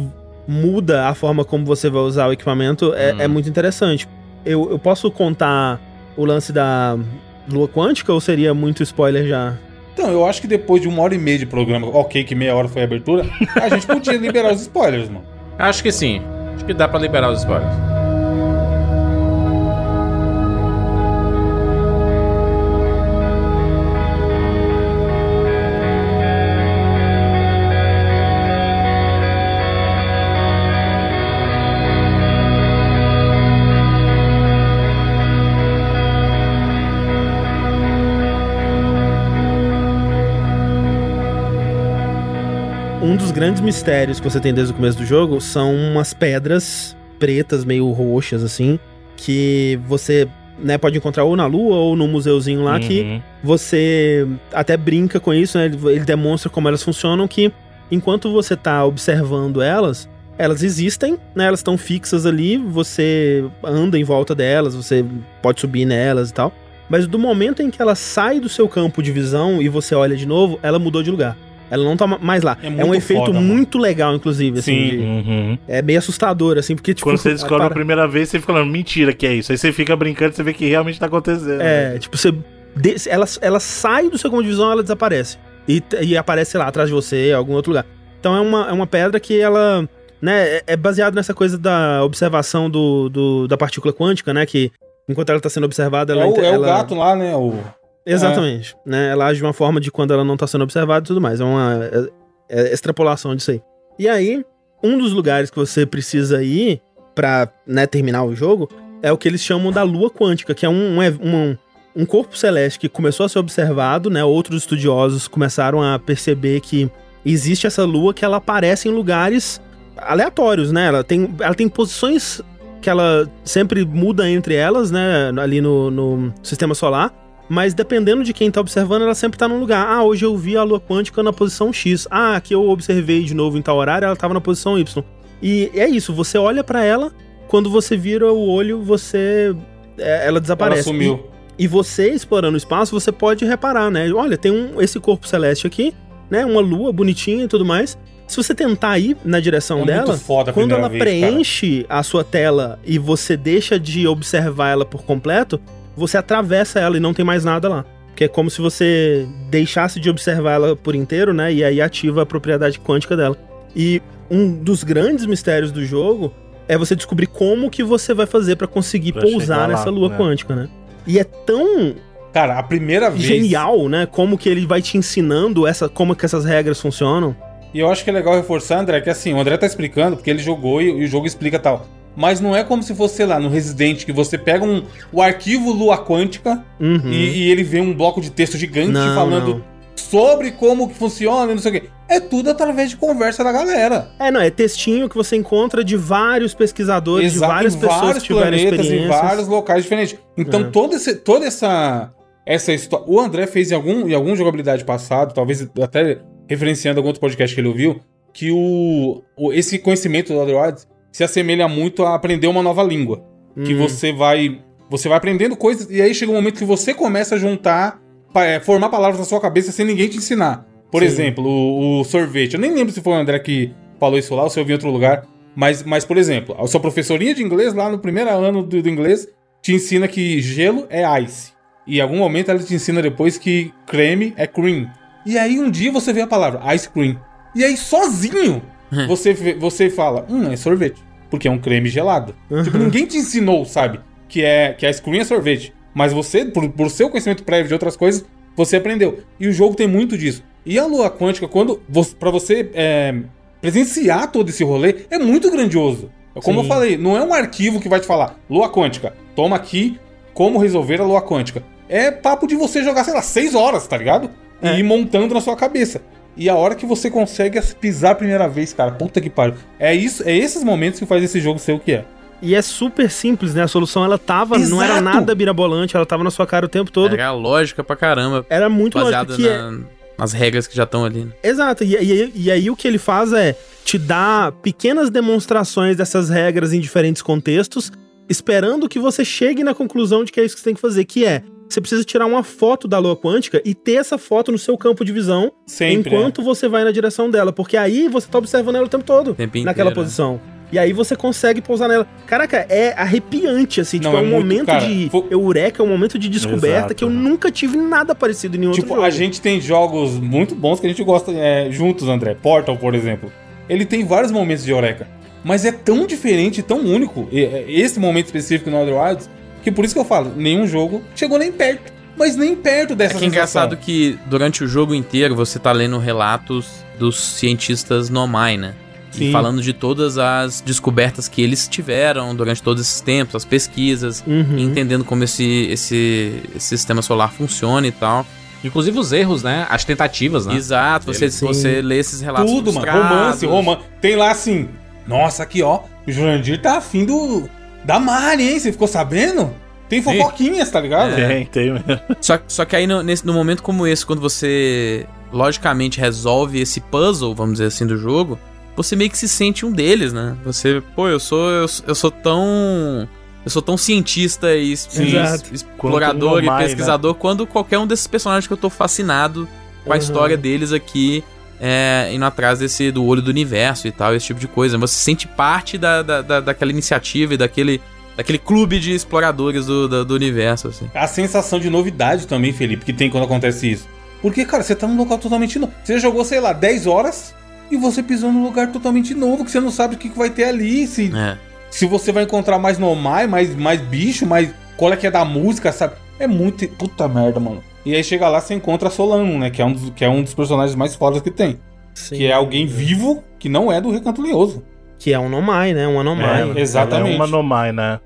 muda a forma como você vai usar o equipamento é, Hum. é muito interessante. Eu, eu posso contar o lance da lua quântica ou seria muito spoiler já? Então, eu acho que depois de uma hora e meia de programa, ok, que meia hora foi a abertura, a gente podia liberar os spoilers, mano. Acho que sim. Acho que dá pra liberar os spoilers. Um dos grandes mistérios que você tem desde o começo do jogo são umas pedras pretas, meio roxas, assim, que você né, pode encontrar ou na lua ou no museuzinho lá, que Uhum. você até brinca com isso, né? Ele, ele demonstra como elas funcionam, que enquanto você tá observando elas, elas existem, né? Elas estão fixas ali, você anda em volta delas, você pode subir nelas e tal. Mas do momento em que ela sai do seu campo de visão e você olha de novo, ela mudou de lugar. Ela não tá ma- mais lá. É É, um efeito foda, mano. muito legal, inclusive, assim. Sim. de- Uhum. é meio assustador, assim, porque, tipo... Quando você descobre para- a primeira vez, você fica falando, mentira que é isso. Aí você fica brincando e você vê que realmente tá acontecendo. É, tipo, você. de- ela, ela sai do seu de visão ela desaparece. E, e aparece, sei lá, atrás de você, em algum outro lugar. Então é uma, é uma pedra que ela. Né, é- é baseado nessa coisa da observação do, do- da partícula quântica, né? Que enquanto ela tá sendo observada, ela. É o, é o ela- gato lá, né? O... Exatamente. Né, ela age de uma forma de quando ela não tá sendo observada e tudo mais. É uma é- é extrapolação disso aí. E aí, um dos lugares que você precisa ir pra né, terminar o jogo é o que eles chamam da lua quântica, que é um, um, um, um corpo celeste que começou a ser observado, né? Outros estudiosos começaram a perceber que existe essa lua que ela aparece em lugares aleatórios, né? Ela tem, ela tem posições que ela sempre muda entre elas, né? Ali no, no sistema solar. Mas dependendo de quem tá observando, ela sempre tá num lugar. Ah, hoje eu vi a lua quântica na posição X. Ah, aqui eu observei de novo em tal horário, ela tava na posição Y. E é isso, você olha pra ela, quando você vira o olho, você. é, ela Ela desaparece. sumiu. E, e você, explorando o espaço, você pode reparar, né? Olha, tem um, esse corpo celeste aqui, né? Uma lua bonitinha e tudo mais. Se você tentar ir na direção É dela, quando ela vez, cara. preenche a sua tela e você deixa de observar ela por completo, você atravessa ela e não tem mais nada lá. Que é como se você deixasse de observar ela por inteiro, né? E aí ativa a propriedade quântica dela. E um dos grandes mistérios do jogo é você descobrir como que você vai fazer pra conseguir Pra pousar lá, nessa lua né? quântica, né? E é tão Cara, a primeira vez. genial, né? Como que ele vai te ensinando essa, como que essas regras funcionam. E eu acho que é legal reforçar, André, que assim, o André tá explicando, porque ele jogou e, e o jogo explica tal. Mas não é como se fosse, sei lá, no Resident, que você pega um, o arquivo Lua Quântica Uhum. e, e ele vê um bloco de texto gigante Não, falando não. sobre como que funciona e não sei o quê. É tudo através de conversa da galera. É, não, é textinho que você encontra de vários pesquisadores, de Exato, várias em pessoas vários que tiveram planetas, em vários locais diferentes. Então, É. todo esse, toda essa essa história. O André fez em algum, em algum jogabilidade passado, talvez até referenciando algum outro podcast que ele ouviu, que o, o esse conhecimento do Wilds se assemelha muito a aprender uma nova língua. Que Uhum. você vai. Você vai aprendendo coisas, e aí chega um momento que você começa a juntar, é, formar palavras na sua cabeça sem ninguém te ensinar. Por Sim. exemplo, o, o sorvete. Eu nem lembro se foi o André que falou isso lá ou se eu vi em outro lugar. Mas, mas, por exemplo, a sua professorinha de inglês lá no primeiro ano do, do inglês te ensina que gelo é ice. E em algum momento ela te ensina depois que creme é cream. E aí um dia você vê a palavra ice cream. E aí sozinho você, vê- você fala, hum, é sorvete. Porque é um creme gelado. Tipo, ninguém te ensinou, sabe? Que é que ice cream é sorvete. Mas você, por, por seu conhecimento prévio de outras coisas, você aprendeu. E o jogo tem muito disso. E a lua quântica, quando você, para você é, presenciar todo esse rolê, é muito grandioso. Como Sim. eu falei, não é um arquivo que vai te falar, lua quântica, toma aqui como resolver a lua quântica. É papo de você jogar, sei lá, seis horas, tá ligado? E É. ir montando na sua cabeça. E a hora que você consegue pisar a primeira vez, cara, puta que pariu. É isso, é esses momentos que faz esse jogo ser o que é. E é super simples, né? A solução ela tava, não era Exato. nada birabolante, ela tava na sua cara o tempo todo. Era lógica pra caramba, Era muito baseada lógico que é, na- nas regras que já estão ali. né? Exato, e, e- e aí o que ele faz é te dar pequenas demonstrações dessas regras em diferentes contextos, esperando que você chegue na conclusão de que é isso que você tem que fazer, que é você precisa tirar uma foto da lua quântica e ter essa foto no seu campo de visão Sempre. enquanto você vai na direção dela, porque aí você tá observando ela o tempo todo, tempo naquela inteiro, né? posição. E aí você consegue pousar nela. Caraca, é arrepiante, assim. Não, tipo, é é um muito, momento cara. de Fo- eureka, é um momento de descoberta Exato. que eu nunca tive nada parecido em nenhum Tipo, outro jogo. a gente tem jogos muito bons que a gente gosta é, juntos, André. Portal, por exemplo. Ele tem vários momentos de eureka. Mas é tão diferente, tão único, e- é, esse momento específico no Other Wilds, que por isso que eu falo, nenhum jogo chegou nem perto. Mas nem perto dessa É que é sensação. engraçado que durante o jogo inteiro você tá lendo relatos dos cientistas Nomai, né? E Sim. falando de todas as descobertas que eles tiveram durante todos esses tempos, as pesquisas, Uhum. e entendendo como esse, esse, esse sistema solar funciona e tal. Inclusive os erros, né? As tentativas, né? Exato, você, você lê esses relatos Tudo, mano. Romance, romance. Tem lá assim. Nossa, aqui, ó. O Jurandir tá afim do. Da Mari, hein? Você ficou sabendo? Tem fofoquinhas, tá ligado? Tem, tem mesmo. Só, só que aí no, nesse, no momento como esse, quando você logicamente resolve esse puzzle, vamos dizer assim, do jogo, você meio que se sente um deles, né? Você, pô, eu sou eu, eu sou tão eu sou tão cientista e Exato. explorador Quanto um e Nomai, pesquisador quando qualquer um desses personagens que eu tô fascinado com a Uhum. história deles aqui. É, indo atrás desse do olho do universo e tal, esse tipo de coisa. Você se sente parte da, da, da- daquela iniciativa e daquele, daquele clube de exploradores do, do, do universo, assim. A sensação de novidade também, Felipe, que tem quando acontece isso. Porque, cara, você tá num local totalmente novo. Você jogou, sei lá, 10 horas e você pisou num lugar totalmente novo, que você não sabe o que, que vai ter ali. Se, É. se você vai encontrar mais nomai, mais, mais bicho, mais. Qual é que é da música, sabe? É muito. Puta merda, mano. E aí chega lá, você encontra a Solano, né? Que é um dos, que é um dos personagens mais fodas que tem. Sim. Que é alguém vivo que não é do Recanto Leoso. Que é um Nomai, né? Um Anomai. É, exatamente. Ela é uma Nomai, né?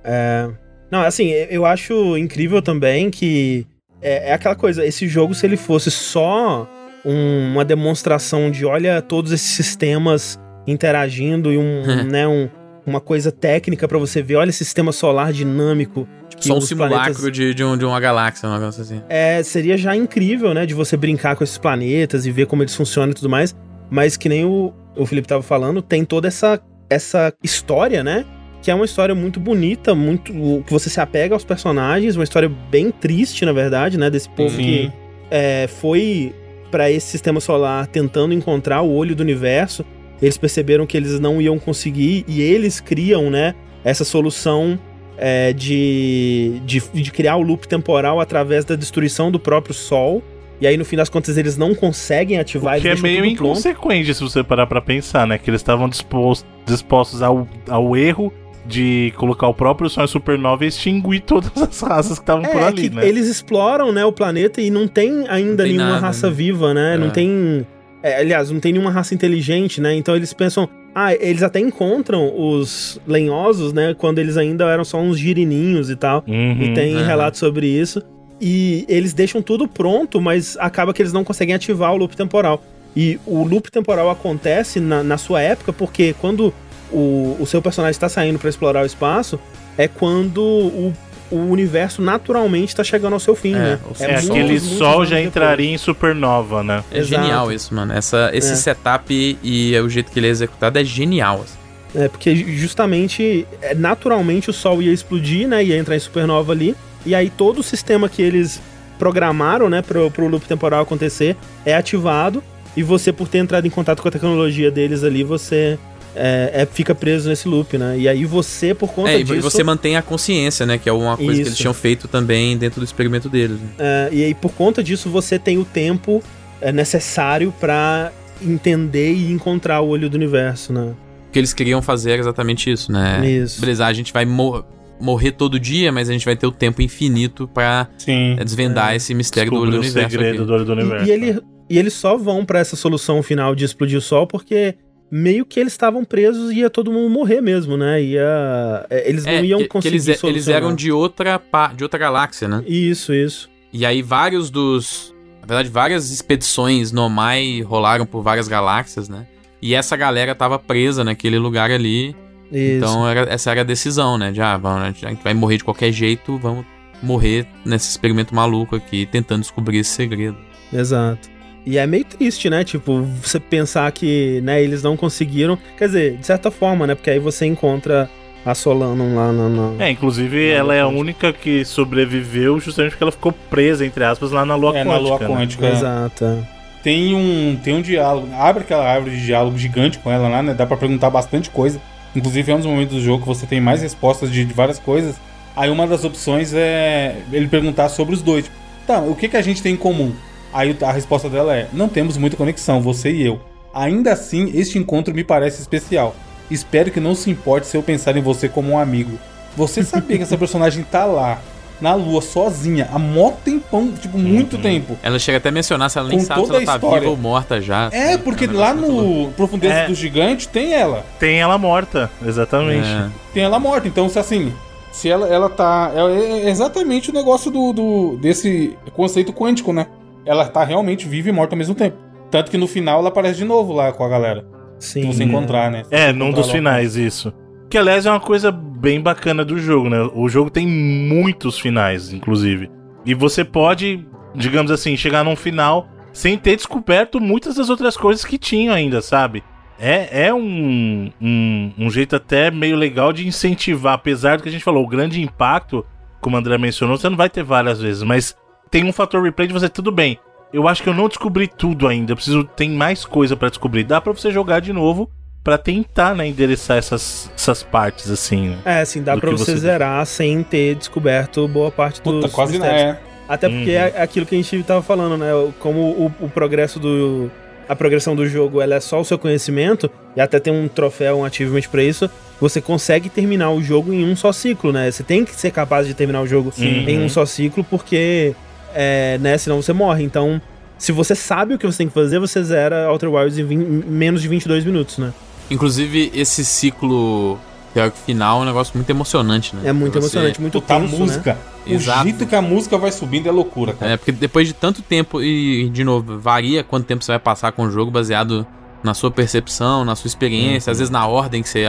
Não, assim, eu acho incrível também que é, é aquela coisa, esse jogo, se ele fosse só um- uma demonstração de olha todos esses sistemas interagindo e um, né, um- uma coisa técnica pra você ver, olha esse sistema solar dinâmico. Que Só um simulacro planetas- de, de, um- de uma galáxia, um negócio assim. É, seria já incrível, né, de você brincar com esses planetas e ver como eles funcionam e tudo mais. Mas que nem o, o Felipe tava falando, tem toda essa, essa história, né? Que é uma história muito bonita, muito. que você se apega aos personagens, uma história bem triste, na verdade, né? Desse povo Sim. que é, foi pra esse sistema solar tentando encontrar o olho do universo. Eles perceberam que eles não iam conseguir e eles criam, né? Essa solução é, de, de, de criar o loop temporal através da destruição do próprio Sol. E aí, no fim das contas, eles não conseguem ativar O que é meio inconsequente se você parar pra pensar, né? Que eles estavam dispostos, dispostos ao, ao erro de colocar o próprio Sol em supernova e extinguir todas as raças que estavam por É, ali, que né? eles exploram, né, o planeta e não tem ainda Não tem nenhuma nada, raça né? viva, né? Não É. tem. é, aliás, não tem nenhuma raça inteligente, né? Então eles pensam. Ah, eles até encontram os lenhosos, né? Quando eles ainda eram só uns girininhos e tal. Uhum. E tem aham. relatos sobre isso. E eles deixam tudo pronto, mas acaba que eles não conseguem ativar o loop temporal. E o loop temporal acontece na, na sua época porque quando o, o seu personagem está saindo para explorar o espaço, é quando o, o universo naturalmente tá chegando ao seu fim, É, né? É, muitos, aquele muitos sol anos já depois. entraria em supernova, né? É Exato. genial isso, mano. Essa, esse É. setup e o jeito que ele é executado é genial. assim. É, porque justamente, é, naturalmente o Sol ia explodir, né? Ia entrar em supernova ali. E aí todo o sistema que eles programaram, né, pro, pro loop temporal acontecer, é ativado. E você, por ter entrado em contato com a tecnologia deles ali, você é, é- fica preso nesse loop, né? E aí você, por conta É, e disso... você mantém a consciência, né? Que é uma coisa que eles Isso. tinham feito também dentro do experimento deles. né? É, e aí, por conta disso, você tem o tempo é, necessário pra entender e encontrar o olho do universo, né? O que eles queriam fazer era exatamente isso, né? Isso. Beleza, a gente vai mor- morrer todo dia, mas a gente vai ter o tempo infinito pra Sim. é, desvendar esse mistério do olho do o universo. segredo aqui. do olho do E- universo. E, ele, e eles só vão pra essa solução final de explodir o Sol porque meio que eles estavam presos e ia todo mundo morrer mesmo, né? Ia, é, eles não É, iam que- que conseguir eles, eles solucionar. eram de outra, de outra galáxia, né? Isso, isso. E aí vários dos. Na verdade, várias expedições Nomai rolaram por várias galáxias, né? E essa galera tava presa naquele lugar ali. isso. Então era- essa era a decisão, né? De ah, vamos, a gente vai morrer de qualquer jeito, vamos morrer nesse experimento maluco aqui, tentando descobrir esse segredo. Exato. E é meio triste, né? Tipo, você pensar que, né, eles não conseguiram. Quer dizer, de certa forma, né? Porque aí você encontra a Solano lá na. na- É, inclusive ela é a única que sobreviveu justamente porque ela ficou presa, entre aspas, lá na Lua É, Quântica. na Lua né? Quântica. é. Exato. é. Tem um, tem um diálogo. Abre aquela árvore de diálogo gigante com ela lá, né? Dá pra perguntar bastante coisa. Inclusive é um dos momentos do jogo que você tem mais respostas de, de várias coisas. Aí uma das opções é ele perguntar sobre os dois. Tipo, tá, o que, que a gente tem em comum? Aí a resposta dela é: não temos muita conexão, você e eu. Ainda assim, este encontro me parece especial. Espero que não se importe se eu pensar em você como um amigo. Você sabia que essa personagem tá lá, na lua, sozinha, há mó tempão, tipo, muito tempo. Ela chega até a mencionar se ela nem Com sabe se toda ela a tá história. viva ou morta já. É, assim. porque um lá no Profundezas É. do Gigante tem ela. Tem ela morta, exatamente. É. Tem ela morta. Então, se assim, se ela, ela tá. É é exatamente o negócio do, do- desse conceito quântico, né? Ela tá realmente viva e morta ao mesmo tempo. Tanto que no final ela aparece de novo lá com a galera. Sim. Se você encontrar, né? Se É, você num encontrar dos lá. finais, isso. Que aliás é uma coisa bem bacana do jogo, né? O jogo tem muitos finais, inclusive. E você pode, digamos assim, chegar num final sem ter descoberto muitas das outras coisas que tinham ainda, sabe? É, é um, um, um jeito até meio legal de incentivar, apesar do que a gente falou, o grande impacto, como o André mencionou, você não vai ter várias vezes, mas tem um fator replay de você, tudo bem. Eu acho que eu não descobri tudo ainda, eu preciso tem mais coisa pra descobrir. Dá pra você jogar de novo pra tentar, né, endereçar essas, essas partes assim. né? É, assim, dá do pra você, você- zerar sem ter descoberto boa parte Puta, quase não é. Até porque Uhum. é aquilo que a gente tava falando, né? Como o, o progresso do. A progressão do jogo ela é só o seu conhecimento, e até tem um troféu, um achievement pra isso. Você consegue terminar o jogo em um só ciclo, né? Você tem que ser capaz de terminar o jogo Sim. em um só ciclo, porque. É, né? Senão você morre. Então, se você sabe o que você tem que fazer, você zera Outer Wilds em, vin- em menos de 22 minutos, né? Inclusive, esse ciclo teórico final é um negócio muito emocionante, né? É muito Você- emocionante, muito Puta, a né? música. O Exato. jeito que a música vai subindo é loucura, cara. É, porque depois de tanto tempo, e de novo, varia quanto tempo você vai passar com o jogo baseado na sua percepção, na sua experiência, às vezes na ordem que você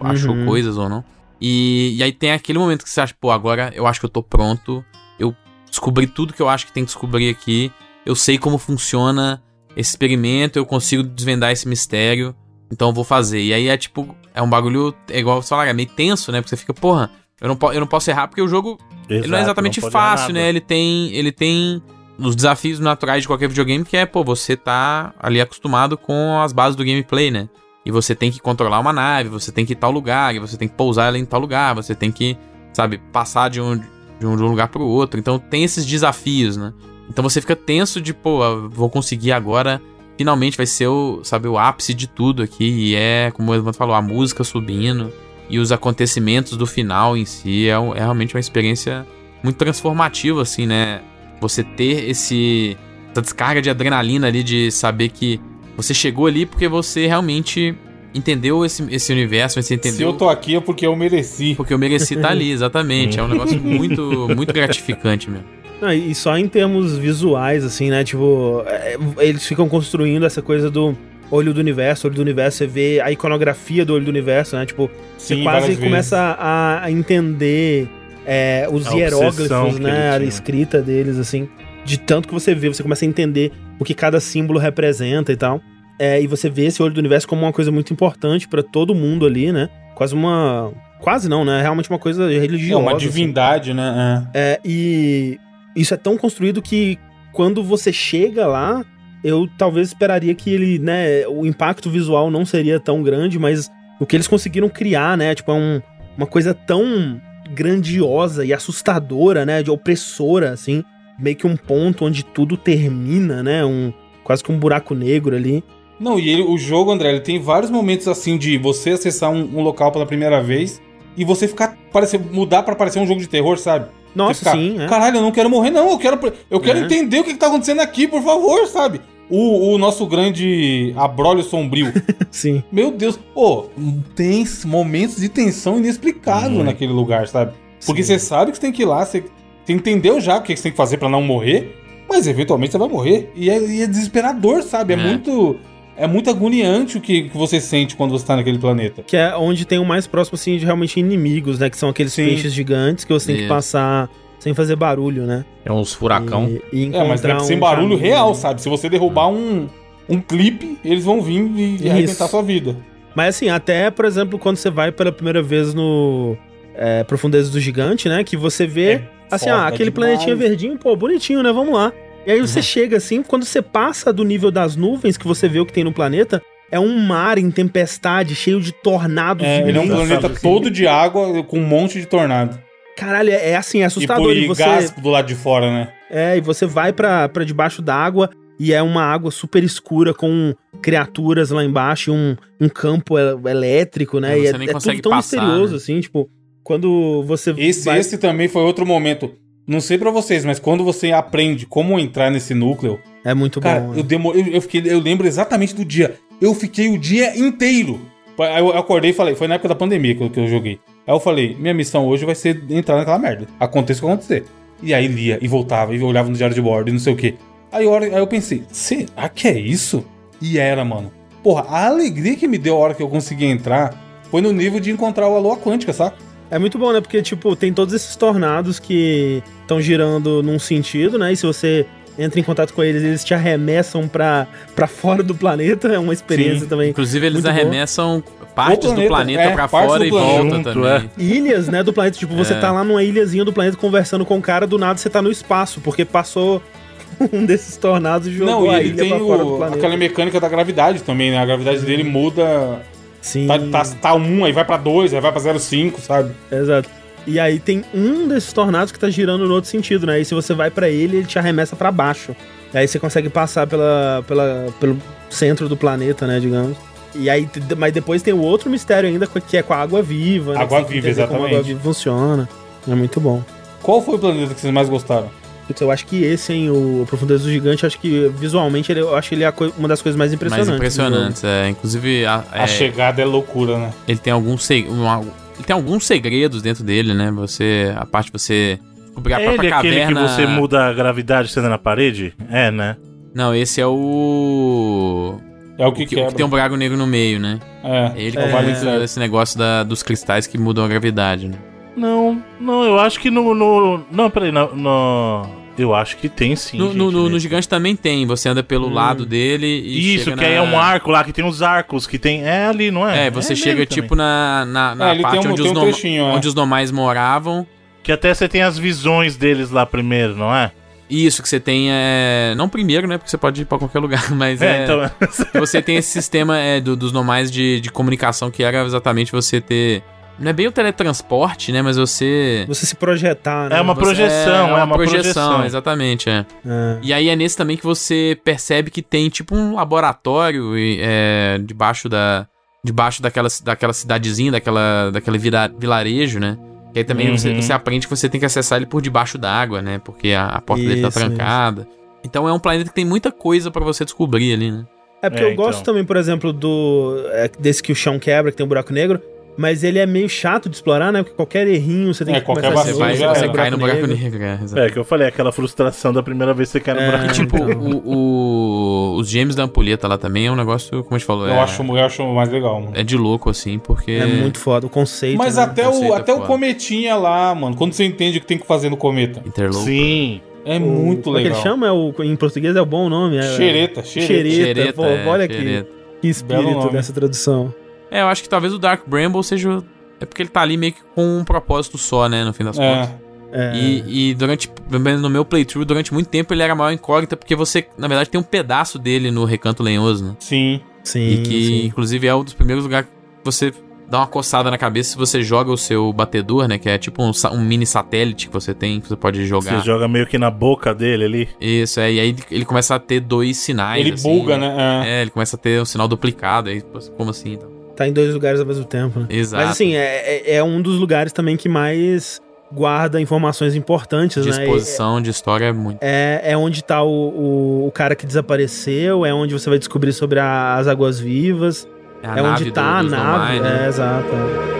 achou Uhum. coisas ou não. E, e aí tem aquele momento que você acha, pô, agora eu acho que eu tô pronto, descobri tudo que eu acho que tem que descobrir aqui, eu sei como funciona esse experimento, eu consigo desvendar esse mistério, então eu vou fazer. E aí é tipo, é um bagulho, é igual você falar, é meio tenso, né? Porque você fica, porra, eu não, po- eu não posso errar porque o jogo ele não é Exato, exatamente errar fácil, né? Ele tem, ele tem os desafios naturais de qualquer videogame, que é, pô, você tá ali acostumado com as bases do gameplay, né? E você tem que controlar uma nave, você tem que ir em tal lugar, e você tem que pousar ela em tal lugar, você tem que, sabe, passar de um, de um, de um lugar outro. Então tem esses desafios, né? Então você fica tenso de, pô, eu vou conseguir agora, finalmente vai ser o, sabe, o ápice de tudo aqui. E é, como o Evandro falou, a música subindo e os acontecimentos do final em si é, é realmente uma experiência muito transformativa, assim, né? Você ter esse essa descarga de adrenalina ali de saber que você chegou ali porque você realmente entendeu esse, esse universo, você Se entendeu eu tô aqui é porque eu mereci. porque eu mereci estar ali, exatamente. É um negócio muito, muito gratificante mesmo. Não, e só em termos visuais, assim, né? Tipo, é, eles ficam construindo essa coisa do olho do universo, olho do universo, você vê a iconografia do olho do universo, né? Tipo, você Sim, quase várias vezes. começa a, a entender é, os A hieróglifos, né? A escrita deles, assim. De tanto que você vê, você começa a entender o que cada símbolo representa e tal. É, e você vê esse olho do universo como uma coisa muito importante pra todo mundo ali, né? Quase uma. Quase não, né? Realmente uma coisa É religiosa. uma assim. divindade, né? É, e isso é tão construído que quando você chega lá, eu talvez esperaria que ele, né, o impacto visual não seria tão grande, mas o que eles conseguiram criar, né, tipo, é um- uma coisa tão grandiosa e assustadora, né, de opressora, assim, meio que um ponto onde tudo termina, né, um quase que um buraco negro ali. Não, e ele- o jogo, André, ele tem vários momentos assim de você acessar um, um local pela primeira vez e você ficar, parecer, mudar pra parecer um jogo de terror, sabe? Nossa, ficar, sim, é. Caralho, eu não quero morrer, não. Eu quero, eu quero É. entender o que, que tá acontecendo aqui, por favor, sabe? O, o nosso grande abrolho sombrio. Sim. Meu Deus, pô, tem momentos de tensão inexplicável Muito. naquele lugar, sabe? Porque Sim. você sabe que você tem que ir lá, você, você entendeu já o que você tem que fazer pra não morrer, mas eventualmente você vai morrer. E é, e é desesperador, sabe? É, É. muito. É muito agoniante o que, que você sente quando você tá naquele planeta. Que é onde tem o mais próximo, assim, de realmente inimigos, né? Que são aqueles Sim. peixes gigantes que você tem que Isso. passar sem fazer barulho, né? É uns furacão. E, e É, mas encontrar é sem um barulho caminho. real, sabe? Se você derrubar um, um clipe, eles vão vir e, Isso. arrebentar sua vida. Mas assim, até, por exemplo, quando você vai pela primeira vez no é, Profundezas do Gigante, né? Que você vê, É assim, ah, aquele demais. planetinha verdinho, pô, bonitinho, né? Vamos lá. E aí você chega assim, quando você passa do nível das nuvens que você vê o que tem no planeta, é um mar em tempestade, cheio de tornados. É, ele é um planeta sabe? todo de água com um monte de tornado. Caralho, é, é assim, é assustador. e, E, e você, gás do lado de fora, né? é, e você vai pra, pra debaixo d'água e é uma água super escura com criaturas lá embaixo e um, um campo elétrico, né? É, e é, nem é tudo tão passar, misterioso, né? assim, tipo, quando você Esse, vai... esse também foi outro momento. Não sei pra vocês, mas quando você aprende como entrar nesse núcleo, É muito cara, bom. eu, né? demo, eu, eu fiquei, eu lembro exatamente do dia. Eu fiquei o dia inteiro. Aí eu acordei e falei, foi na época da pandemia que eu, que eu joguei. Aí eu falei, minha missão hoje vai ser entrar naquela merda. Aconteça o que acontecer. E aí lia, e voltava, e olhava no diário de bordo, e não sei o quê. Aí, eu- aí eu pensei, será que é isso? E era, mano. Porra, a alegria que me deu a hora que eu consegui entrar foi no nível de encontrar a lua quântica, saca? É muito bom, né? Porque, tipo, tem todos esses tornados que estão girando num sentido, né? E se você entra em contato com eles, eles te arremessam pra, pra fora do planeta. É uma experiência Sim. também. Inclusive, eles Muito bom. arremessam partes O do planeta, planeta é, pra fora do e planeta. volta Junto, também. Ilhas, né, do planeta. Tipo, você É. tá lá numa ilhazinha do planeta conversando com o cara, do nada você tá no espaço, porque passou um desses tornados e jogou Não, e a ele ilha tem pra fora do o, planeta. aquela mecânica da gravidade também, né? A gravidade dele muda. Sim, Tá, tá, tá 1, aí vai pra 2, aí vai pra 0,5, sabe? exato. E aí tem um desses tornados que tá girando no outro sentido, né? E se você vai pra ele, ele te arremessa pra baixo. E aí você consegue passar pela, pela, pelo centro do planeta, né, digamos. E aí, mas depois tem o outro mistério ainda, que é com a água viva. né? Água viva, entender Como a água exatamente. viva funciona. É muito bom. Qual foi o planeta que vocês mais gostaram? Putz, eu acho que esse, hein, o Profundezas do Gigante, acho que visualmente ele, eu acho ele a coi- uma das coisas mais impressionantes. Mais impressionantes, é. Inclusive, a- A é, chegada é loucura, né? ele tem alguns seg- uma- ele tem alguns segredos dentro dele, né? Você a parte de você descobrir a É própria ele aquele caverna. que você muda a gravidade sendo na parede? É, né? Não, esse é o É o o que, que, o que tem um buraco negro no meio, né? É, Ele é, que vale certo. esse negócio da- dos cristais que mudam a gravidade, né? Não, não, eu acho que no. no não, peraí, no, no- Eu acho que tem sim. No, gente, no- no- no gigante também tem, você anda pelo Hum. lado dele e Isso, chega que aí é na- um arco lá, que tem uns arcos, que tem. É ali, não é? É, você nele chega também. tipo na, na, na É, parte um, onde, os um é. onde os normais moravam. Que até você tem as visões deles lá primeiro, não é? Isso que você tem é. Não primeiro, né? Porque você pode ir pra qualquer lugar, mas é. É, então. Você tem esse sistema é, do- dos normais de, de comunicação que era exatamente você ter. Não é bem o teletransporte, né? Mas você. Você se projetar, né? É uma você- projeção, é uma projeção. exatamente, é. É. E aí é nesse também que você percebe que tem tipo um laboratório e, é, debaixo da. Debaixo daquela, daquela cidadezinha, daquela, daquele vira- vilarejo, né? Que aí também você, Uhum. você aprende que você tem que acessar ele por debaixo d'água, né? Porque a, a porta dele tá Isso, trancada. Então é um planeta que tem muita coisa pra você descobrir ali, né? É porque É, eu gosto então. também, por exemplo, do. é, desse que o chão quebra, que tem um buraco negro. Mas ele é meio chato de explorar, né? Porque qualquer errinho você tem É, que qualquer começar a Você já você era. cai no buraco negro. é. É, que eu falei, aquela frustração da primeira vez que você cai no É, buraco. E tipo, o, o- os gêmeos da ampulheta lá também é um negócio, como a gente falou, Eu, é, acho, eu acho mais legal, mano. é de louco, assim, porque... É muito foda, o conceito. Mas né? até, conceito o, é até o cometinha lá, mano, quando você entende o que tem que fazer no cometa. Interloper. Sim. É O- muito como é que legal. ele chama? É o, em português é o bom nome? É, Xereta, xereta. Xereta. pô, é, olha aqui. xereta. Que espírito dessa tradução. É, eu acho que talvez o Dark Bramble seja... É porque ele tá ali meio que com um propósito só, né, no fim das contas. É. É, E, e durante, pelo menos no meu playthrough, durante muito tempo ele era a maior incógnita, porque você, na verdade, tem um pedaço dele no Recanto Lenhoso, né? Sim. sim, e que, sim. inclusive, é um dos primeiros lugares que você dá uma coçada na cabeça se você joga o seu batedor, né? Que é tipo um, um mini satélite que você tem, que você pode jogar. Você joga meio que na boca dele ali. Isso, é. E aí ele começa a ter dois sinais. Ele assim, buga, né? É. É, ele começa a ter um sinal duplicado. Aí, como assim? Então? Tá em dois lugares ao mesmo tempo, né? Exato. Mas assim, é, é- é um dos lugares também que mais guarda informações importantes, né? Disposição de história é muito. É, é onde tá o, o, o cara que desapareceu, é onde você vai descobrir sobre a- as águas vivas, a é, onde do- tá dos a nave. Nomai, né? É, exato.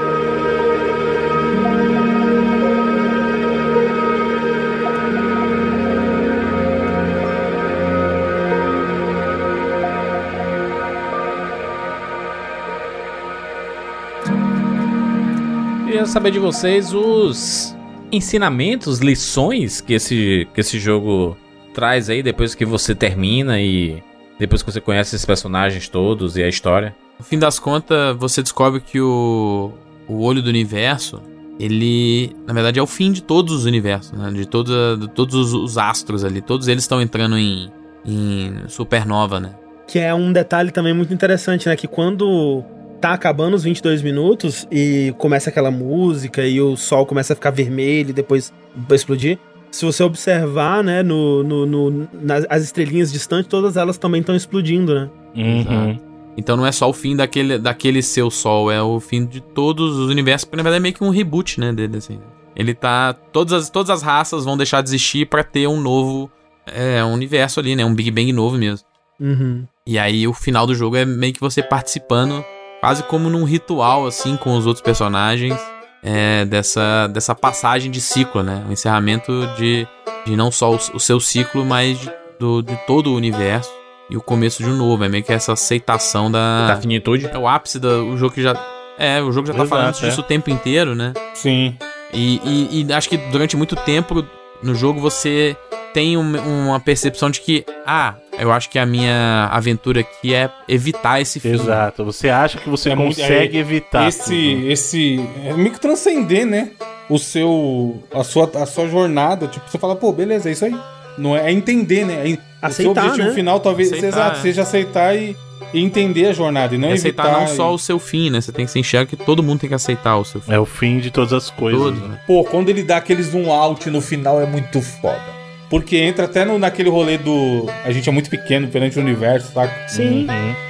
Queria saber de vocês os ensinamentos, lições que esse, que esse jogo traz aí depois que você termina e depois que você conhece esses personagens todos e a história. No fim das contas, você descobre que o, o olho do universo, ele, na verdade, é o fim de todos os universos, né? De, toda, de todos os, os astros ali. Todos eles estão entrando em, em supernova, né? Que é um detalhe também muito interessante, né? Que quando tá acabando os 22 minutos e começa aquela música e o sol começa a ficar vermelho e depois vai explodir. Se você observar, né, no, no, no- nas as estrelinhas distantes, todas elas também estão explodindo, né? Uhum. Então não é só o fim daquele, daquele seu sol, é o fim de todos os universos. Porque na verdade é meio que um reboot, né, dele, assim. Ele tá... Todas as, todas as raças vão deixar de existir pra ter um novo... É, um universo ali, né? Um Big Bang novo mesmo. Uhum. E aí o final do jogo é meio que você participando, quase como num ritual, assim, com os outros personagens, é, dessa, dessa passagem de ciclo, né? O encerramento de, de não só o, o seu ciclo, mas de, do, de todo o universo e o começo de um novo. É meio que essa aceitação da. Da finitude. É o ápice do o jogo que já. É, o jogo já tá Exato, falando é. disso o tempo inteiro, né? Sim. E, e- e acho que durante muito tempo no jogo você tem um- uma percepção de que, ah, eu acho que a minha aventura aqui é evitar esse fim. Exato. Você acha que você É muito- consegue é, evitar. esse, tudo. esse. É meio que transcender, né? O seu. A sua, a sua jornada. Tipo, você fala, pô, beleza, é isso aí. Não é, é entender, né? É, o seu Aceitar, objetivo né? final talvez Aceitar, exato, é. seja aceitar e, e entender a jornada. E não aceitar evitar. não só e- o seu fim, né? Você tem que se enxergar que todo mundo tem que aceitar o seu fim. É o fim de todas as coisas. Todo, né? Pô, quando ele dá aquele zoom out no final é muito foda. Porque entra até no, naquele rolê do. A gente é muito pequeno perante o universo, saca? Sim. Uhum.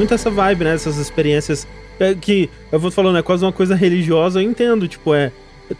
Muito essa vibe, né? Essas experiências é, que eu vou falando, é quase uma coisa religiosa, eu entendo, tipo, é.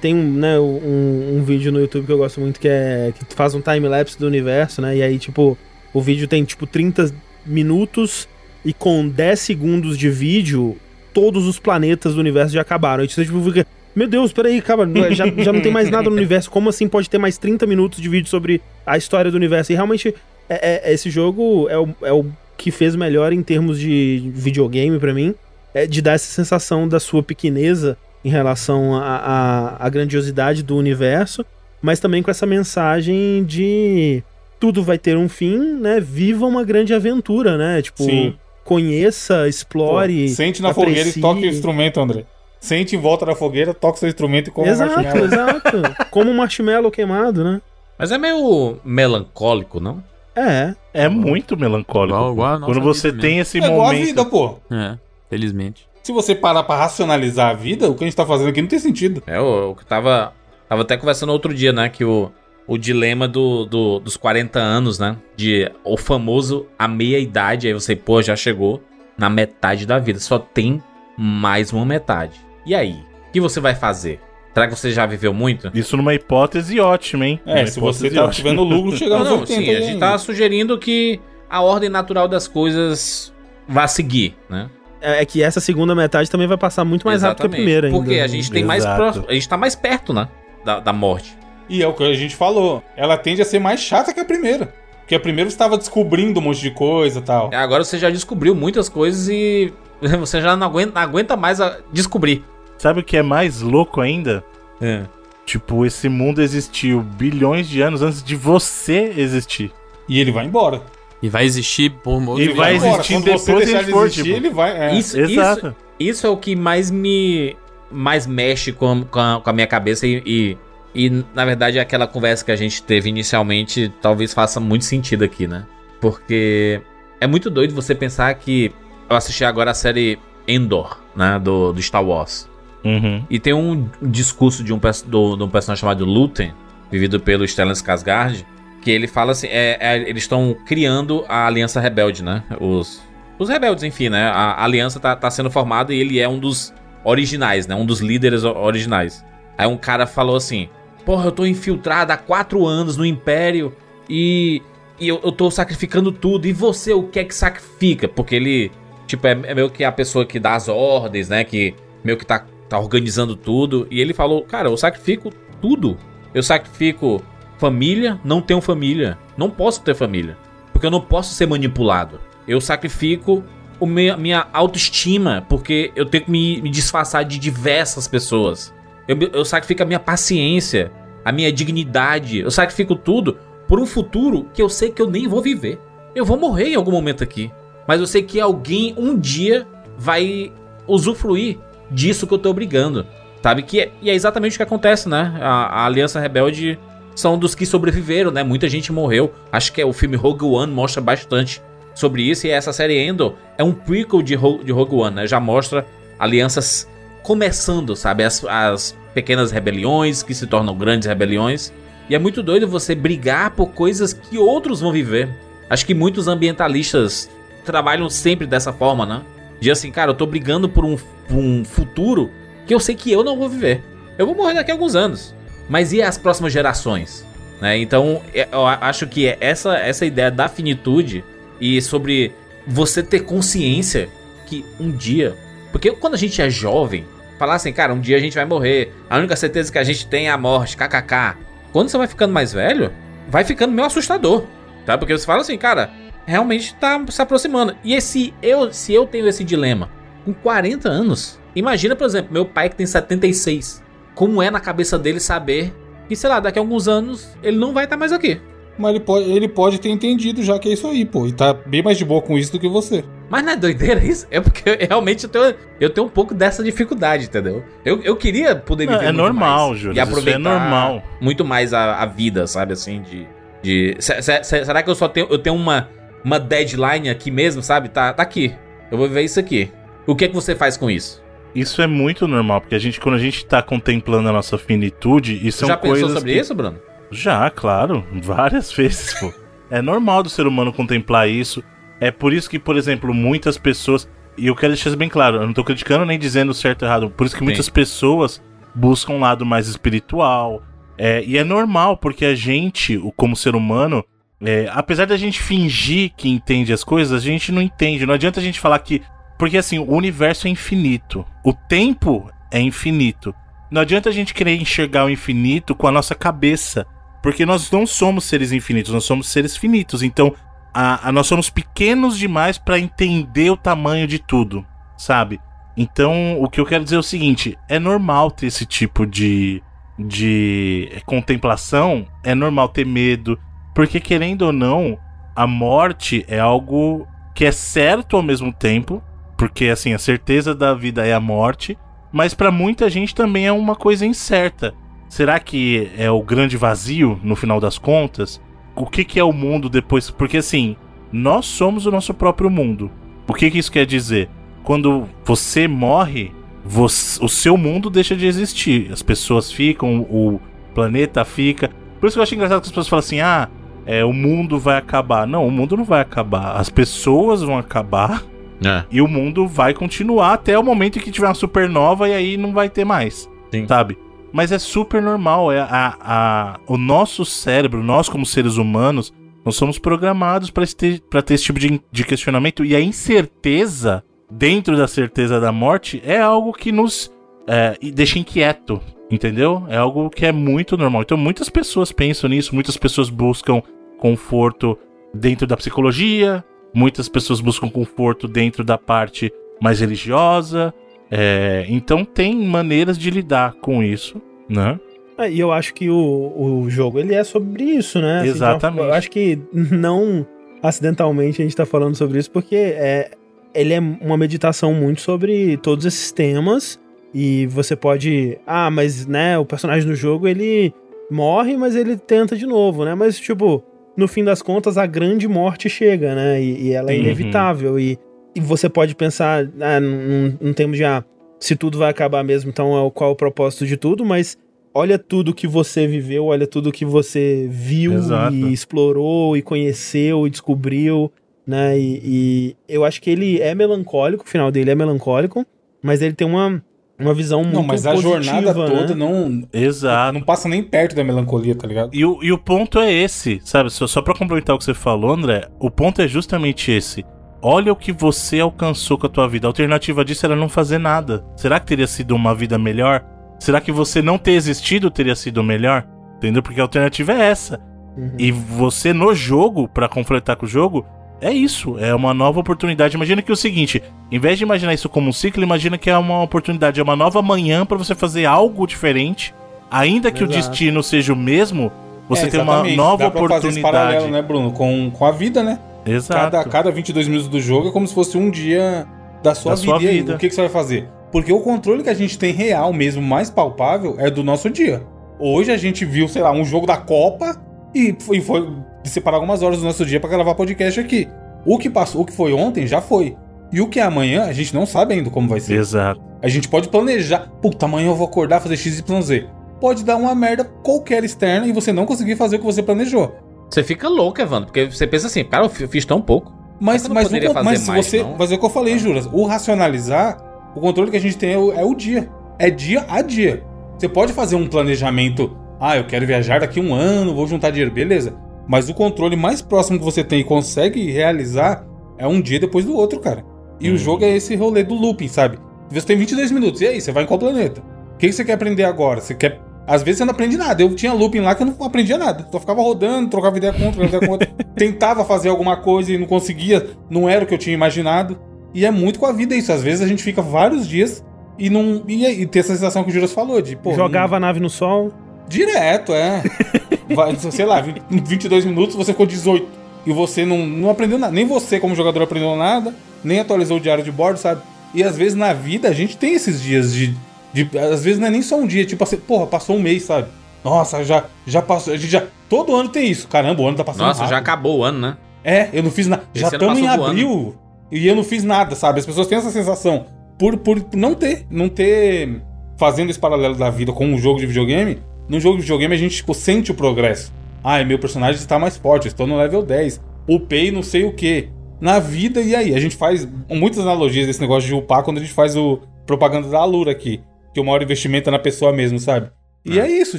Tem um, né, um, um vídeo no YouTube que eu gosto muito que é. que faz um time-lapse do universo, né? E aí, tipo, o vídeo tem tipo 30 minutos e com 10 segundos de vídeo, todos os planetas do universo já acabaram. Aí você tipo, fica. Meu Deus, peraí, cara, já, já não tem mais nada no universo. Como assim pode ter mais 30 minutos de vídeo sobre a história do universo? E realmente, é- é- esse jogo é o, é o que fez melhor em termos de videogame pra mim. é de dar essa sensação da sua pequeneza em relação à grandiosidade do universo, mas também com essa mensagem de tudo vai ter um fim, né? Viva uma grande aventura, né? Tipo, Sim. conheça, explore. Pô, sente na aprecie. fogueira e toque o instrumento, André. Sente em volta da fogueira, toque seu instrumento e come exato, marshmallow. Exato, Como um marshmallow queimado, né? Mas é meio melancólico, não? É. É muito melancólico. Igual, igual Quando você tem esse é momento. Igual a vida, pô. É, felizmente. Se você parar pra racionalizar a vida, o que a gente tá fazendo aqui não tem sentido. É, o que tava. Tava até conversando outro dia, né? Que o, o dilema do, do, dos 40 anos, né? De o famoso a meia idade. Aí você, pô, já chegou na metade da vida. Só tem mais uma metade. E aí? O que você vai fazer? Será que você já viveu muito? Isso numa hipótese ótima, hein? É, se você tá tivendo lucro, chegar não, 80. Sim, a gente tá sugerindo que a ordem natural das coisas vá seguir, né? É, é que essa segunda metade também vai passar muito mais Exatamente. rápido que a primeira ainda. Porque a gente tem Exato. mais próximo, a gente tá mais perto, né? Da, da morte. E é o que a gente falou. Ela tende a ser mais chata que a primeira. Porque a primeira você estava descobrindo um monte de coisa e tal. É, agora você já descobriu muitas coisas e você já não aguenta, não aguenta mais descobrir. Sabe o que é mais louco ainda? É. Tipo, esse mundo existiu bilhões de anos antes de você existir. E ele vai embora. E vai existir por muito Ele vai existir Quando depois você deixar de existir, tipo... ele vai. É. Isso, Exato. Isso, isso, é o que mais me. mais mexe com, com, a, com a minha cabeça e, e, e, na verdade, aquela conversa que a gente teve inicialmente talvez faça muito sentido aqui, né? Porque é muito doido você pensar que. Eu assisti agora a série Endor, né? Do, do Star Wars. Uhum. E tem um discurso de um, do, de um personagem chamado Luten, vivido pelo Stellan Skarsgård, que ele fala assim, é, é, eles estão criando a Aliança Rebelde, né? Os, os rebeldes, enfim, né? A, a aliança tá, tá, sendo formada e ele é um dos originais, né? Um dos líderes originais. Aí um cara falou assim, porra, eu tô infiltrado há quatro anos no Império e, e eu, eu tô sacrificando tudo. E você, o que é que sacrifica? Porque ele, tipo, é, é meio que a pessoa que dá as ordens, né? Que meio que tá tá organizando tudo. E ele falou: Cara, eu sacrifico tudo. Eu sacrifico família, não tenho família. Não posso ter família. Porque eu não posso ser manipulado. Eu sacrifico o meu, minha autoestima, porque eu tenho que me, me disfarçar de diversas pessoas. Eu, eu sacrifico a minha paciência, a minha dignidade. Eu sacrifico tudo por um futuro que eu sei que eu nem vou viver. Eu vou morrer em algum momento aqui. Mas eu sei que alguém um dia vai usufruir disso que eu tô brigando. Sabe? Que é, e é exatamente o que acontece, né? A, a, Aliança Rebelde são dos que sobreviveram, né? Muita gente morreu. Acho que é o filme Rogue One mostra bastante sobre isso. E essa série Endo é um prequel de, Ro de Rogue One, né? Já mostra alianças começando, sabe? As, as pequenas rebeliões que se tornam grandes rebeliões. E é muito doido você brigar por coisas que outros vão viver. Acho que muitos ambientalistas trabalham sempre dessa forma, né? De assim, cara, eu tô brigando por um, por um futuro que eu sei que eu não vou viver. Eu vou morrer daqui a alguns anos. Mas e as próximas gerações? Né? Então, é, eu acho que essa, essa ideia da finitude e sobre você ter consciência que um dia. Porque quando a gente é jovem, falar assim, cara, um dia a gente vai morrer. A única certeza que a gente tem é a morte, kkk. Quando você vai ficando mais velho, vai ficando meio assustador. Tá? Porque você fala assim, cara, realmente tá se aproximando. E esse eu, se eu tenho esse dilema com 40 anos, imagina, por exemplo, meu pai que tem 76. Como é na cabeça dele saber que, sei lá, daqui a alguns anos ele não vai estar tá mais aqui. Mas ele pode, ele pode ter entendido já que é isso aí, pô. E tá bem mais de boa com isso do que você. Mas não é doideira isso? É porque realmente eu tenho, eu tenho um pouco dessa dificuldade, entendeu? Eu, eu queria poder viver não, É normal, Júlio. E aproveitar é normal. muito mais a, a vida, sabe? Assim, de. de será que eu só tenho, eu tenho uma uma deadline aqui mesmo, sabe? Tá, tá aqui. Eu vou ver isso aqui. O que é que você faz com isso? Isso é muito normal, porque a gente, quando a gente tá contemplando a nossa finitude, isso Já coisas. Já pensou sobre que... isso, Bruno? Já, claro. Várias vezes, pô. é normal do ser humano contemplar isso. É por isso que, por exemplo, muitas pessoas. E eu quero deixar isso bem claro, eu não tô criticando nem dizendo certo ou errado. Por isso que Sim. muitas pessoas buscam um lado mais espiritual. É, e é normal, porque a gente, como ser humano, é, apesar da gente fingir que entende as coisas, a gente não entende. Não adianta a gente falar que. Porque assim, o universo é infinito. O tempo é infinito. Não adianta a gente querer enxergar o infinito com a nossa cabeça. Porque nós não somos seres infinitos, nós somos seres finitos. Então, a, a nós somos pequenos demais para entender o tamanho de tudo, sabe? Então, o que eu quero dizer é o seguinte: é normal ter esse tipo de, de contemplação, é normal ter medo, porque querendo ou não, a morte é algo que é certo ao mesmo tempo, porque assim, a certeza da vida é a morte, mas para muita gente também é uma coisa incerta. Será que é o grande vazio no final das contas? O que, que é o mundo depois? Porque assim, nós somos o nosso próprio mundo. O que, que isso quer dizer? Quando você morre, você, o seu mundo deixa de existir. As pessoas ficam, o planeta fica. Por isso que eu acho engraçado que as pessoas falam assim: ah, é, o mundo vai acabar. Não, o mundo não vai acabar. As pessoas vão acabar. É. E o mundo vai continuar até o momento em que tiver uma supernova e aí não vai ter mais. Sim. Sabe? Mas é super normal. É a, a, o nosso cérebro, nós como seres humanos, nós somos programados para ter, ter esse tipo de, de questionamento. E a incerteza, dentro da certeza da morte, é algo que nos é, deixa inquieto. Entendeu? É algo que é muito normal. Então, muitas pessoas pensam nisso, muitas pessoas buscam conforto dentro da psicologia, muitas pessoas buscam conforto dentro da parte mais religiosa. É, então, tem maneiras de lidar com isso, né? É, e eu acho que o, o jogo ele é sobre isso, né? Assim, Exatamente. eu acho que não acidentalmente a gente tá falando sobre isso, porque é, ele é uma meditação muito sobre todos esses temas e você pode. Ah, mas né, o personagem no jogo ele morre, mas ele tenta de novo, né? Mas, tipo, no fim das contas, a grande morte chega, né? E, e ela é uhum. inevitável. E, e você pode pensar, ah, não, não temos já. Se tudo vai acabar mesmo, então é o, qual é o propósito de tudo, mas olha tudo que você viveu, olha tudo que você viu Exato. e explorou e conheceu e descobriu, né? E, e, eu acho que ele é melancólico, o final dele é melancólico, mas ele tem uma uma visão muito Não, mas a jornada né? toda não. Exato. Não passa nem perto da melancolia, tá ligado? E o, e o ponto é esse, sabe? Só, só pra complementar o que você falou, André, o ponto é justamente esse. Olha o que você alcançou com a tua vida. A alternativa disso era não fazer nada. Será que teria sido uma vida melhor? Será que você não ter existido teria sido melhor? Entendeu? Porque a alternativa é essa. Uhum. E você no jogo, para completar com o jogo, é isso, é uma nova oportunidade. Imagina que é o seguinte, em vez de imaginar isso como um ciclo, imagina que é uma oportunidade, é uma nova manhã para você fazer algo diferente, ainda que Exato. o destino seja o mesmo, você é, tem uma nova Dá oportunidade. Fazer esse paralelo, né, Bruno, com, com a vida, né? Exato. Cada, cada 22 minutos do jogo é como se fosse um dia da sua, da vida. Sua vida. O que, que você vai fazer? Porque o controle que a gente tem real mesmo, mais palpável, é do nosso dia. Hoje a gente viu, sei lá, um jogo da Copa e foi, foi separar algumas horas do nosso dia para gravar podcast aqui. O que passou, o que foi ontem já foi. E o que é amanhã, a gente não sabe ainda como vai ser. Exato. A gente pode planejar. Puta, amanhã eu vou acordar, fazer X, Y, Z. Pode dar uma merda qualquer externa e você não conseguir fazer o que você planejou. Você fica louco, Evandro, porque você pensa assim, cara, eu fiz tão pouco. Mas, mas, o, mas mais, você. Não? Mas é o que eu falei, Juras. O racionalizar, o controle que a gente tem é o, é o dia. É dia a dia. Você pode fazer um planejamento. Ah, eu quero viajar daqui um ano, vou juntar dinheiro, beleza. Mas o controle mais próximo que você tem e consegue realizar é um dia depois do outro, cara. E hum. o uhum. jogo é esse rolê do looping, sabe? Você tem 22 minutos, e aí? Você vai em qual planeta? O que você quer aprender agora? Você quer. Às vezes você não aprende nada. Eu tinha looping lá que eu não aprendia nada. Só ficava rodando, trocava ideia com ideia com outro. Tentava fazer alguma coisa e não conseguia. Não era o que eu tinha imaginado. E é muito com a vida isso. Às vezes a gente fica vários dias e não. E, e tem essa sensação que o Juras falou, de. Pô, Jogava não... a nave no sol. Direto, é. Vai, sei lá, em 22 minutos você ficou 18. E você não, não aprendeu nada. Nem você, como jogador, aprendeu nada. Nem atualizou o diário de bordo, sabe? E às vezes na vida a gente tem esses dias de. de às vezes não é nem só um dia, tipo assim, porra, passou um mês, sabe? Nossa, já, já passou. A gente já. Todo ano tem isso. Caramba, o ano tá passando. Nossa, rápido. já acabou o ano, né? É, eu não fiz nada. Já estamos em abril e eu não fiz nada, sabe? As pessoas têm essa sensação. Por, por não ter, não ter. Fazendo esse paralelo da vida com um jogo de videogame, no jogo de videogame a gente tipo, sente o progresso. Ah, meu personagem está mais forte, estou no level 10. Upei não sei o que. Na vida, e aí? A gente faz muitas analogias desse negócio de upar quando a gente faz o propaganda da Alura aqui. Que o maior investimento é na pessoa mesmo, sabe? E é. é isso,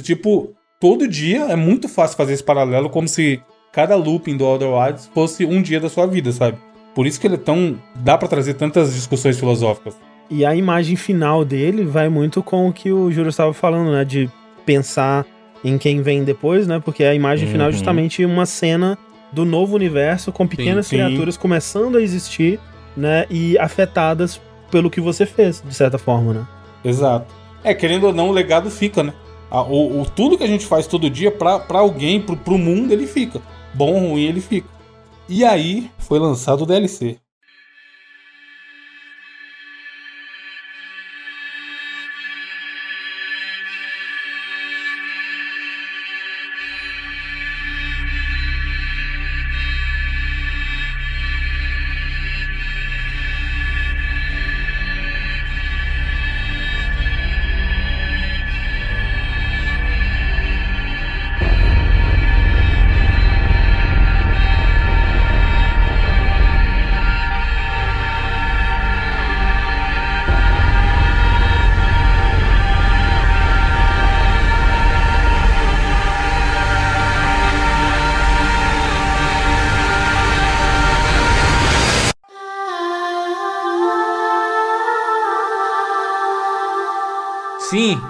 tipo, todo dia é muito fácil fazer esse paralelo como se cada looping do Outer Wilds fosse um dia da sua vida, sabe? Por isso que ele é tão. dá para trazer tantas discussões filosóficas. E a imagem final dele vai muito com o que o Júlio estava falando, né? De pensar em quem vem depois, né? Porque a imagem uhum. final é justamente uma cena do novo universo com pequenas sim, sim. criaturas começando a existir, né? E afetadas pelo que você fez, de certa forma, né? Exato. É, querendo ou não, o legado fica, né? O, o- tudo que a gente faz todo dia pra, pra alguém, pro, pro mundo, ele fica. Bom ou ruim, ele fica. E aí foi lançado o DLC.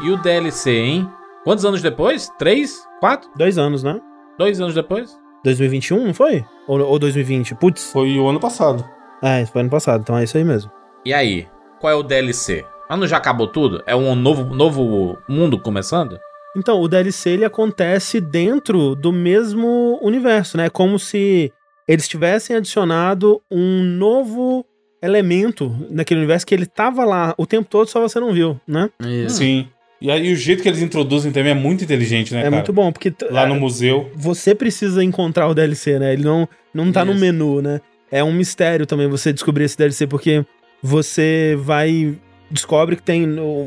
E o DLC, hein? Quantos anos depois? Três? Quatro? Dois anos, né? Dois anos depois? 2021, não foi? Ou, ou 2020? Putz. Foi o ano passado. É, isso foi ano passado, então é isso aí mesmo. E aí? Qual é o DLC? Ah, não já acabou tudo? É um novo, novo mundo começando? Então, o DLC ele acontece dentro do mesmo universo, né? É como se eles tivessem adicionado um novo elemento naquele universo que ele tava lá o tempo todo, só você não viu, né? Isso. Sim. E aí o jeito que eles introduzem também é muito inteligente, né, É, cara? muito bom, porque Lá é, no museu. você precisa encontrar o DLC, né? Ele não, não tá no Isso. menu, né? É um mistério também você descobrir esse DLC, porque você vai. Descobre que tem.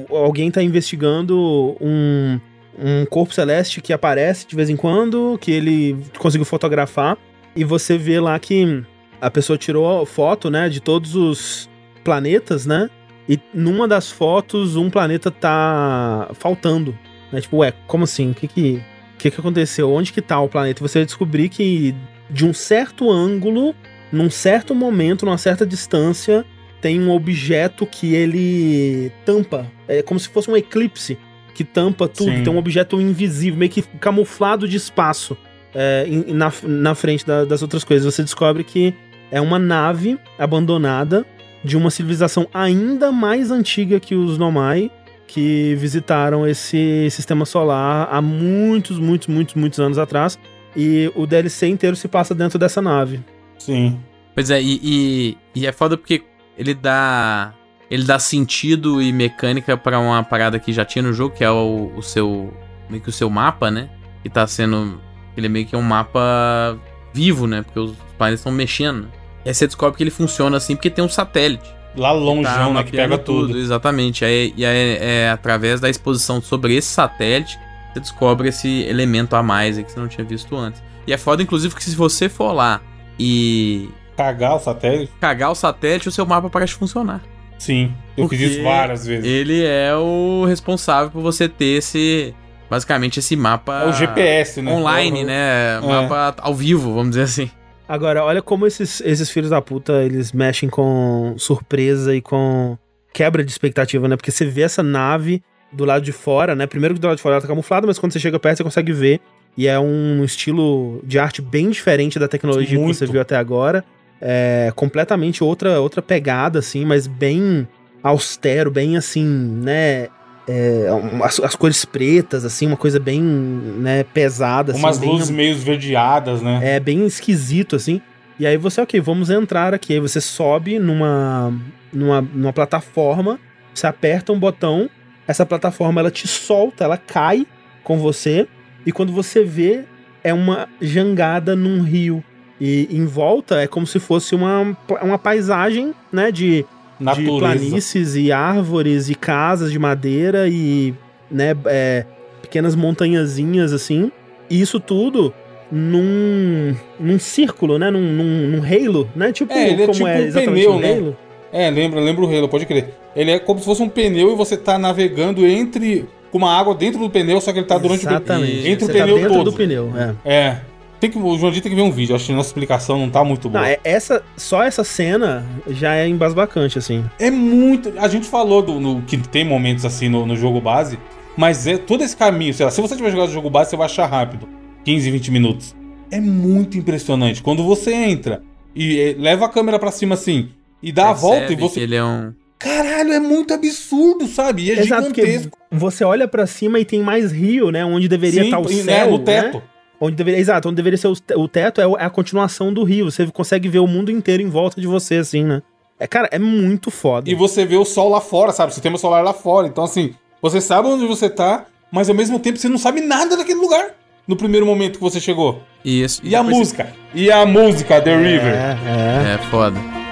Alguém tá investigando um, um corpo celeste que aparece de vez em quando, que ele conseguiu fotografar, e você vê lá que a pessoa tirou foto, né, de todos os planetas, né? E numa das fotos, um planeta tá faltando. Né? Tipo, ué, como assim? O que que, que que aconteceu? Onde que tá o planeta? E você vai descobrir que de um certo ângulo, num certo momento, numa certa distância, tem um objeto que ele tampa. É como se fosse um eclipse que tampa tudo. Sim. Tem um objeto invisível, meio que camuflado de espaço é, na, na frente da- das outras coisas. Você descobre que é uma nave abandonada de uma civilização ainda mais antiga que os Nomai, que visitaram esse sistema solar há muitos, muitos, muitos, muitos anos atrás. E o DLC inteiro se passa dentro dessa nave. Sim. Pois é, e, e, e é foda porque ele dá. Ele dá sentido e mecânica pra uma parada que já tinha no jogo, que é o, o seu. meio que o seu mapa, né? Que tá sendo. Ele é meio que um mapa vivo, né? Porque os planetas estão mexendo. E aí você descobre que ele funciona assim porque tem um satélite. Lá longeão, tá né? Que pega tudo. Exatamente. Aí, e aí é através da exposição sobre esse satélite você descobre esse elemento a mais que você não tinha visto antes. E é foda, inclusive, que se você for lá e Cagar o satélite. cagar o satélite, o seu mapa parece funcionar. Sim. Eu Porque fiz isso várias vezes. Ele é o responsável por você ter esse. Basicamente, esse mapa. É o GPS, né? Online, É o- né? Mapa ao vivo, vamos dizer assim. Agora, olha como esses, esses filhos da puta, eles mexem com surpresa e com quebra de expectativa, né? Porque você vê essa nave do lado de fora, né? Primeiro que do lado de fora ela tá camuflada, mas quando você chega perto você consegue ver. E é um estilo de arte bem diferente da tecnologia Muito. que você viu até agora. É completamente outra, outra pegada, assim, mas bem austero, bem assim, né? É, as, as cores pretas, assim, uma coisa bem né, pesada. assim, Umas luzes meio esverdeadas, né? é bem esquisito, assim. E aí você, ok, vamos entrar aqui. Aí você sobe numa, numa, numa plataforma, você aperta um botão, essa plataforma ela te solta, ela cai com você, e quando você vê, é uma jangada num rio. E em volta é como se fosse uma, uma paisagem, né, de, de Natureza. planícies e árvores e casas de madeira e, né, é, pequenas montanhazinhas assim. E isso tudo num, num círculo, né, num, num, num halo, né, tipo É, ele é como tipo é um exatamente pneu, um né? halo. É, lembra, lembra o Halo, pode crer. Ele é como se fosse um pneu e você tá navegando entre. com uma água dentro do pneu, só que ele tá durante Exatamente. o. Entre Você o tá pneu dentro todo. do pneu, é. É. Tem que, o João Dito tem que ver um vídeo. Acho que a nossa explicação não tá muito boa. Não, é, essa, só essa cena já é embasbacante, assim. É muito. A gente falou do, no- que tem momentos assim no, no jogo base, mas é todo esse caminho. Sei lá, se você tiver jogado o jogo base, você vai achar rápido 15, 20 minutos. É muito impressionante. Quando você entra e eh, leva a câmera pra cima assim e dá a volta e Percebe você. que Ele é um. caralho, é muito absurdo, sabe? E é Exato, gigantesco. você olha pra cima e tem mais rio, né? Onde deveria Sim, estar o e, céu, né, no né? Onde deveria, exato, onde deveria ser o, te- o teto é, é a continuação do rio. Você consegue ver o mundo inteiro em volta de você, assim, né? É, cara, é muito foda. E você vê o sol lá fora, sabe? O sistema solar lá fora. Então, assim, você sabe onde você tá, mas ao mesmo tempo você não sabe nada daquele lugar. No primeiro momento que você chegou. Isso. E a depois música? E a música, The River? É, você- é. É foda.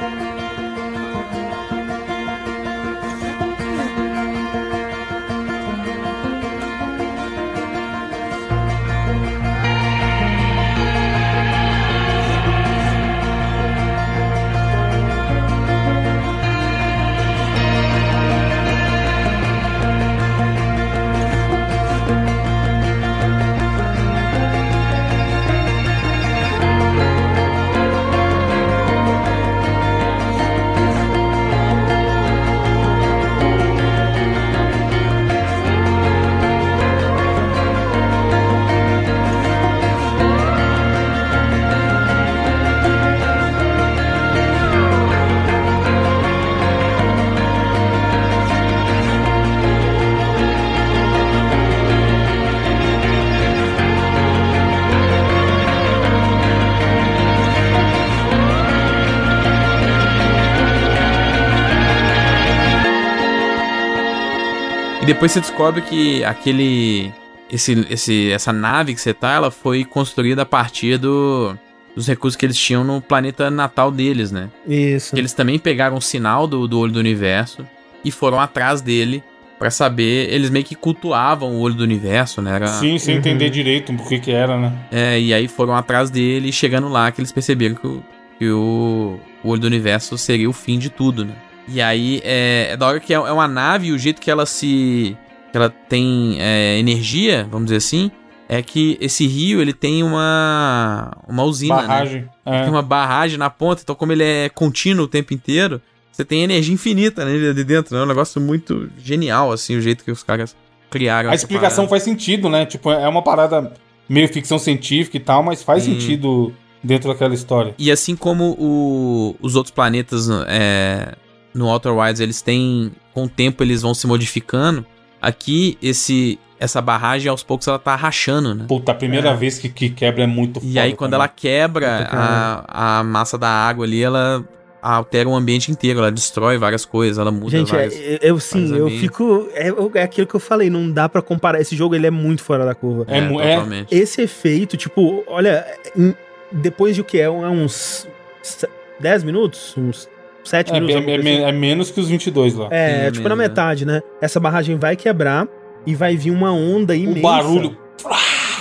Depois você descobre que aquele. Esse, esse, essa nave que você tá, ela foi construída a partir do, dos recursos que eles tinham no planeta natal deles, né? Isso. Que eles também pegaram o sinal do, do olho do universo e foram atrás dele pra saber. Eles meio que cultuavam o olho do universo, né? Era, Sim, sem entender direito o que que era, né? é, e aí foram atrás dele e chegando lá que eles perceberam que, o, que o, o olho do universo seria o fim de tudo, né? E aí é, é da hora que é, é uma nave e o jeito que ela se. que ela tem é, energia, vamos dizer assim, é que esse rio ele tem uma. uma usina. Né? Barragem. É. Tem uma barragem na ponta, então como ele é contínuo o tempo inteiro, você tem energia infinita nele ali dentro, né? É um negócio muito genial, assim, o jeito que os caras criaram. A explicação parada. faz sentido, né? Tipo, é uma parada meio ficção científica e tal, mas faz sentido dentro daquela história. E assim como o- os outros planetas é, no Outer Wilds, eles têm. Com o tempo eles vão se modificando. Aqui, esse essa barragem, aos poucos, ela tá rachando, né? Puta, a primeira vez que, que quebra é muito E aí, quando ela quebra a, a massa da água ali, ela altera o ambiente inteiro, ela destrói várias coisas, ela muda Gente, é, várias... eu, eu sim, eu fico. É, é aquilo que eu falei, não dá pra comparar. Esse jogo ele é muito fora da curva. É, mu- é, totalmente. Esse efeito, tipo, olha, em- depois de o que é? É uns se- 10 minutos? Uns 7 é, minutos? é- é assim? é menos que os 22 lá. É, É tipo na mesmo, né? metade, né? Essa barragem vai quebrar e vai vir uma onda imensa. o barulho.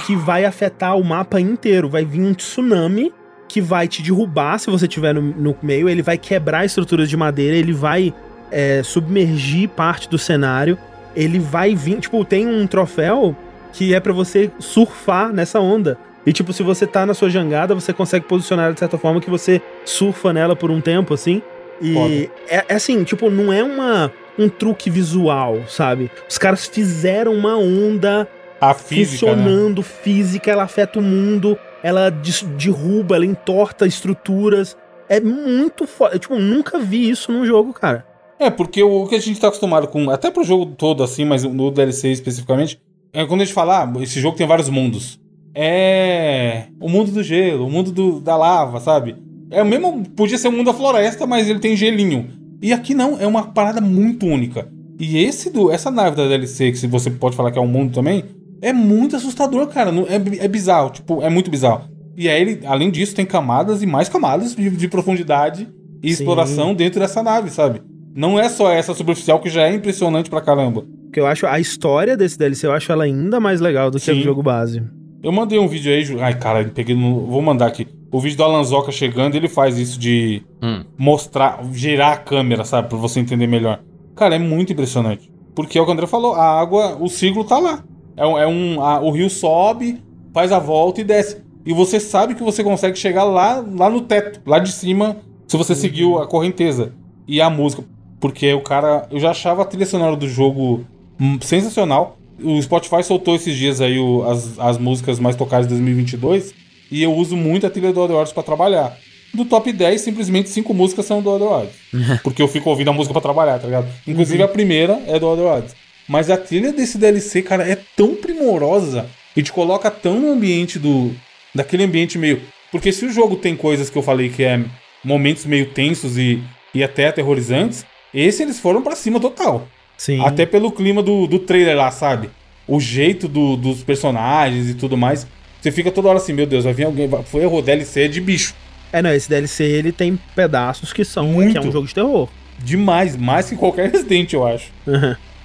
que vai afetar o mapa inteiro. Vai vir um tsunami que vai te derrubar se você estiver no, no meio. Ele vai quebrar estruturas de madeira, ele vai é, submergir parte do cenário. Ele vai vir. Tipo, tem um troféu que é pra você surfar nessa onda. E, tipo, se você tá na sua jangada, você consegue posicionar ela de certa forma que você surfa nela por um tempo, assim. E é, é assim, tipo, não é uma, um truque visual, sabe? Os caras fizeram uma onda A física, né? funcionando, física, ela afeta o mundo, ela derruba, ela entorta estruturas. É muito foda. Eu, tipo, nunca vi isso num jogo, cara. É, porque o que a gente tá acostumado com, até pro jogo todo assim, mas no DLC especificamente, é quando a gente fala, ah, esse jogo tem vários mundos. É o mundo do gelo, o mundo do- da lava, sabe? É o mesmo, podia ser o mundo da floresta, mas ele tem gelinho. E aqui não, é uma parada muito única. E esse do, essa nave da DLC, que se você pode falar que é um mundo também, é muito assustador, cara. É, é bizarro, tipo, é muito bizarro. E aí ele, além disso, tem camadas e mais camadas de, de profundidade e Sim. exploração dentro dessa nave, sabe? Não é só essa superficial que já é impressionante pra caramba. Porque eu acho a história desse DLC, eu acho ela ainda mais legal do que a do Sim. jogo base. Eu mandei um vídeo aí, ai cara, peguei no, vou mandar aqui. O vídeo do Alanzoca chegando, ele faz isso de Hum. mostrar, girar a câmera, sabe, Pra você entender melhor. Cara, é muito impressionante. Porque é o que o André falou, a água, o ciclo tá lá. É um, é um a- o rio sobe, faz a volta e desce. E você sabe que você consegue chegar lá, lá no teto, lá de cima, se você seguiu a correnteza. E a música, porque o cara, eu já achava a trilha sonora do jogo hum, sensacional. O Spotify soltou esses dias aí o- as, as músicas mais tocadas de 2022 e eu uso muito a trilha do Worlds pra trabalhar. do top 10, simplesmente cinco músicas são do Worlds. Porque eu fico ouvindo a música pra trabalhar, tá ligado? Inclusive a primeira é do Worlds. Mas a trilha desse DLC, cara, é tão primorosa e te coloca tão no ambiente do. daquele ambiente meio. Porque se o jogo tem coisas que eu falei que é momentos meio tensos e, e até aterrorizantes, esse eles foram pra cima total. Sim. Até pelo clima do, do trailer lá, sabe? O jeito do- dos personagens e tudo mais. Você fica toda hora assim, meu Deus, vai vir alguém. Foi errou DLC de bicho. É, não, esse DLC ele tem pedaços que são Muito. que é um jogo de terror. Demais, mais que qualquer Resident, eu acho.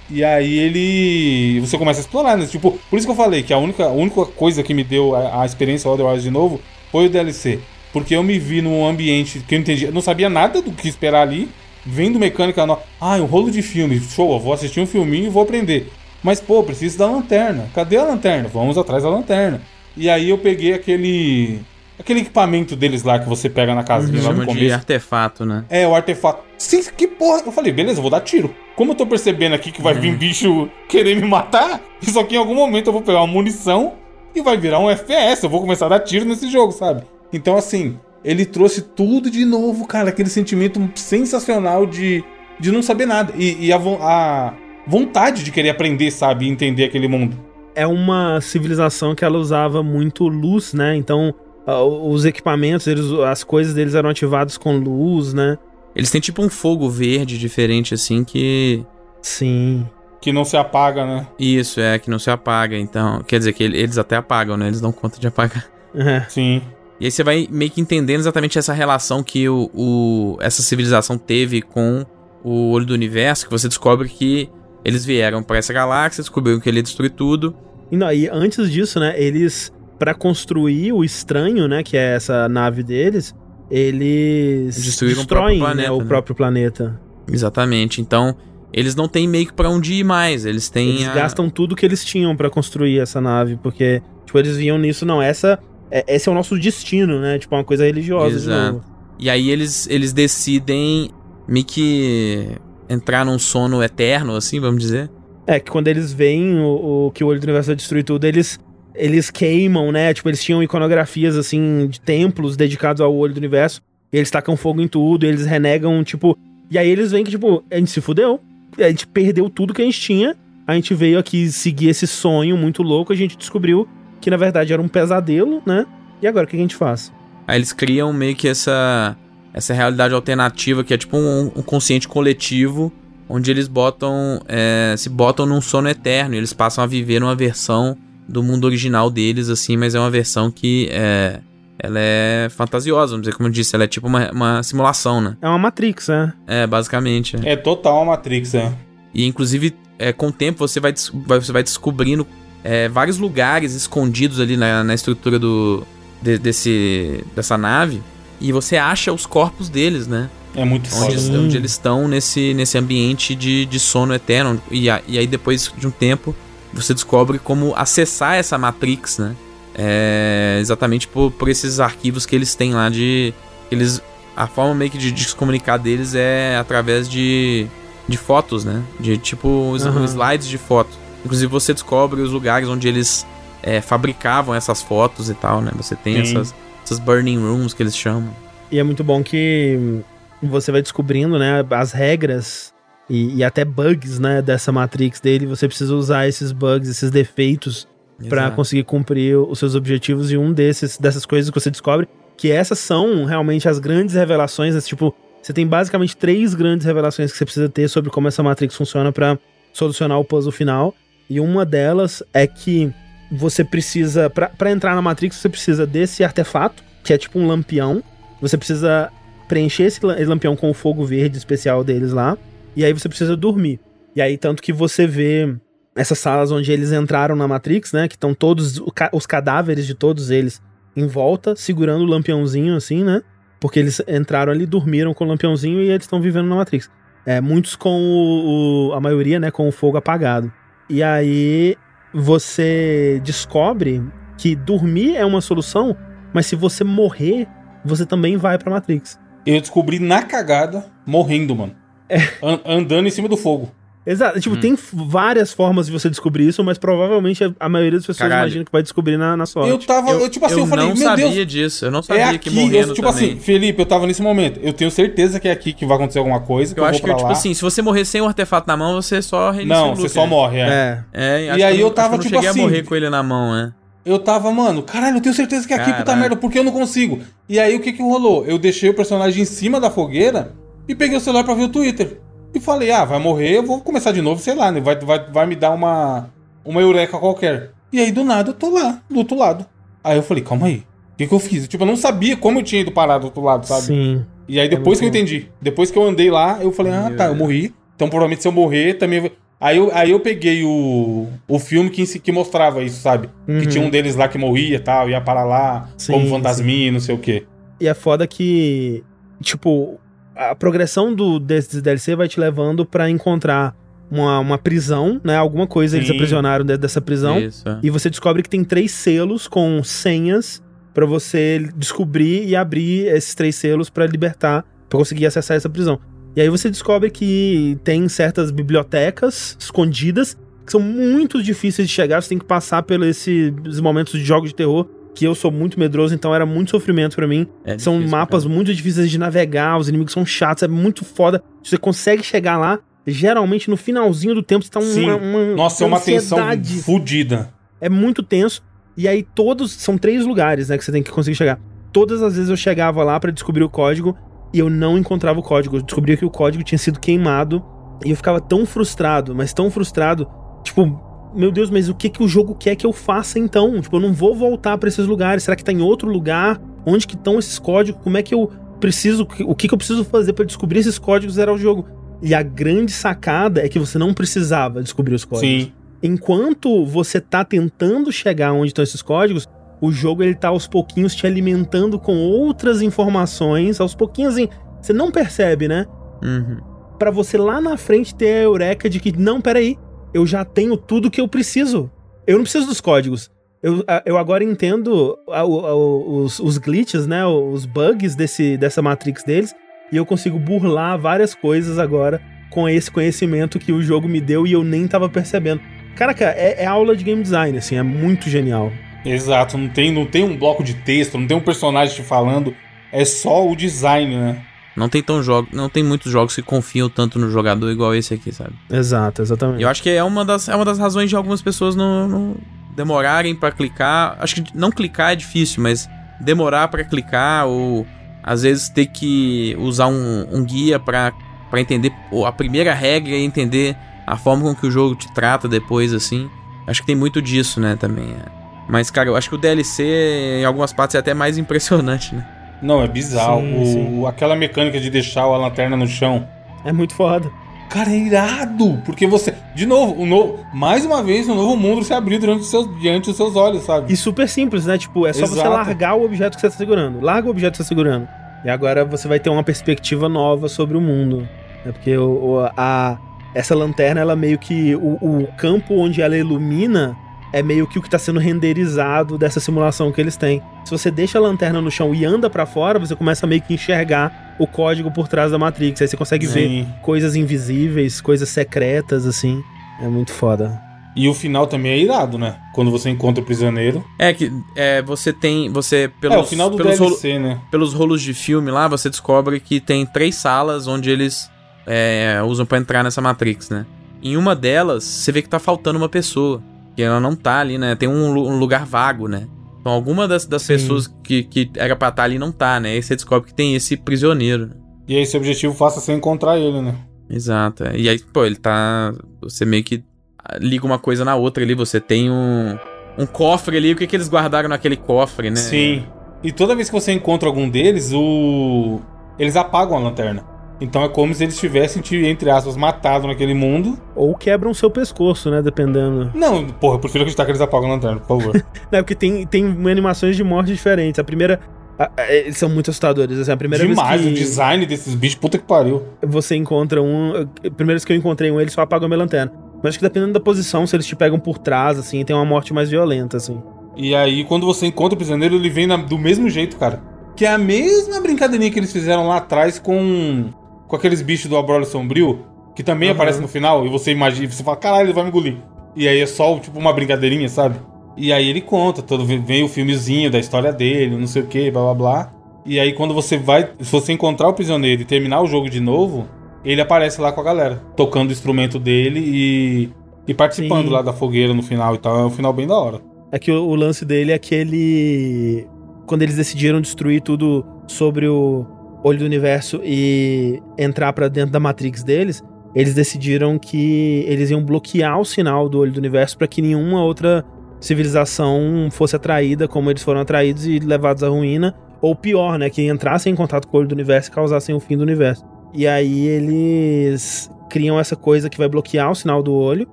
E aí ele. Você começa a explorar, né? Tipo, por isso que eu falei que a única, a única coisa que me deu a, a experiência Otherwise de novo foi o DLC. Porque eu me vi num ambiente que eu entendi. Eu não sabia nada do que esperar ali. Vendo mecânica nova. Ah, um rolo de filme. Show, eu vou assistir um filminho e vou aprender. Mas, pô, preciso da lanterna. Cadê a lanterna? Vamos atrás da lanterna. E aí eu peguei aquele. Aquele equipamento deles lá que você pega na casinha lá no Chama de começo. artefato, né? É, o artefato. Sim, que porra. Eu falei, beleza, eu vou dar tiro. Como eu tô percebendo aqui que vai vir bicho querer me matar, isso aqui em algum momento eu vou pegar uma munição e vai virar um FPS. Eu vou começar a dar tiro nesse jogo, sabe? Então, assim, ele trouxe tudo de novo, cara. Aquele sentimento sensacional de, de não saber nada. E, e a, a vontade de querer aprender, sabe? E entender aquele mundo. É uma civilização que ela usava muito luz, né? Então, os equipamentos, eles, as coisas deles eram ativadas com luz, né? Eles têm tipo um fogo verde diferente, assim, que. Sim. Que não se apaga, né? Isso, é, que não se apaga. Então, quer dizer que ele- eles até apagam, né? Eles dão conta de apagar. É. Sim. E aí você vai meio que entendendo exatamente essa relação que o, o- essa civilização teve com o olho do universo, que você descobre que eles vieram para essa galáxia, descobriram que ele ia destruir tudo. E, não, e antes disso, né, eles, Pra construir o estranho, né, que é essa nave deles, eles Destruíram o destroem próprio planeta, né, o né? próprio planeta. Exatamente. Então, eles não têm meio que pra onde ir mais. Eles têm. Eles a- gastam tudo que eles tinham pra construir essa nave, porque, tipo, eles viam nisso, não, essa é, esse é o nosso destino, né? Tipo, uma coisa religiosa Exato. E aí eles, eles decidem meio que entrar num sono eterno, assim, vamos dizer. É, que quando eles veem o, o que o olho do universo vai destruir tudo, eles eles queimam, né? Tipo, eles tinham iconografias assim de templos dedicados ao olho do universo. Eles tacam fogo em tudo, eles renegam, tipo. E aí eles veem que, tipo, a gente se fudeu. A gente perdeu tudo que a gente tinha. A gente veio aqui seguir esse sonho muito louco. A gente descobriu que, na verdade, era um pesadelo, né? E agora, o que a gente faz? Aí eles criam meio que essa, essa realidade alternativa, que é tipo um, um consciente coletivo, onde eles botam. é, se botam num sono eterno. E eles passam a viver uma versão do mundo original deles, assim, mas é uma versão que é. Ela é fantasiosa, vamos dizer, como eu disse, ela é tipo uma, uma simulação, né? É uma Matrix, né? É, basicamente. é. É total uma Matrix, é. E inclusive, é, com o tempo, você vai- você vai descobrindo é, vários lugares escondidos ali na, na estrutura do, de- desse, dessa nave. E você acha os corpos deles, né? É muito Onde, eles- onde eles estão nesse, nesse ambiente de, de sono eterno. E, a- e aí, depois de um tempo, você descobre como acessar essa Matrix, né? É, exatamente por, por esses arquivos que eles têm lá de. Eles, a forma meio que de, de se comunicar deles é através de, de fotos, né? De tipo os slides de foto. Inclusive você descobre os lugares onde eles é, fabricavam essas fotos e tal, né? Você tem Sim. essas, essas burning rooms que eles chamam. E é muito bom que você vai descobrindo, né, as regras e, e até bugs, né, dessa Matrix dele. Você precisa usar esses bugs, esses defeitos Pra Exato. conseguir cumprir os seus objetivos e um desses dessas coisas que você descobre que essas são realmente as grandes revelações, esse, tipo, você tem basicamente três grandes revelações que você precisa ter sobre como essa Matrix funciona pra solucionar o puzzle final. E uma delas é que você precisa pra entrar na Matrix, você precisa desse artefato, que é tipo um lampião. Você precisa preencher esse la- esse lampião com o fogo verde especial deles lá, e aí você precisa dormir. E aí tanto que você vê essas salas onde eles entraram na Matrix, né? Que estão todos os cadáveres de todos eles em volta, segurando o lampiãozinho, assim, né? Porque eles entraram ali, dormiram com o lampiãozinho e eles estão vivendo na Matrix. É, muitos com o, o- a maioria, né? Com o fogo apagado. E aí você descobre que dormir é uma solução, mas se você morrer, você também vai pra Matrix. Eu descobri na cagada, morrendo, mano. É. An- andando em cima do fogo. Exato. Tipo, tem f- várias formas de você descobrir isso, mas provavelmente a, a maioria das pessoas Caralho. imagina que vai descobrir na, na sorte. Eu tava, eu, tipo assim, eu, eu falei, não meu sabia Deus, disso. Eu não é sabia aqui. que morrendo eu, tipo também. assim, Felipe, eu tava nesse momento. Eu tenho certeza que é aqui que vai acontecer alguma coisa. Que eu eu, acho vou que, pra tipo lá. assim, se você morrer sem o artefato na mão, você só reinicia Não, o você loop, só né? morre, é. É. É, acho E aí que eu acho tava, que não tipo cheguei assim- a morrer com ele na mão, né? Eu tava, mano, caralho, eu tenho certeza que é aqui, puta Caralho. merda, porque eu não consigo. E aí o que que rolou? Eu deixei o personagem em cima da fogueira e peguei o celular pra ver o Twitter. E falei, ah, vai morrer, eu vou começar de novo, sei lá, né? Vai, vai, vai me dar uma, uma eureka qualquer. E aí do nada eu tô lá, do outro lado. Aí eu falei, calma aí, o que que eu fiz? Tipo, eu não sabia como eu tinha ido parar do outro lado, sabe? Sim. E aí depois É que eu entendi. Depois que eu andei lá, eu falei, ah, tá, eu morri. Então provavelmente se eu morrer também. Aí eu, aí eu peguei o, o filme que, que mostrava isso, sabe? Uhum. Que tinha um deles lá que morria e tal, ia para lá, Sim, como fantasminha, não sei o quê. E é foda que, tipo, a progressão do, desse DLC vai te levando pra encontrar uma, uma prisão, né? Alguma coisa eles Sim. aprisionaram dentro dessa prisão. Isso. é. E você descobre que tem três selos com senhas pra você descobrir e abrir esses três selos pra libertar, pra conseguir acessar essa prisão. E aí você descobre que tem certas bibliotecas escondidas que são muito difíceis de chegar, você tem que passar pelos esses momentos de jogos de terror que eu sou muito medroso, então era muito sofrimento pra mim. É São difícil, mapas cara. muito difíceis de navegar, os inimigos são chatos, é muito foda. Você consegue chegar lá, geralmente no finalzinho do tempo você tá Sim. uma, uma Nossa, é uma tensão fodida. É muito tenso. E aí todos são três lugares, né, que você tem que conseguir chegar. Todas as vezes eu chegava lá pra descobrir o código e eu não encontrava o código. Eu descobria que o código tinha sido queimado e eu ficava tão frustrado, mas tão frustrado, tipo, meu Deus, mas o que que o jogo quer que eu faça então? Tipo, eu não vou voltar pra esses lugares. Será que tá em outro lugar? Onde que estão esses códigos? Como é que eu preciso, o que que eu preciso fazer pra descobrir esses códigos e zerar o jogo? E a grande sacada é que você não precisava descobrir os códigos Sim. enquanto você tá tentando chegar onde estão esses códigos, o jogo ele tá aos pouquinhos te alimentando com outras informações, aos pouquinhos assim, você não percebe, né? Uhum. Pra você lá na frente ter a eureka de que não, peraí, eu já tenho tudo que eu preciso. Eu não preciso dos códigos. Eu, eu agora entendo a- a- os, os glitches, né? Os bugs desse, dessa Matrix deles. E eu consigo burlar várias coisas agora com esse conhecimento que o jogo me deu e eu nem tava percebendo. Caraca, é, é aula de game design, assim, é muito genial. Exato, não tem, não tem um bloco de texto, não tem um personagem te falando, é só o design, né? Não tem tão jogo, não tem muitos jogos que confiam tanto no jogador igual esse aqui, sabe? Exato, exatamente. E eu acho que é uma das, é uma das razões de algumas pessoas não, não demorarem pra clicar. Acho que não clicar é difícil, mas demorar pra clicar ou às vezes ter que usar um, um guia pra pra entender a primeira regra e entender a forma com que o jogo te trata depois, assim. Acho que tem muito disso, né, também. é. Mas, cara, eu acho que o DLC, em algumas partes, é até mais impressionante, né? Não, é bizarro. Sim, O- sim. Aquela mecânica de deixar a lanterna no chão. É muito foda. Cara, é irado! Porque você. De novo, o novo, mais uma vez, um novo mundo se abriu diante dos seus, diante dos seus olhos, sabe? E super simples, né? Tipo, é só você Exato. largar o objeto que você tá segurando. Larga o objeto que você tá segurando. E agora você vai ter uma perspectiva nova sobre o mundo. É porque o, o- a, essa lanterna, ela meio que. O, o campo onde ela ilumina é meio que o que tá sendo renderizado dessa simulação que eles têm. Se você deixa a lanterna no chão e anda pra fora, você começa a meio que enxergar o código por trás da Matrix. Aí você consegue ver Sim. coisas invisíveis, coisas secretas, assim. É muito foda. E o final também é irado, né? Quando você encontra o prisioneiro. É que é, você tem. Você, pelos, é, o final do pelos, rolo- DLC, né? pelos rolos de filme lá, você descobre que tem três salas onde eles é, usam pra entrar nessa Matrix, né? Em uma delas, você vê que tá faltando uma pessoa. Que ela não tá ali, né? Tem um, um lugar vago, né? Então alguma das, das Sim. pessoas que, que era pra estar ali não tá, né? Aí você descobre que tem esse prisioneiro. E aí, esse objetivo faça você encontrar ele, né? Exato. é. E aí, pô, ele tá. Você meio que ah, liga uma coisa na outra ali. Você tem um, um cofre ali. O que, que eles guardaram naquele cofre, né? Sim. E toda vez que você encontra algum deles, o. Eles apagam a lanterna. Então é como se eles tivessem te, entre aspas, matado naquele mundo. Ou quebram seu pescoço, né? Dependendo. Não, porra, eu prefiro acreditar que eles apagam a lanterna, por favor. Não, é porque tem, tem animações de morte diferentes. A primeira. a- a- eles são muito assustadores. Assim, a primeira Demais, vez o que design desses bichos, puta que pariu. você encontra um. Primeira vez que eu encontrei um, ele só apaga a minha lanterna. Mas acho que dependendo da posição, se eles te pegam por trás, assim, tem uma morte mais violenta, assim. E aí, quando você encontra o prisioneiro, ele vem na- do mesmo jeito, cara. Que é a mesma brincadeirinha que eles fizeram lá atrás com, com aqueles bichos do Abrolho Sombrio. que também Uhum. aparece no final, e você imagina, você fala, caralho, ele vai me engolir. E aí é só, tipo, uma brincadeirinha, sabe? E aí ele conta, todo, vem o filmezinho da história dele, não sei o que, blá blá blá. E aí quando você vai, se você encontrar o prisioneiro e terminar o jogo de novo, ele aparece lá com a galera, tocando o instrumento dele e, e participando Sim. lá da fogueira no final e tal. É um final bem da hora. É que o, o lance dele é que ele. Quando eles decidiram destruir tudo sobre o olho do universo e entrar pra dentro da Matrix deles, eles decidiram que eles iam bloquear o sinal do olho do universo pra que nenhuma outra civilização fosse atraída como eles foram atraídos e levados à ruína. Ou pior, né? Que entrassem em contato com o olho do universo e causassem o fim do universo. E aí eles criam essa coisa que vai bloquear o sinal do olho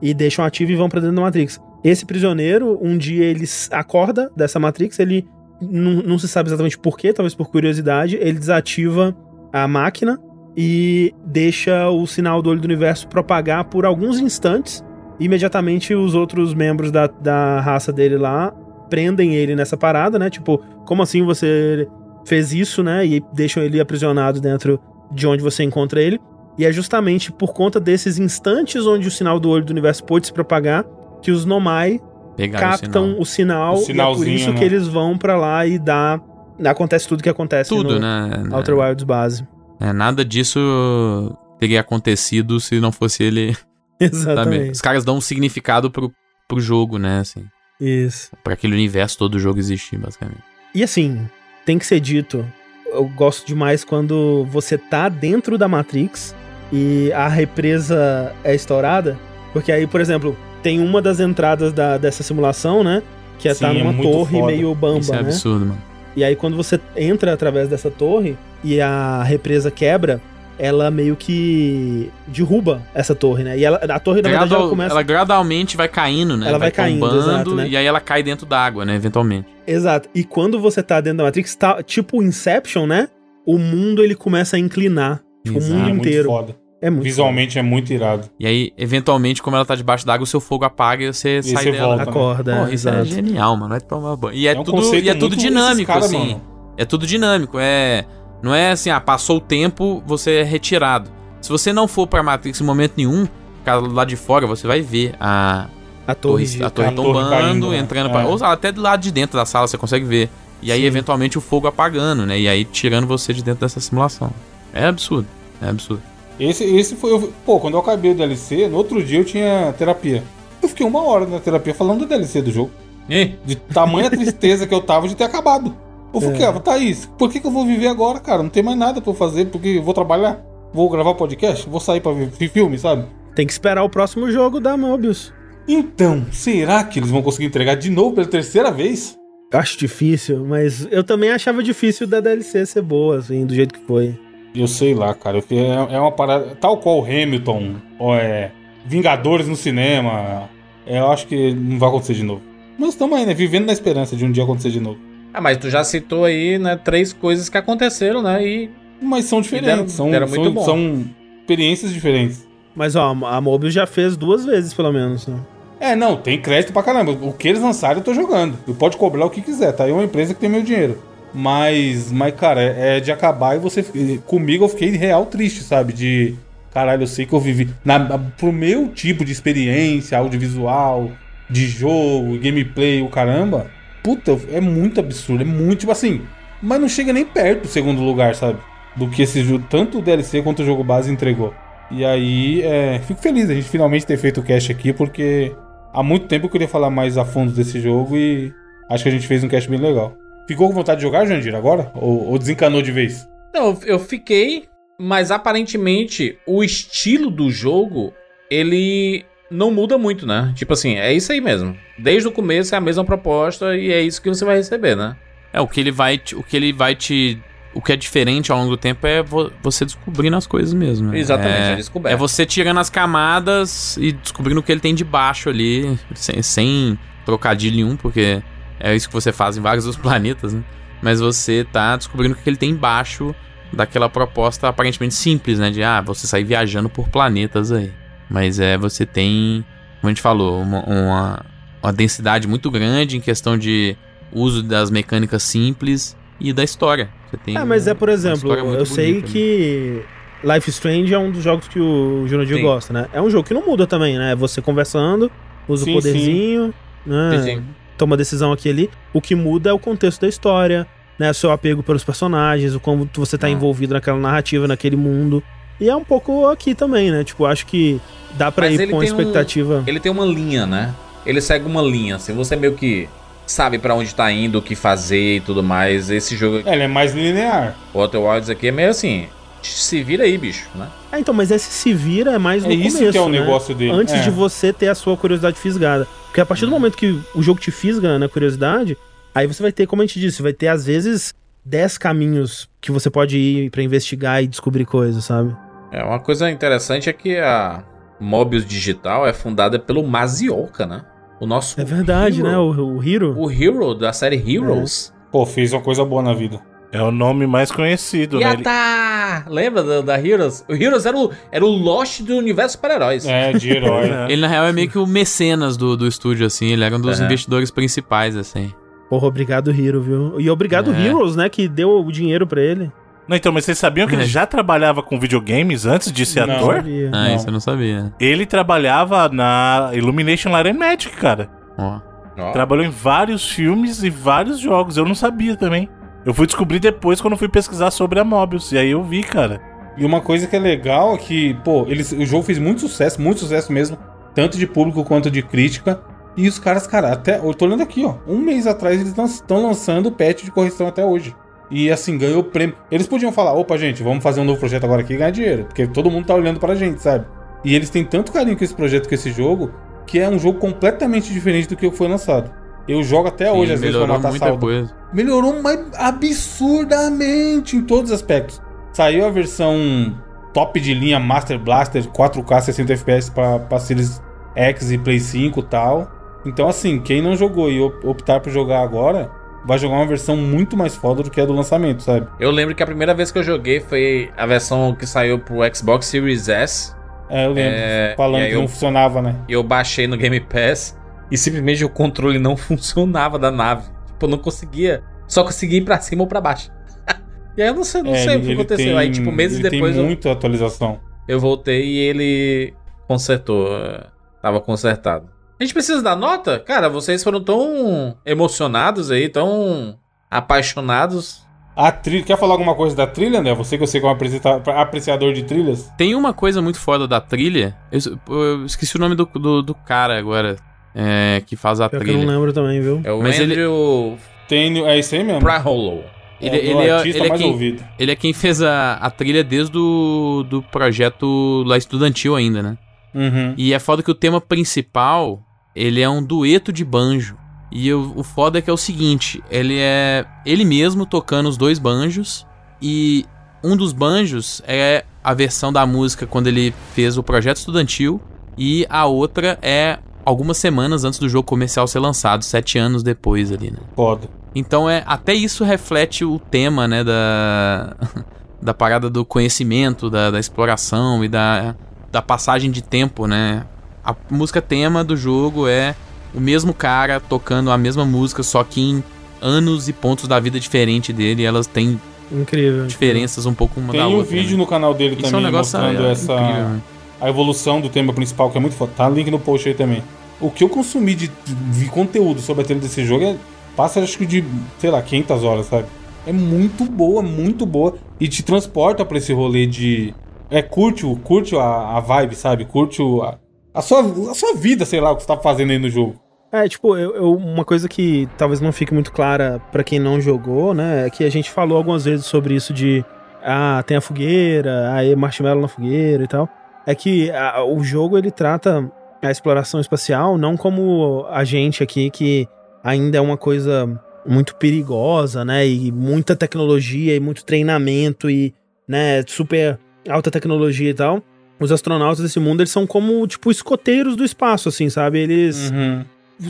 e deixam ativo e vão pra dentro da Matrix. Esse prisioneiro, um dia ele acorda dessa Matrix, ele não, não se sabe exatamente porquê, talvez por curiosidade, ele desativa a máquina e deixa o sinal do olho do universo propagar por alguns instantes. Imediatamente os outros membros da, da raça dele lá prendem ele nessa parada, né? Tipo, como assim você fez isso, né? E deixam ele aprisionado dentro de onde você encontra ele. E é justamente por conta desses instantes onde o sinal do olho do universo pôde se propagar que os Nomai Pegaram captam o sinal. o sinal, O e é por isso né? que eles vão pra lá e dá acontece tudo que acontece Tudo, no né? Outer Wilds base. É, nada disso teria acontecido se não fosse ele. Sabe? Exatamente. Os caras dão um significado pro, pro jogo, né? Assim, Isso. pra aquele universo todo o jogo existir, basicamente. E assim, tem que ser dito, eu gosto demais quando você tá dentro da Matrix e a represa é estourada, porque aí, por exemplo, tem uma das entradas da, dessa simulação, né? Que é Sim, tá é numa muito torre foda. meio bamba, Isso é né? absurdo, mano. E aí, quando você entra através dessa torre e a represa quebra, ela meio que derruba essa torre, né? E ela, a torre, na verdade, ela começa. ela gradualmente vai caindo, né? Ela vai caindo, exato, né? E aí ela cai dentro da água, né? Eventualmente. Exato. E quando você tá dentro da Matrix, tá tipo Inception, né? O mundo ele começa a inclinar. Tipo, o Exato. mundo é muito inteiro. foda. É muito Visualmente é muito irado. E aí, eventualmente, como ela tá debaixo d'água, o seu fogo apaga e você sai você dela. volta. foda. Acorda, Porra, isso é genial, mano. Vai tomar banho. E é, É um tudo, e é tudo dinâmico, caras, assim. mano. É tudo dinâmico. É. Não é assim, ah, passou o tempo, você é retirado. Se você não for pra Matrix em momento nenhum, ficar lá de fora, você vai ver a A torre, torre, a torre a torre tombando, caindo, né? entrando É. pra. Ou até do lado de dentro da sala você consegue ver. E aí, Sim. eventualmente, o fogo apagando, né? E aí tirando você de dentro dessa simulação. É absurdo. É absurdo. Esse, esse foi. eu- pô, quando eu acabei o DLC, no outro dia eu tinha terapia. Eu fiquei uma hora na terapia falando do DLC do jogo. Ih, De tamanha tristeza que eu tava de ter acabado. Eu falei, É. Thaís, por que, que eu vou viver agora, cara? Não tem mais nada pra eu fazer, porque eu vou trabalhar, vou gravar podcast, vou sair pra ver fi- filme, sabe? Tem que esperar o próximo jogo da Mobius. Então, será que eles vão conseguir entregar de novo pela terceira vez? Acho difícil, mas eu também achava difícil da DLC ser boa, assim, do jeito que foi. Eu sei lá, cara. É é uma parada. Tal qual Hamilton, ou é. Vingadores no cinema. é, eu acho que não vai acontecer de novo. Mas estamos aí, né? Vivendo na esperança de um dia acontecer de novo. Ah, mas tu já citou aí, né, três coisas que aconteceram, né? E Mas são diferentes. deram- são, deram muito são, bom. são experiências diferentes. Mas ó, a Mobius já fez duas vezes, pelo menos. Né? É, não, tem crédito pra caramba. O que eles lançaram eu tô jogando. E pode cobrar o que quiser, tá? É uma empresa que tem meu dinheiro. Mas, mas cara, é, é de acabar e você. Comigo eu fiquei real triste, sabe? De. Caralho, eu sei que eu vivi. Na, pro meu tipo de experiência, audiovisual, de jogo, gameplay, o caramba. Puta, é muito absurdo. É muito, tipo assim. Mas não chega nem perto do segundo lugar, sabe? Do que esse jogo, tanto o DLC quanto o jogo base entregou. E aí, é, fico feliz a gente finalmente ter feito o cast aqui, porque há muito tempo eu queria falar mais a fundo desse jogo e acho que a gente fez um cast bem legal. Ficou com vontade de jogar, Jandir, agora? Ou, ou desencanou de vez? Não, eu- fiquei, mas aparentemente o estilo do jogo, ele não muda muito, né? Tipo assim, é isso aí mesmo. Desde o começo é a mesma proposta e é isso que você vai receber, né? É, o que ele vai te, o que ele vai te o que é diferente ao longo do tempo é vo- você descobrindo as coisas mesmo. né? Exatamente, é, é descoberta. É você tirando as camadas e descobrindo o que ele tem de baixo ali, sem, sem trocadilho nenhum, porque é isso que você faz em vários dos planetas, né? Mas você tá descobrindo o que ele tem embaixo daquela proposta aparentemente simples, né? De, ah, você sair viajando por planetas aí. Mas é, você tem, como a gente falou, uma, uma, uma densidade muito grande em questão de uso das mecânicas simples e da história. Você tem Ah, mas é, por exemplo, eu sei bonita, né? que Life Strange é um dos jogos que o Jurandir Sim. gosta, né? É um jogo que não muda também, né? É você conversando, usa Sim, o poderzinho, né? Sim, sim. Toma decisão aqui e ali. O que muda é o contexto da história, né? O seu apego pelos personagens, o como você tá Ah. envolvido naquela narrativa, naquele mundo. E é um pouco aqui também, né? Tipo, acho que dá pra Mas ir com a tem um- expectativa. Ele tem uma linha, né? Ele segue uma linha, assim, você meio que sabe pra onde tá indo, o que fazer e tudo mais. Esse jogo, É, ele é mais linear. o Outer Wilds aqui é meio assim, se vira aí, bicho, né? É, então, mas esse se vira é mais no É isso começo, que é o né? negócio dele. Antes É. de você ter a sua curiosidade fisgada. Porque a partir do momento que o jogo te fisga na curiosidade, aí você vai ter, como a gente disse, vai ter às vezes 10 caminhos que você pode ir pra investigar e descobrir coisas, sabe? É, uma coisa interessante é que a Mobius Digital é fundada pelo Mazioka, né? O nosso É verdade, Hero. né? O, o Hero. O Hero da série Heroes. Pô, fez uma coisa boa na vida. É o nome mais conhecido, né? Ele- Yata! Lembra do- da Heroes? O Heroes era o, era o Lost do universo super-heróis. É, de herói. É. Ele, na real, é meio que o mecenas do, do estúdio, assim. Ele era um dos Aham. investidores principais, assim. Porra, obrigado, Hero, viu? E obrigado, É. Heroes, né? Que deu o dinheiro pra ele. Não, então, mas vocês sabiam que ele É. já trabalhava com videogames antes de ser Não. ator? Sabia. Ah, Não. isso eu não sabia. Ele trabalhava na Illumination Light Magic, cara. Ó. Ó, Trabalhou em vários filmes e vários jogos. Eu não sabia também. Eu fui descobrir depois quando fui pesquisar sobre a Mobius. E aí eu vi, cara. E uma coisa que é legal é que, pô, eles, o jogo fez muito sucesso, muito sucesso mesmo, tanto de público quanto de crítica. E os caras, cara, até. Eu tô olhando aqui, ó. Um mês atrás eles estão lançando patch de correção até hoje. E assim, ganhou prêmio. Eles podiam falar, opa, gente, vamos fazer um novo projeto agora aqui e ganhar dinheiro. Porque todo mundo tá olhando pra gente, sabe? E eles têm tanto carinho com esse projeto, com esse jogo, que é um jogo completamente diferente do que foi lançado. Eu jogo até hoje, às vezes, pra melhorou matar muita saldo. coisa. Melhorou mais absurdamente em todos os aspectos. Saiu a versão top de linha Master Blaster 4K 60 FPS para Series X e Play 5 e tal. Então assim, quem não jogou e op- optar por jogar agora, vai jogar uma versão muito mais foda do que a do lançamento, sabe? Eu lembro que a primeira vez que eu joguei foi a versão que saiu pro Xbox Series S. É, eu lembro. É, falando que eu- não funcionava, né? E eu baixei no Game Pass e simplesmente o controle não funcionava da nave. Tipo, eu não conseguia. Só conseguia ir pra cima ou pra baixo. e aí eu não sei, não É, sei o ele- que ele aconteceu. tem- aí, tipo, meses ele depois tem eu, muita atualização. eu voltei e ele consertou. é, Tava consertado. A gente precisa dar nota? Cara, vocês foram tão emocionados aí, tão apaixonados. A trilha, quer falar alguma coisa da trilha, né? Você que eu sei que é um apreciador de trilhas. Tem uma coisa muito foda da trilha. Eu, eu esqueci o nome do, do, do cara agora. É, que faz a Pior que eu trilha. não lembro também, viu? É o Mas ele- Andrew Tem, é isso aí mesmo. Praholo. Ele, é, o ele é, artista ele é mais quem, ouvido. ele é quem fez a, a trilha desde o do projeto lá estudantil ainda, né? Uhum. E é foda que o tema principal, ele é um dueto de banjo. E o, o foda é que é o seguinte, ele é ele mesmo tocando os dois banjos e um dos banjos é a versão da música quando ele fez o projeto estudantil e a outra é algumas semanas antes do jogo comercial ser lançado, sete anos depois ali, né? Foda. Então é até isso reflete o tema, né, da da parada do conhecimento, da, da exploração e da, da passagem de tempo, né? A música tema do jogo é o mesmo cara tocando a mesma música, só que em anos e pontos da vida diferente dele, elas têm Incrível. diferenças um pouco uma Tem da um outra. vídeo né? no canal dele Isso é um também negócio mostrando é, essa incrível, né? A evolução do tema principal, que é muito foda. Tá link no post aí também. O que eu consumi de, de conteúdo sobre a trilha desse jogo é passa acho que de, sei lá, 500 horas, sabe? É muito boa, muito boa e te transporta pra esse rolê de é curte, o- curte a, a vibe, sabe? Curte o, a, a sua a sua vida, sei lá, o que você tá fazendo aí no jogo. É, tipo, eu, eu- uma coisa que talvez não fique muito clara pra quem não jogou, né, é que a gente falou algumas vezes sobre isso de ah, tem a fogueira, aí marshmallow na fogueira e tal. É que a- o jogo ele trata a exploração espacial não como a gente aqui que ainda é uma coisa muito perigosa, né, e muita tecnologia e muito treinamento e, né, super alta tecnologia e tal. Os astronautas desse mundo, eles são como, tipo, escoteiros do espaço, assim, sabe? Eles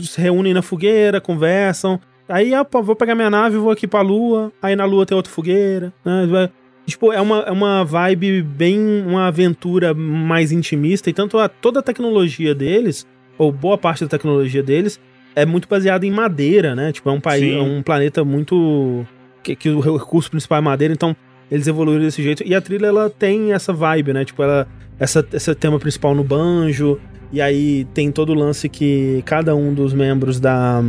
se reúnem na fogueira, conversam. Aí, ah, vou pegar minha nave e vou aqui pra lua. Aí na lua tem outra fogueira. Né? Tipo, é uma, é uma vibe bem. uma aventura mais intimista. E tanto a, toda a tecnologia deles, ou boa parte da tecnologia deles, é muito baseada em madeira, né? Tipo, é um país, Sim. é um planeta muito. Que, que o recurso principal é madeira. Então, eles evoluíram desse jeito. E a trilha, ela tem essa vibe, né? Tipo, ela. Essa, esse tema principal no banjo. E aí tem todo o lance que cada um dos membros da.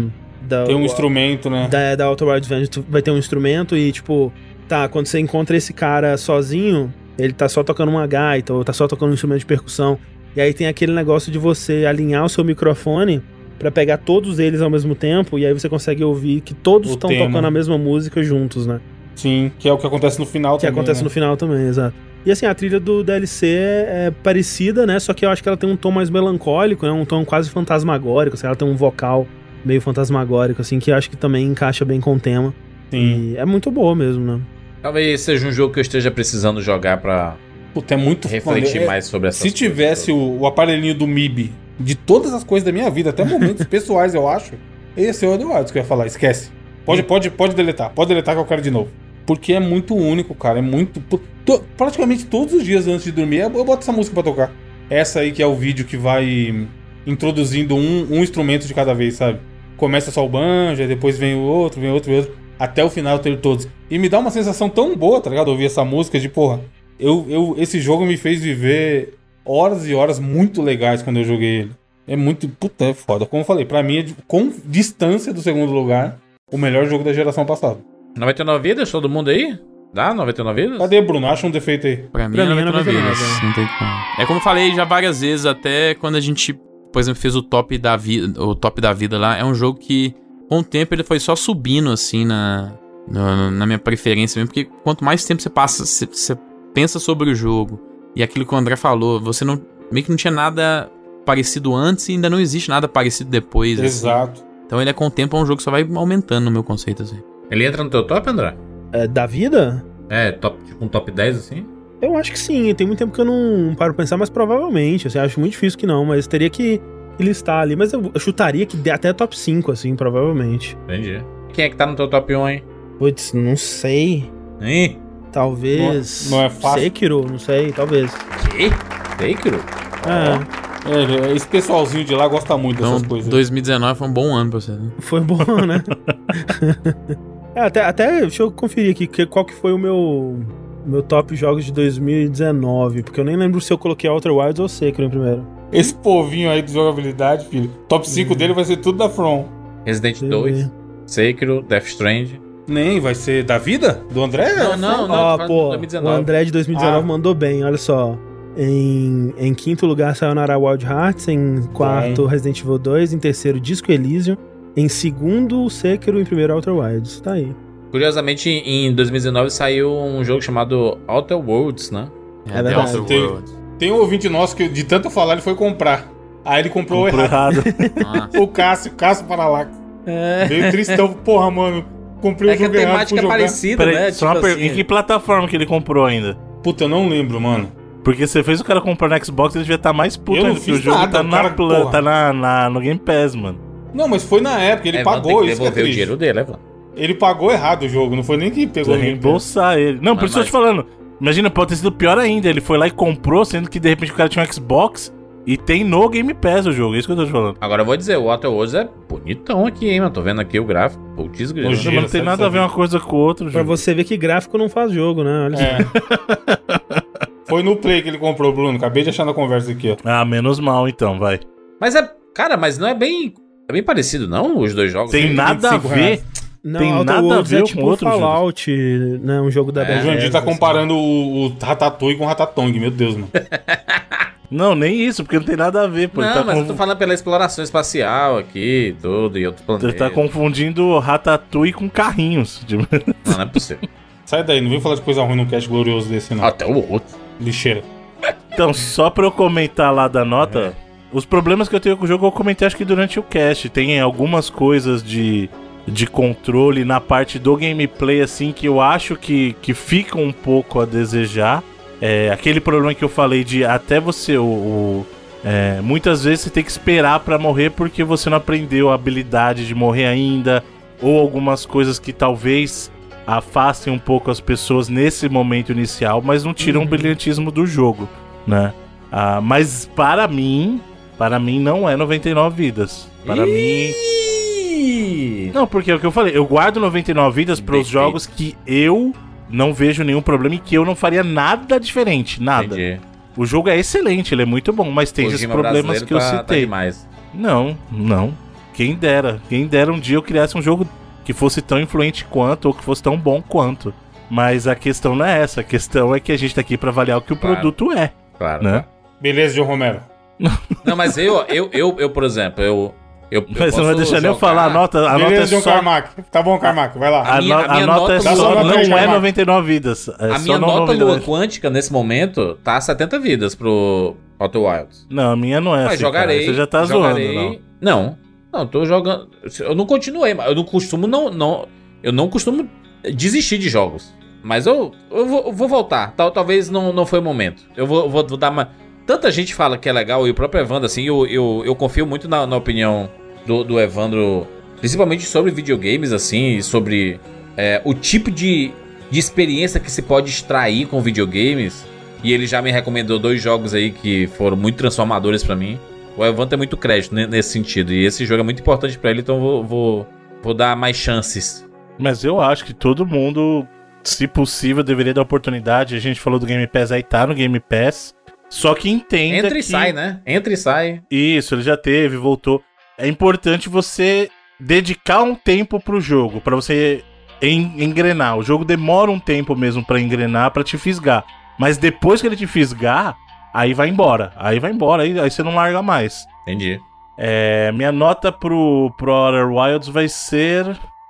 da Tem um instrumento, né? da, da Outer Wilds Adventure vai ter um instrumento e, tipo, tá, quando você encontra esse cara sozinho, ele tá só tocando uma gaita ou tá só tocando um instrumento de percussão. E aí tem aquele negócio de você alinhar o seu microfone pra pegar todos eles ao mesmo tempo e aí você consegue ouvir que todos estão tocando a mesma música juntos, né? Sim, que é o que acontece no final Que também. acontece né? no final também, exato. E assim, a trilha do DLC é parecida, né? Só que eu acho que ela tem um tom mais melancólico, né? Um tom quase fantasmagórico, assim, ela tem um vocal meio fantasmagórico, assim, que eu acho que também encaixa bem com o tema. Sim. E é muito boa mesmo, né? Talvez seja um jogo que eu esteja precisando jogar pra Puta, é muito refletir mano, é- mais sobre essa Se tivesse o, o aparelhinho do MIB de todas as coisas da minha vida, até momentos pessoais, eu acho, esse é o Eduardo que eu ia falar. Esquece. Pode, pode, pode deletar. Pode deletar que eu quero de novo. Porque é muito único, cara. É muito. to- praticamente todos os dias antes de dormir, eu boto essa música pra tocar. Essa aí que é o vídeo que vai introduzindo um, um instrumento de cada vez, sabe? Começa só o banjo, depois vem o outro, vem outro, vem outro. Até o final ter todos. E me dá uma sensação tão boa, tá ligado? Ouvir essa música de porra. Eu, eu, esse jogo me fez viver horas e horas muito legais quando eu joguei ele. É muito. Puta, é foda. Como eu falei, pra mim é com distância do segundo lugar o melhor jogo da geração passada. 99 vidas, todo mundo aí? Dá 99 vidas? Cadê, Bruno? Acha um defeito aí. Pra mim, Pra é mim é 99 99, vidas. Não tem como. É como eu falei já várias vezes, até quando a gente, por exemplo, fez o top da vida, o top da vida lá, é um jogo que com o tempo ele foi só subindo assim na no- na minha preferência mesmo, porque quanto mais tempo você passa, você, você pensa sobre o jogo e aquilo que o André falou, você não meio que não tinha nada parecido antes e ainda não existe nada parecido depois. assim. Exato. Então ele é com o tempo é um jogo que só vai aumentando no meu conceito assim. Ele entra no teu top, André? É, da vida? É, top, tipo um top 10 assim? Eu acho que sim. Tem muito tempo que eu não paro pra pensar, mas provavelmente. Assim, acho muito difícil que não, mas teria que que listar ali. Mas eu, chutaria que dê até top 5, assim, provavelmente. Entendi. Quem é que tá no teu top 1, hein? Putz, não sei. Hein? Talvez. Não é- não é fácil. Sekiro, não sei, talvez. Que? Sekiro? É, É, esse pessoalzinho de lá gosta muito Então, dessas coisas. 2019 foi um bom ano pra você. Né? foi bom, né? é, até, até, deixa eu conferir aqui que- qual que foi o meu, meu top jogos de 2019, porque eu nem lembro se eu coloquei Outer Wilds ou Sekiro em primeiro. Esse povinho aí de jogabilidade, filho. Top 5 Uhum. dele vai ser tudo da From. Resident eu 2, ver. Sekiro, Death Strand. Nem, vai ser da vida? Do André? Não, não, não. Falando pô, de 2019. o André de 2019 Ah. mandou bem, olha só. Em, em quinto lugar, Sayonara Wild Hearts. Em quarto, Resident Evil 2. Em terceiro, Disco Elysium. Em segundo, Sekiro. Em primeiro, Outer Wilds. Tá aí. Curiosamente, em 2019 saiu um jogo chamado Outer Worlds, né? É verdade. The Outer Worlds. Tem um ouvinte nosso que de tanto falar ele foi comprar. Aí ele comprou, Comprou errado. errado. O Cássio, Cássio para lá. Veio tristão. Porra, mano. Comprei É o que a jogo errado, temática é parecida, Peraí, né? só uma Tipo. Em assim, que plataforma que ele comprou ainda? Puta, eu não lembro, mano. Porque você fez o cara comprar no Xbox, ele devia estar mais puto ainda, porque o jogo nada, tá, o na, cara, pla- porra. tá na, na- no Game Pass, mano. Não, mas foi na época, ele Evan pagou tem que isso. é devolver o dinheiro dele, Evan. Ele pagou errado o jogo, não foi nem que pegou Precisa Game Pass. reembolsar ele. Não, por Mas- isso que eu tô te falando. Imagina, pode ter sido pior ainda. Ele foi lá e comprou, sendo que de repente o cara tinha um Xbox e tem no Game Pass o jogo. É isso que eu tô te falando. Agora eu vou dizer, o Outer Worlds é bonitão aqui, hein, mano. Tô vendo aqui o gráfico. Putz, grilo. Hoje- Não, mas não tem sabe, nada a ver uma coisa com o outro, Pra você ver que gráfico não faz jogo, né? Olha só. É. foi no Play que ele comprou, Bruno. Acabei de achar na conversa aqui, ó. Ah, menos mal então, vai. Mas é. Cara, mas não é bem. É bem parecido, não? Os dois jogos. Tem nada a 25 ver. reais. Não, Tem Outer nada a Worlds ver é com tipo outro jogo. Fallout, né? Um jogo da É. O Bethesda. Jandir tá assim. comparando o, o Ratatouille com o Ratatong, meu Deus, mano. Não, nem isso, porque não tem nada a ver, pô. Não, tá, mas eu confu- tô falando pela exploração espacial aqui e tudo, e outro planeta. ele tá confundindo Ratatouille com carrinhos. Tipo, Não, não é possível. Sai daí, não vem falar de coisa ruim num cast glorioso desse, não. Até o outro. Lixeira. Então, só pra eu comentar lá da nota, os problemas que eu tenho com o jogo eu comentei acho que durante o cast. Tem algumas coisas de, de controle na parte do gameplay, assim, que eu acho que, que ficam um pouco a desejar. É, aquele problema que eu falei de até você, o. o- é, muitas vezes você tem que esperar pra morrer porque você não aprendeu a habilidade de morrer ainda, ou algumas coisas que talvez afastem um pouco as pessoas nesse momento inicial, mas não tiram o brilhantismo do jogo, né? Ah, mas para mim, para mim não é 99 vidas. Para mim, Não, porque é o que eu falei, eu guardo 99 vidas para os jogos que eu não vejo nenhum problema e que eu não faria nada diferente, nada. Entendi. O jogo é excelente, ele é muito bom, mas tem esses problemas que eu tá- tá citei. demais. não, não. Quem dera. Quem dera um dia eu criasse um jogo que fosse tão influente quanto ou que fosse tão bom quanto. Mas a questão não é essa. A questão é que a gente tá aqui pra avaliar o que o Claro. produto é, Claro. né? Beleza, João Romero. Não, mas eu, eu, eu, eu, por exemplo, eu. Eu, eu Mas você não vai deixar nem eu falar a nota. A nota é só. Carmack. Tá bom, Carmack, vai lá. A, minha- no- a a minha nota é nota só, não Carmack. é 99 vidas. É A minha nota 99. lua quântica nesse momento tá 70 vidas pro Outer Wilds. Não, a minha não é Mas assim, jogarei. cara. Você já tá jogarei... zoando, não. Não. Não, tô jogando. Eu não continuei, mas eu não costumo não, não eu não costumo desistir de jogos. Mas eu, eu, vou, eu vou voltar. Tal, talvez não, não foi o momento. Eu vou, vou, vou dar uma. Tanta gente fala que é legal, e o próprio Evandro, assim, eu, eu, eu confio muito na, na opinião do, do Evandro, principalmente sobre videogames, assim, sobre é, o tipo de, de experiência que se pode extrair com videogames. E ele já me recomendou dois jogos aí que foram muito transformadores pra mim. O Evandro tem muito crédito ne- nesse sentido. E esse jogo é muito importante pra ele, então vou, vou, vou dar mais chances. Mas eu acho que todo mundo, se possível, deveria dar oportunidade. A gente falou do Game Pass aí, tá no Game Pass. Só que entenda Entra que... e sai, né? Entra e sai. Isso, ele já teve, voltou. É importante você dedicar um tempo pro jogo, pra você en- engrenar. O jogo demora um tempo mesmo pra engrenar, pra te fisgar. Mas depois que ele te fisgar, aí vai embora. Aí vai embora, aí, aí você não larga mais. Entendi. É, minha nota pro, pro Outer Wilds vai ser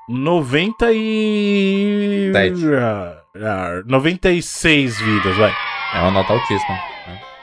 90 e... Sete. Ah, 96 vidas, vai. É uma nota altíssima.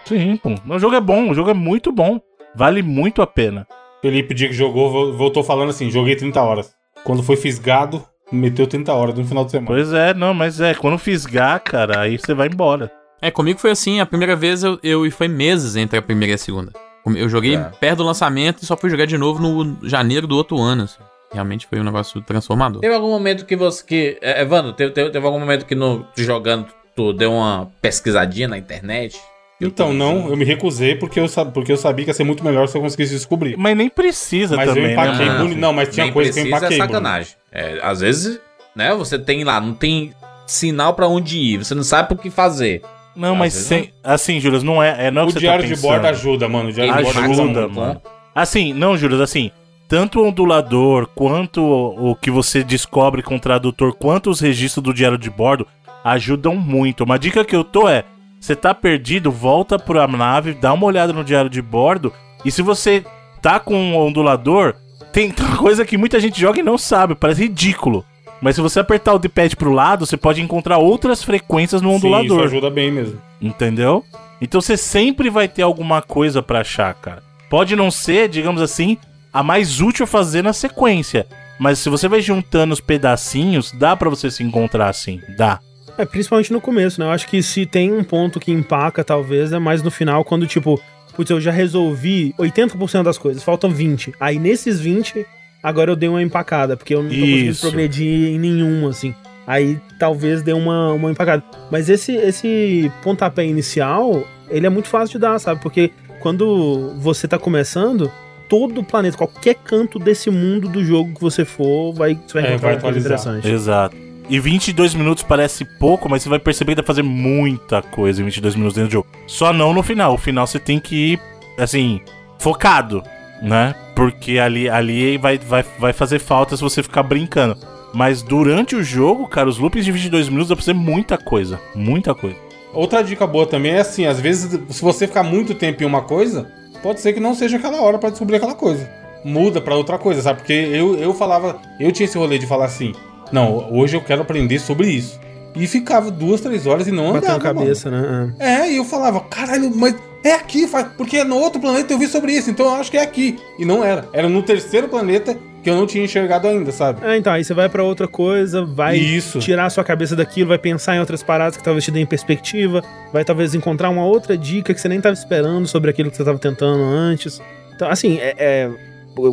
Sim, pô. O jogo é bom, o jogo é muito bom. Vale muito a pena. Felipe, o dia que jogou, vo- voltou falando assim: joguei 30 horas. Quando foi fisgado, meteu 30 horas no final de semana. Pois é, não, mas é, quando fisgar, cara, aí você vai embora. É, comigo foi assim, a primeira vez eu, eu e foi meses entre a primeira e a segunda. Eu joguei É. perto do lançamento e só fui jogar de novo no janeiro do outro ano. assim. Realmente foi um negócio transformador. Teve algum momento que você. Que, é, Evandro, teve, teve, teve algum momento que no, jogando tu deu uma pesquisadinha na internet? Então, não, eu me recusei porque eu, porque eu sabia que ia ser muito melhor se eu conseguisse descobrir. Mas nem precisa Mas também, eu empaquei né? Ah, bonito. Não, mas tinha Nem coisa que eu precisa, empaquei. É sacanagem. É, às vezes, né, você tem lá, não tem sinal pra onde ir, você não sabe o que fazer. Não, Às mas sem, assim, Július, não é, é não é o O que você diário tá de bordo ajuda, mano. O diário de bordo Ajuda, ajuda ajuda, muito. mano. Assim, não, Július, assim, tanto o ondulador, quanto o o que você descobre com o tradutor, quanto os registros do diário de bordo ajudam muito. Uma dica que eu tô é, você tá perdido, volta pra nave, dá uma olhada no diário de bordo, e se você tá com o ondulador, tem coisa que muita gente joga e não sabe, parece ridículo. Mas se você apertar o D-pad pro lado, você pode encontrar outras frequências no Sim, isso ondulador. ajuda bem mesmo. Entendeu? Então você sempre vai ter alguma coisa pra achar, cara. Pode não ser, digamos assim, a mais útil a fazer na sequência. Mas se você vai juntando os pedacinhos, dá pra você se encontrar assim. Dá. É, principalmente no começo, né? Eu acho que se tem um ponto que empaca, talvez, é mais no final, quando, tipo, putz, eu já resolvi 80% das coisas, faltam 20. Aí nesses 20, agora eu dei uma empacada, porque eu não tô conseguindo progredir em nenhum, assim. Aí talvez dê uma, uma empacada. Mas esse, esse pontapé inicial, ele é muito fácil de dar, sabe? Porque quando você tá começando, todo o planeta, qualquer canto desse mundo do jogo que você for, vai, você vai É, vai uma coisa atualizar. interessante. Exato. E 22 minutos parece pouco, mas você vai perceber que dá pra fazer muita coisa em 22 minutos dentro do jogo. Só não no final. O final você tem que ir, assim, focado, né? Porque ali, ali vai, vai, vai fazer falta se você ficar brincando. Mas durante o jogo, cara, os loops de 22 minutos dá pra fazer muita coisa. Muita coisa. Outra dica boa também é assim, às vezes, se você ficar muito tempo em uma coisa, pode ser que não seja aquela hora pra descobrir aquela coisa. Muda pra outra coisa, sabe? Porque eu, eu falava, eu tinha esse rolê de falar assim, não, hoje eu quero aprender sobre isso. E ficava duas, três horas e não Batendo andava, a cabeça, né? É. É, e eu falava, caralho, mas é aqui, porque no outro planeta eu vi sobre isso, então eu acho que é aqui. E não era. Era no terceiro planeta que eu não tinha enxergado ainda, sabe? É, então, aí você vai pra outra coisa, vai Isso. tirar a sua cabeça daquilo, vai pensar em outras paradas que talvez te deem perspectiva, vai talvez encontrar uma outra dica que você nem tava esperando sobre aquilo que você tava tentando antes. Então, assim, é, é-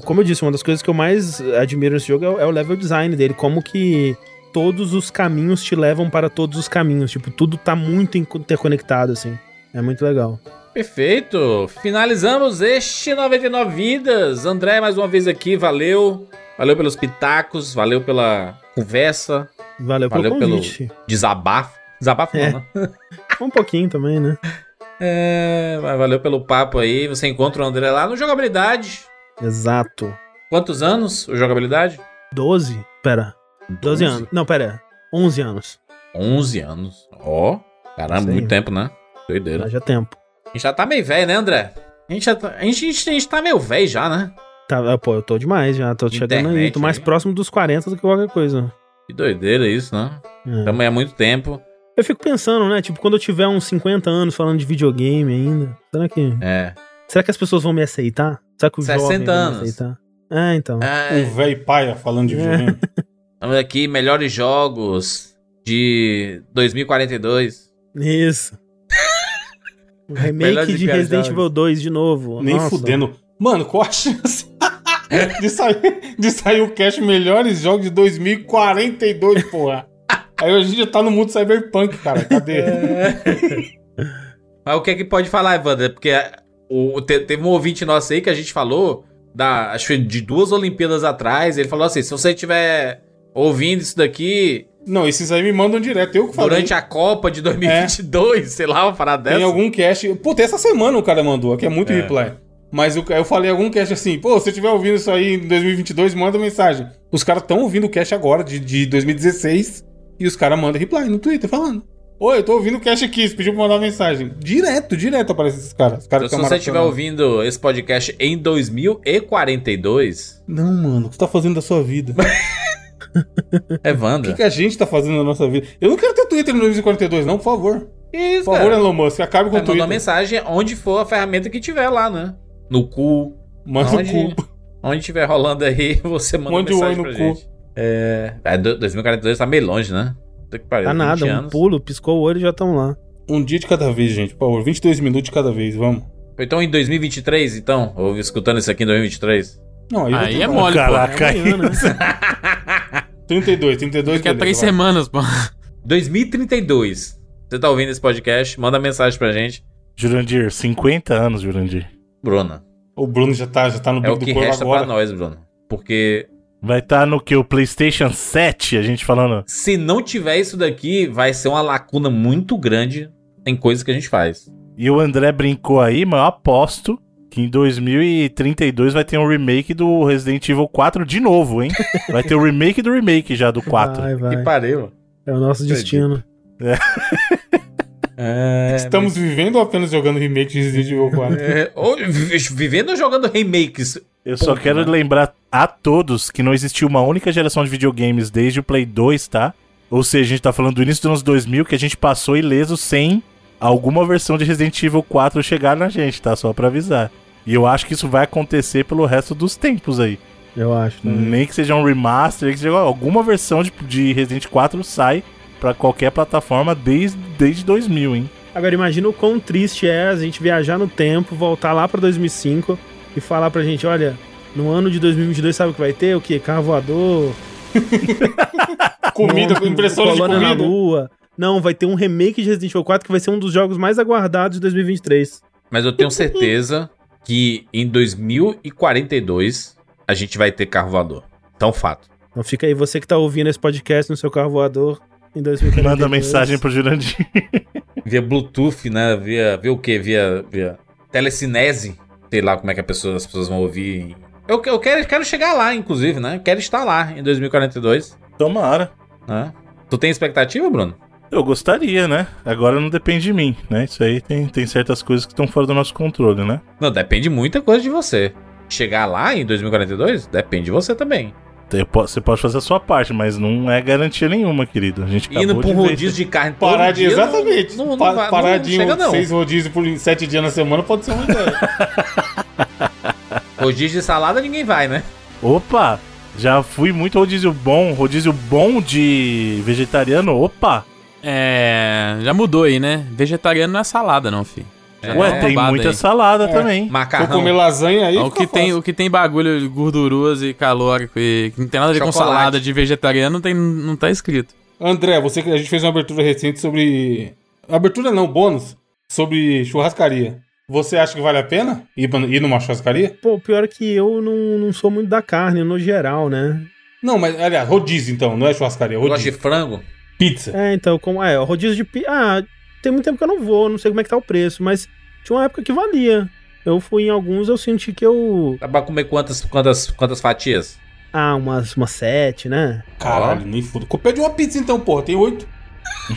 como eu disse, uma das coisas que eu mais admiro nesse jogo é, o- é o level design dele, como que todos os caminhos te levam para todos os caminhos, tipo, tudo tá muito interconectado, assim. É muito legal. Perfeito. Finalizamos este 99 vidas. André, mais uma vez aqui, valeu. Valeu pelos pitacos, valeu pela conversa. Valeu, Valeu pelo pelo desabafo. Desabafo É. não, né? Um pouquinho também, né? É, mas valeu pelo papo aí. Você encontra o André lá no Jogabilidade. Exato. Quantos anos o Jogabilidade? 12? Pera. 12 anos. Não, pera. 11 anos. 11 anos. Ó, caramba, Isso aí. muito tempo, né? Doideira. Haja tempo. A gente já tá meio velho, né, André? A gente, já tá, a, gente, a gente- a gente tá meio velho já, né? Tá, pô, eu tô demais já. Tô chegando aí. Internet Tô mais aí. próximo dos 40 do que qualquer coisa. Que doideira isso, né? É. Também há muito tempo. Eu fico pensando, né? Tipo, quando eu tiver uns 50 anos falando de videogame ainda, será que. É. Será que as pessoas vão me aceitar? Será que os 60 jovens vão anos. aceitar? É, então. Um É, velho paia falando de É. videogame. Vamos aqui, melhores jogos de 2042. Isso. O remake de Resident de Evil 2 de novo. Nem Nossa. fudendo. Mano, qual a chance de sair, de sair o cast melhores jogos de 2042, porra? Aí a gente já tá no mundo cyberpunk, cara. Cadê? Mas o que é que pode falar, Evandro? Porque o, te- teve um ouvinte nosso aí que a gente falou, da, acho que de duas Olimpíadas atrás, ele falou assim: se você estiver ouvindo isso daqui Não, esses aí me mandam direto. Eu que falei. durante a Copa de 2022, sei lá, uma parada Tem dessa. algum cast. Puta, essa semana o cara mandou, aqui é muito É. reply. Mas eu, eu falei algum cast assim, pô, se você estiver ouvindo isso aí em 2022, manda mensagem. Os caras estão ouvindo o cast agora, de, de 2016, e os caras mandam reply no Twitter falando. Oi, eu tô ouvindo o cast aqui, você pediu pra mandar mensagem. Direto, direto aparece esses caras. Os caras Então, se você estiver ouvindo esse podcast em 2042, Não, mano, o que você tá fazendo da sua vida? O Evandro. que, que a gente tá fazendo na nossa vida? Eu não quero ter Twitter no 2042, não, por favor. Isso, Por favor, cara? Elon Musk, acabe com o Twitter. uma mensagem onde for a ferramenta que tiver lá, né? No cu. Manda Onde- o cu. Onde tiver rolando aí, você manda Mande o mensagem oi pra no cu. gente. É. é, do- 2042 tá meio longe, né? Puta que pariu, Tá 20 nada, um anos. pulo, piscou o olho e já estão lá. Um dia de cada vez, gente, por favor. 22 minutos de cada vez, vamos. Então em 2023, então? Ou escutando isso aqui em 2023? Não, aí, vou Aí é mole, Caraca, É amanhã, né? 32, 32 Daqui a três vai. semanas, pô. 2032. Você tá ouvindo esse podcast? Manda mensagem pra gente. Jurandir, 50 anos, Jurandir. Bruna. O Bruno já tá, já tá no É bico o que do resta agora. pra nós, Bruno. Porque Vai estar no que? O PlayStation 7, a gente falando. se não tiver isso daqui, vai ser uma lacuna muito grande em coisas que a gente faz. E o André brincou aí, mas eu aposto que em 2032 vai ter um remake do Resident Evil 4 de novo, hein? Vai ter o remake do remake já do 4. Vai, Que vai. pariu. É o nosso destino. É, Estamos vivendo ou apenas jogando remake de Resident Evil 4? é, ou vi- vivendo ou jogando remakes? Eu só quero né? lembrar a todos que não existiu uma única geração de videogames desde o Play 2, tá? Ou seja, a gente tá falando do início dos anos 2000 que a gente passou ileso sem alguma versão de Resident Evil 4 chegar na gente, tá? Só pra avisar. E eu acho que isso vai acontecer pelo resto dos tempos aí. Eu acho. né? Nem que seja um remaster, nem que seja alguma versão de, de Resident 4 sai pra qualquer plataforma desde, desde 2000, hein? Agora imagina o quão triste é a gente viajar no tempo, voltar lá pra 2005 e falar pra gente, olha, no ano de 2022 sabe o que vai ter? O quê? Carro voador, Comida, Monstro, impressora de Colônia na comida. Lua. Não, vai ter um remake de Resident Evil 4 que vai ser um dos jogos mais aguardados de 2023. Mas eu tenho certeza que em 2042 a gente vai ter carro voador. Então, fato. Então fica aí, você que tá ouvindo esse podcast no seu carro voador em 2022. Manda mensagem pro Jurandir. Via Bluetooth, né? Via, via o quê? Via, via telecinese. Sei lá como é que a pessoa- as pessoas vão ouvir. Eu, eu quero, quero chegar lá, inclusive, né? Eu quero estar lá em 2042. Tomara. Né? Tu tem expectativa, Bruno? Eu gostaria, né? Agora não depende de mim, né? Isso aí tem, tem certas coisas que estão fora do nosso controle, né? Não, depende muita coisa de você. Chegar lá em 2042, depende de você também. Você pode fazer a sua parte, mas não é garantia nenhuma, querido. A gente acabou Indo pra um rodízio de carne todo Parar de. dia, Exatamente. Não, não, Pa- não paradinho, chega, não. seis rodízios por sete dias na semana pode ser uma ideia. Rodízio de salada ninguém vai, né? Opa! Já fui muito rodízio bom, rodízio bom de vegetariano. Opa! É. Já mudou aí, né? Vegetariano não é salada, não, filho. Já Ué, uma tem muita aí. salada É. também. Vou Macarrão. comer lasanha aí. o, fica que tem, fácil. o que tem bagulho gorduroso e calórico e que não tem nada a ver com salada de vegetariano não, tem, não tá escrito. André, você a gente fez uma abertura recente sobre. Abertura não, bônus. Sobre churrascaria. Você acha que vale a pena ir, ir numa churrascaria? Pô, pior é que eu não, não sou muito da carne no geral, né? Não, mas, aliás, rodízio então, não é churrascaria, Eu gosto rodízio. de frango. Pizza. É, então, como. É, o rodízio de pizza. Ah, tem muito tempo que eu não vou, não sei como é que tá o preço, mas tinha uma época que valia. Eu fui em alguns, eu senti que eu. Dá pra comer quantas, quantas, quantas fatias? Ah, umas, umas sete, né? Caralho, nem fudo. Pede uma pizza então, porra, tem oito.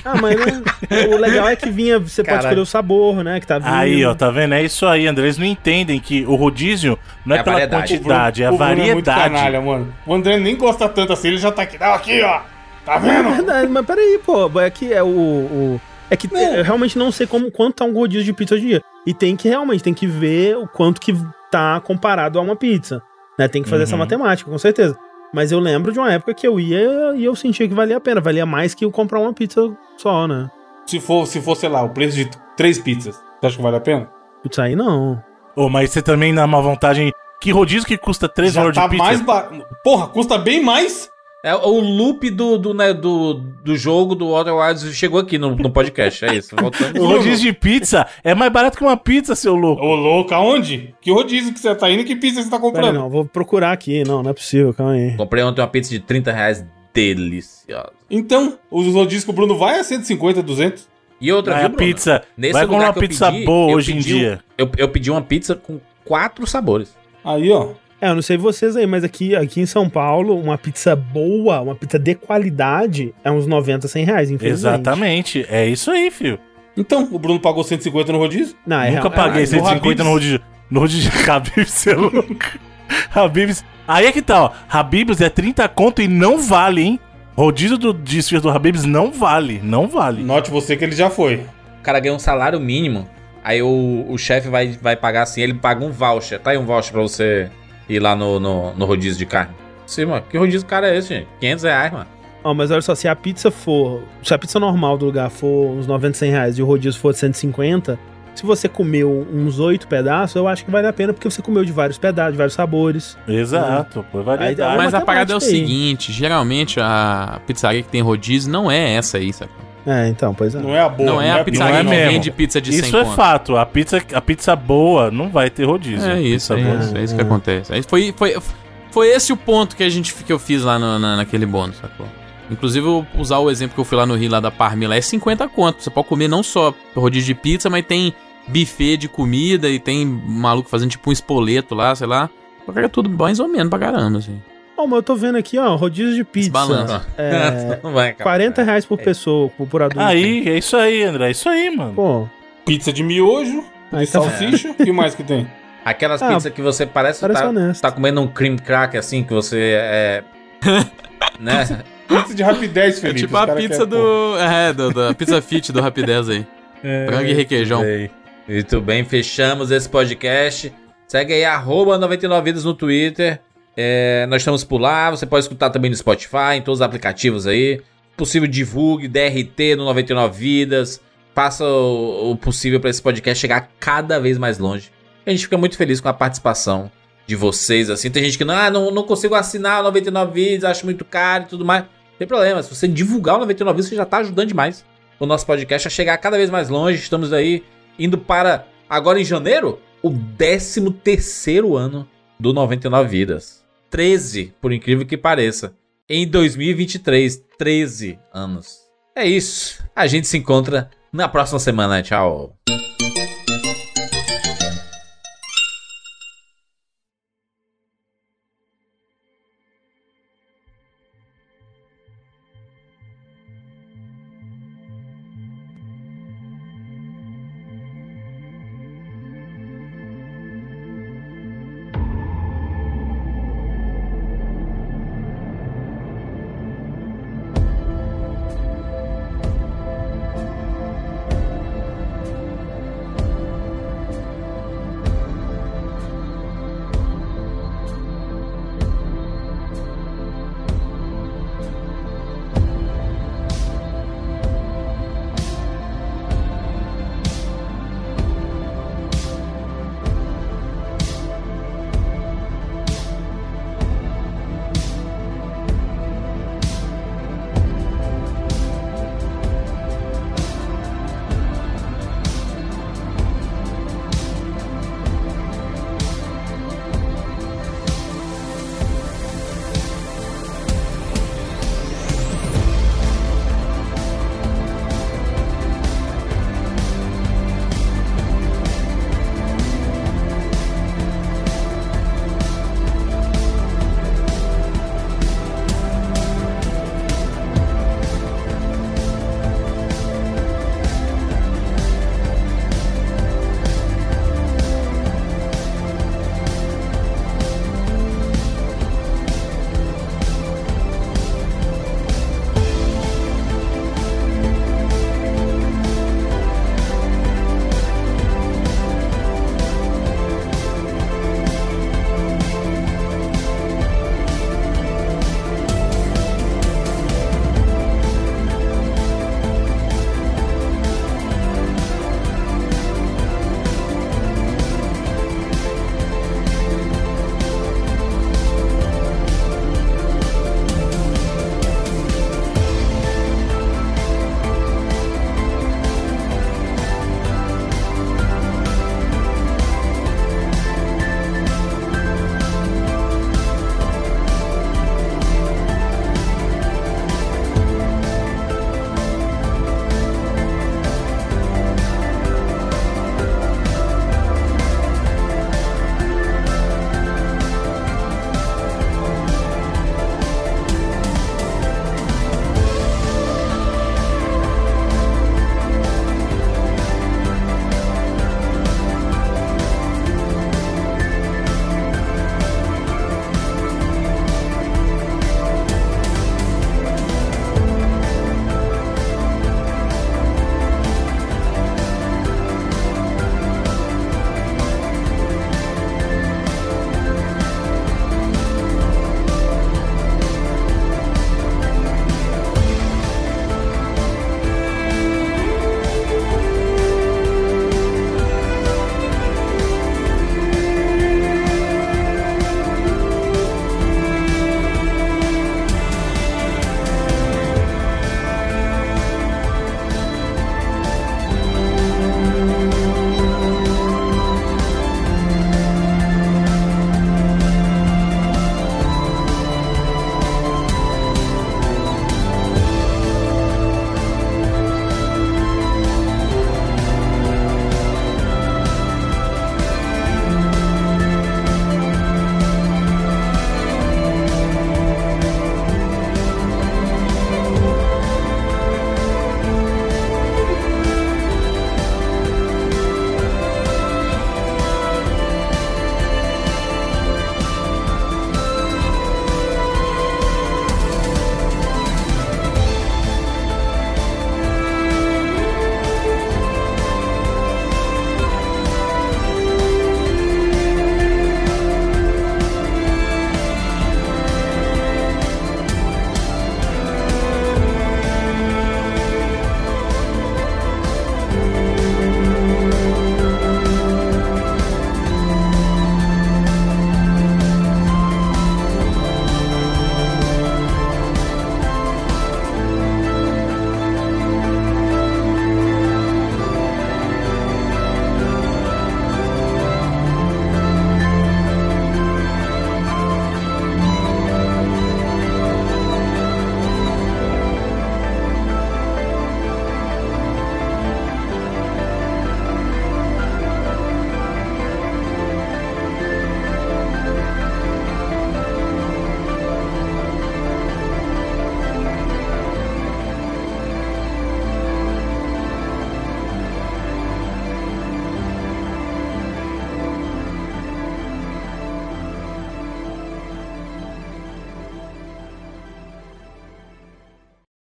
Ah, mas né, o legal é que vinha, você pode Caralho. escolher o sabor, né? Que tá vindo. Aí, ó, tá vendo? É isso aí, André. Eles não entendem que o rodízio não é, É pela variedade. quantidade, é a Bruno É muito variedade. canalha, mano. O André nem gosta tanto assim, ele já tá aqui. Não, aqui, ó. Tá É vendo? verdade, mas peraí, pô. É que é o. o- é que Não. eu realmente não sei como, quanto tá um rodízio de pizza hoje em dia. E tem que realmente, tem que ver o quanto que tá comparado a uma pizza. Né? Tem que fazer essa Uhum. matemática, com certeza. Mas eu lembro de uma época que eu ia e eu sentia que valia a pena. Valia mais que eu comprar uma pizza só, né? Se for, se for, sei lá, o preço de três pizzas, você acha que vale a pena? Putz, aí não. Ô, mas você também dá uma vantagem. Que rodízio que custa 3 Já tá de pizza? mais barato. Porra, custa bem mais? É o loop do, do, né, do, do jogo do Outer Wilds chegou aqui no, no podcast. É isso. Voltamos. O rodízio de pizza é mais barato que uma pizza, seu louco. Ô, louco, aonde? Que rodízio que você tá indo e que pizza você tá Pera comprando? não, vou procurar aqui. Não, não é possível, calma aí. Comprei ontem uma pizza de 30 reais deliciosa. Então, os rodízios que o Bruno vai a 150, 200. E outra, viu, Bruno? pizza. Nesse vai comer lugar uma pizza pedi, boa hoje em pedi um- dia. Eu, eu pedi uma pizza com quatro sabores. Aí, ó. É, eu não sei vocês aí, mas aqui, aqui em São Paulo, uma pizza boa, uma pizza de qualidade, é uns 90, 100 reais, infelizmente. Exatamente. É isso aí, filho. Então, o Bruno pagou 150 no rodízio? Não, é Nunca real- paguei é- 150 no rodízio. No rodízio de Habibs, você é louco. Habibs. Aí é que tá, ó. Habibs é 30 conto e não vale, hein? Rodízio do, de esfirra do Habibs não vale. Não vale. Note você que ele já foi. O cara ganha um salário mínimo. Aí o, o chefe vai, vai pagar assim, ele paga um voucher. Tá aí um voucher pra você ir lá no, no, no rodízio de carne. Sim, mano. Que rodízio cara é esse, gente? 500 reais, mano. Ó, mas olha só, se a pizza for. Se a pizza normal do lugar for uns 90, 100 reais e o rodízio for 150, se você comeu uns 8 pedaços, eu acho que vale a pena, porque você comeu de vários pedaços, de vários sabores. Exato, pô, variedade. Aí- Mas a parada é o aí. seguinte: geralmente a pizzaria que tem rodízio não é essa aí, sabe? É, então, pois é. Não é a boa. não é a pizzaria não é que mesmo. vende pizza de 100 Isso é conto. fato. A pizza, a pizza boa não vai ter rodízio. É isso, Pizza é boa. isso, é isso que É. acontece. Aí foi, foi, foi esse o ponto que a gente que eu fiz lá no- na, naquele bônus, sacou? Inclusive, eu vou usar o exemplo que eu fui lá no Rio, lá da Parme, lá é 50 conto. Você pode comer não só rodízio de pizza, mas tem buffet de comida e tem maluco fazendo tipo um espoleto lá, sei lá. Paga tudo mais ou menos pra caramba, assim. Ó, mas eu tô vendo aqui, ó, rodízio de pizza. Desbalança. É, não vai acabar. 40 reais por pessoa, por, por adulto. Aí, é isso aí, André. É isso aí, mano. Pô, Pizza de miojo, Aí de tá- salsicha. O que mais que tem? Aquelas Ah, pizzas que você parece, parece tá, tá comendo um cream crack assim, que você é. né? Pizza de rapidez, É Felipe. tipo os a cara pizza do. É, do, da pizza fit do Rapidez aí. Frango e requeijão. Bem, Muito bem, fechamos esse podcast. Segue aí, arroba 99 Vidas no Twitter. É, nós estamos por lá, você pode escutar também no Spotify, em todos os aplicativos aí. Possível, divulgue DRT no 99 Vidas. Faça o, o possível para esse podcast chegar cada vez mais longe. A gente fica muito feliz com a participação de vocês, assim. Tem gente que não, ah, não, não consigo assinar o 99 Vidas, acho muito caro e tudo mais. Não tem problema, se você divulgar o 99 Vidas, você já tá ajudando demais o nosso podcast a chegar cada vez mais longe. Estamos aí indo para, agora em janeiro, o 13 terceiro ano do 99 Vidas. 13, por incrível que pareça. Em 2023, 13 anos. É isso. A gente se encontra na próxima semana. Tchau.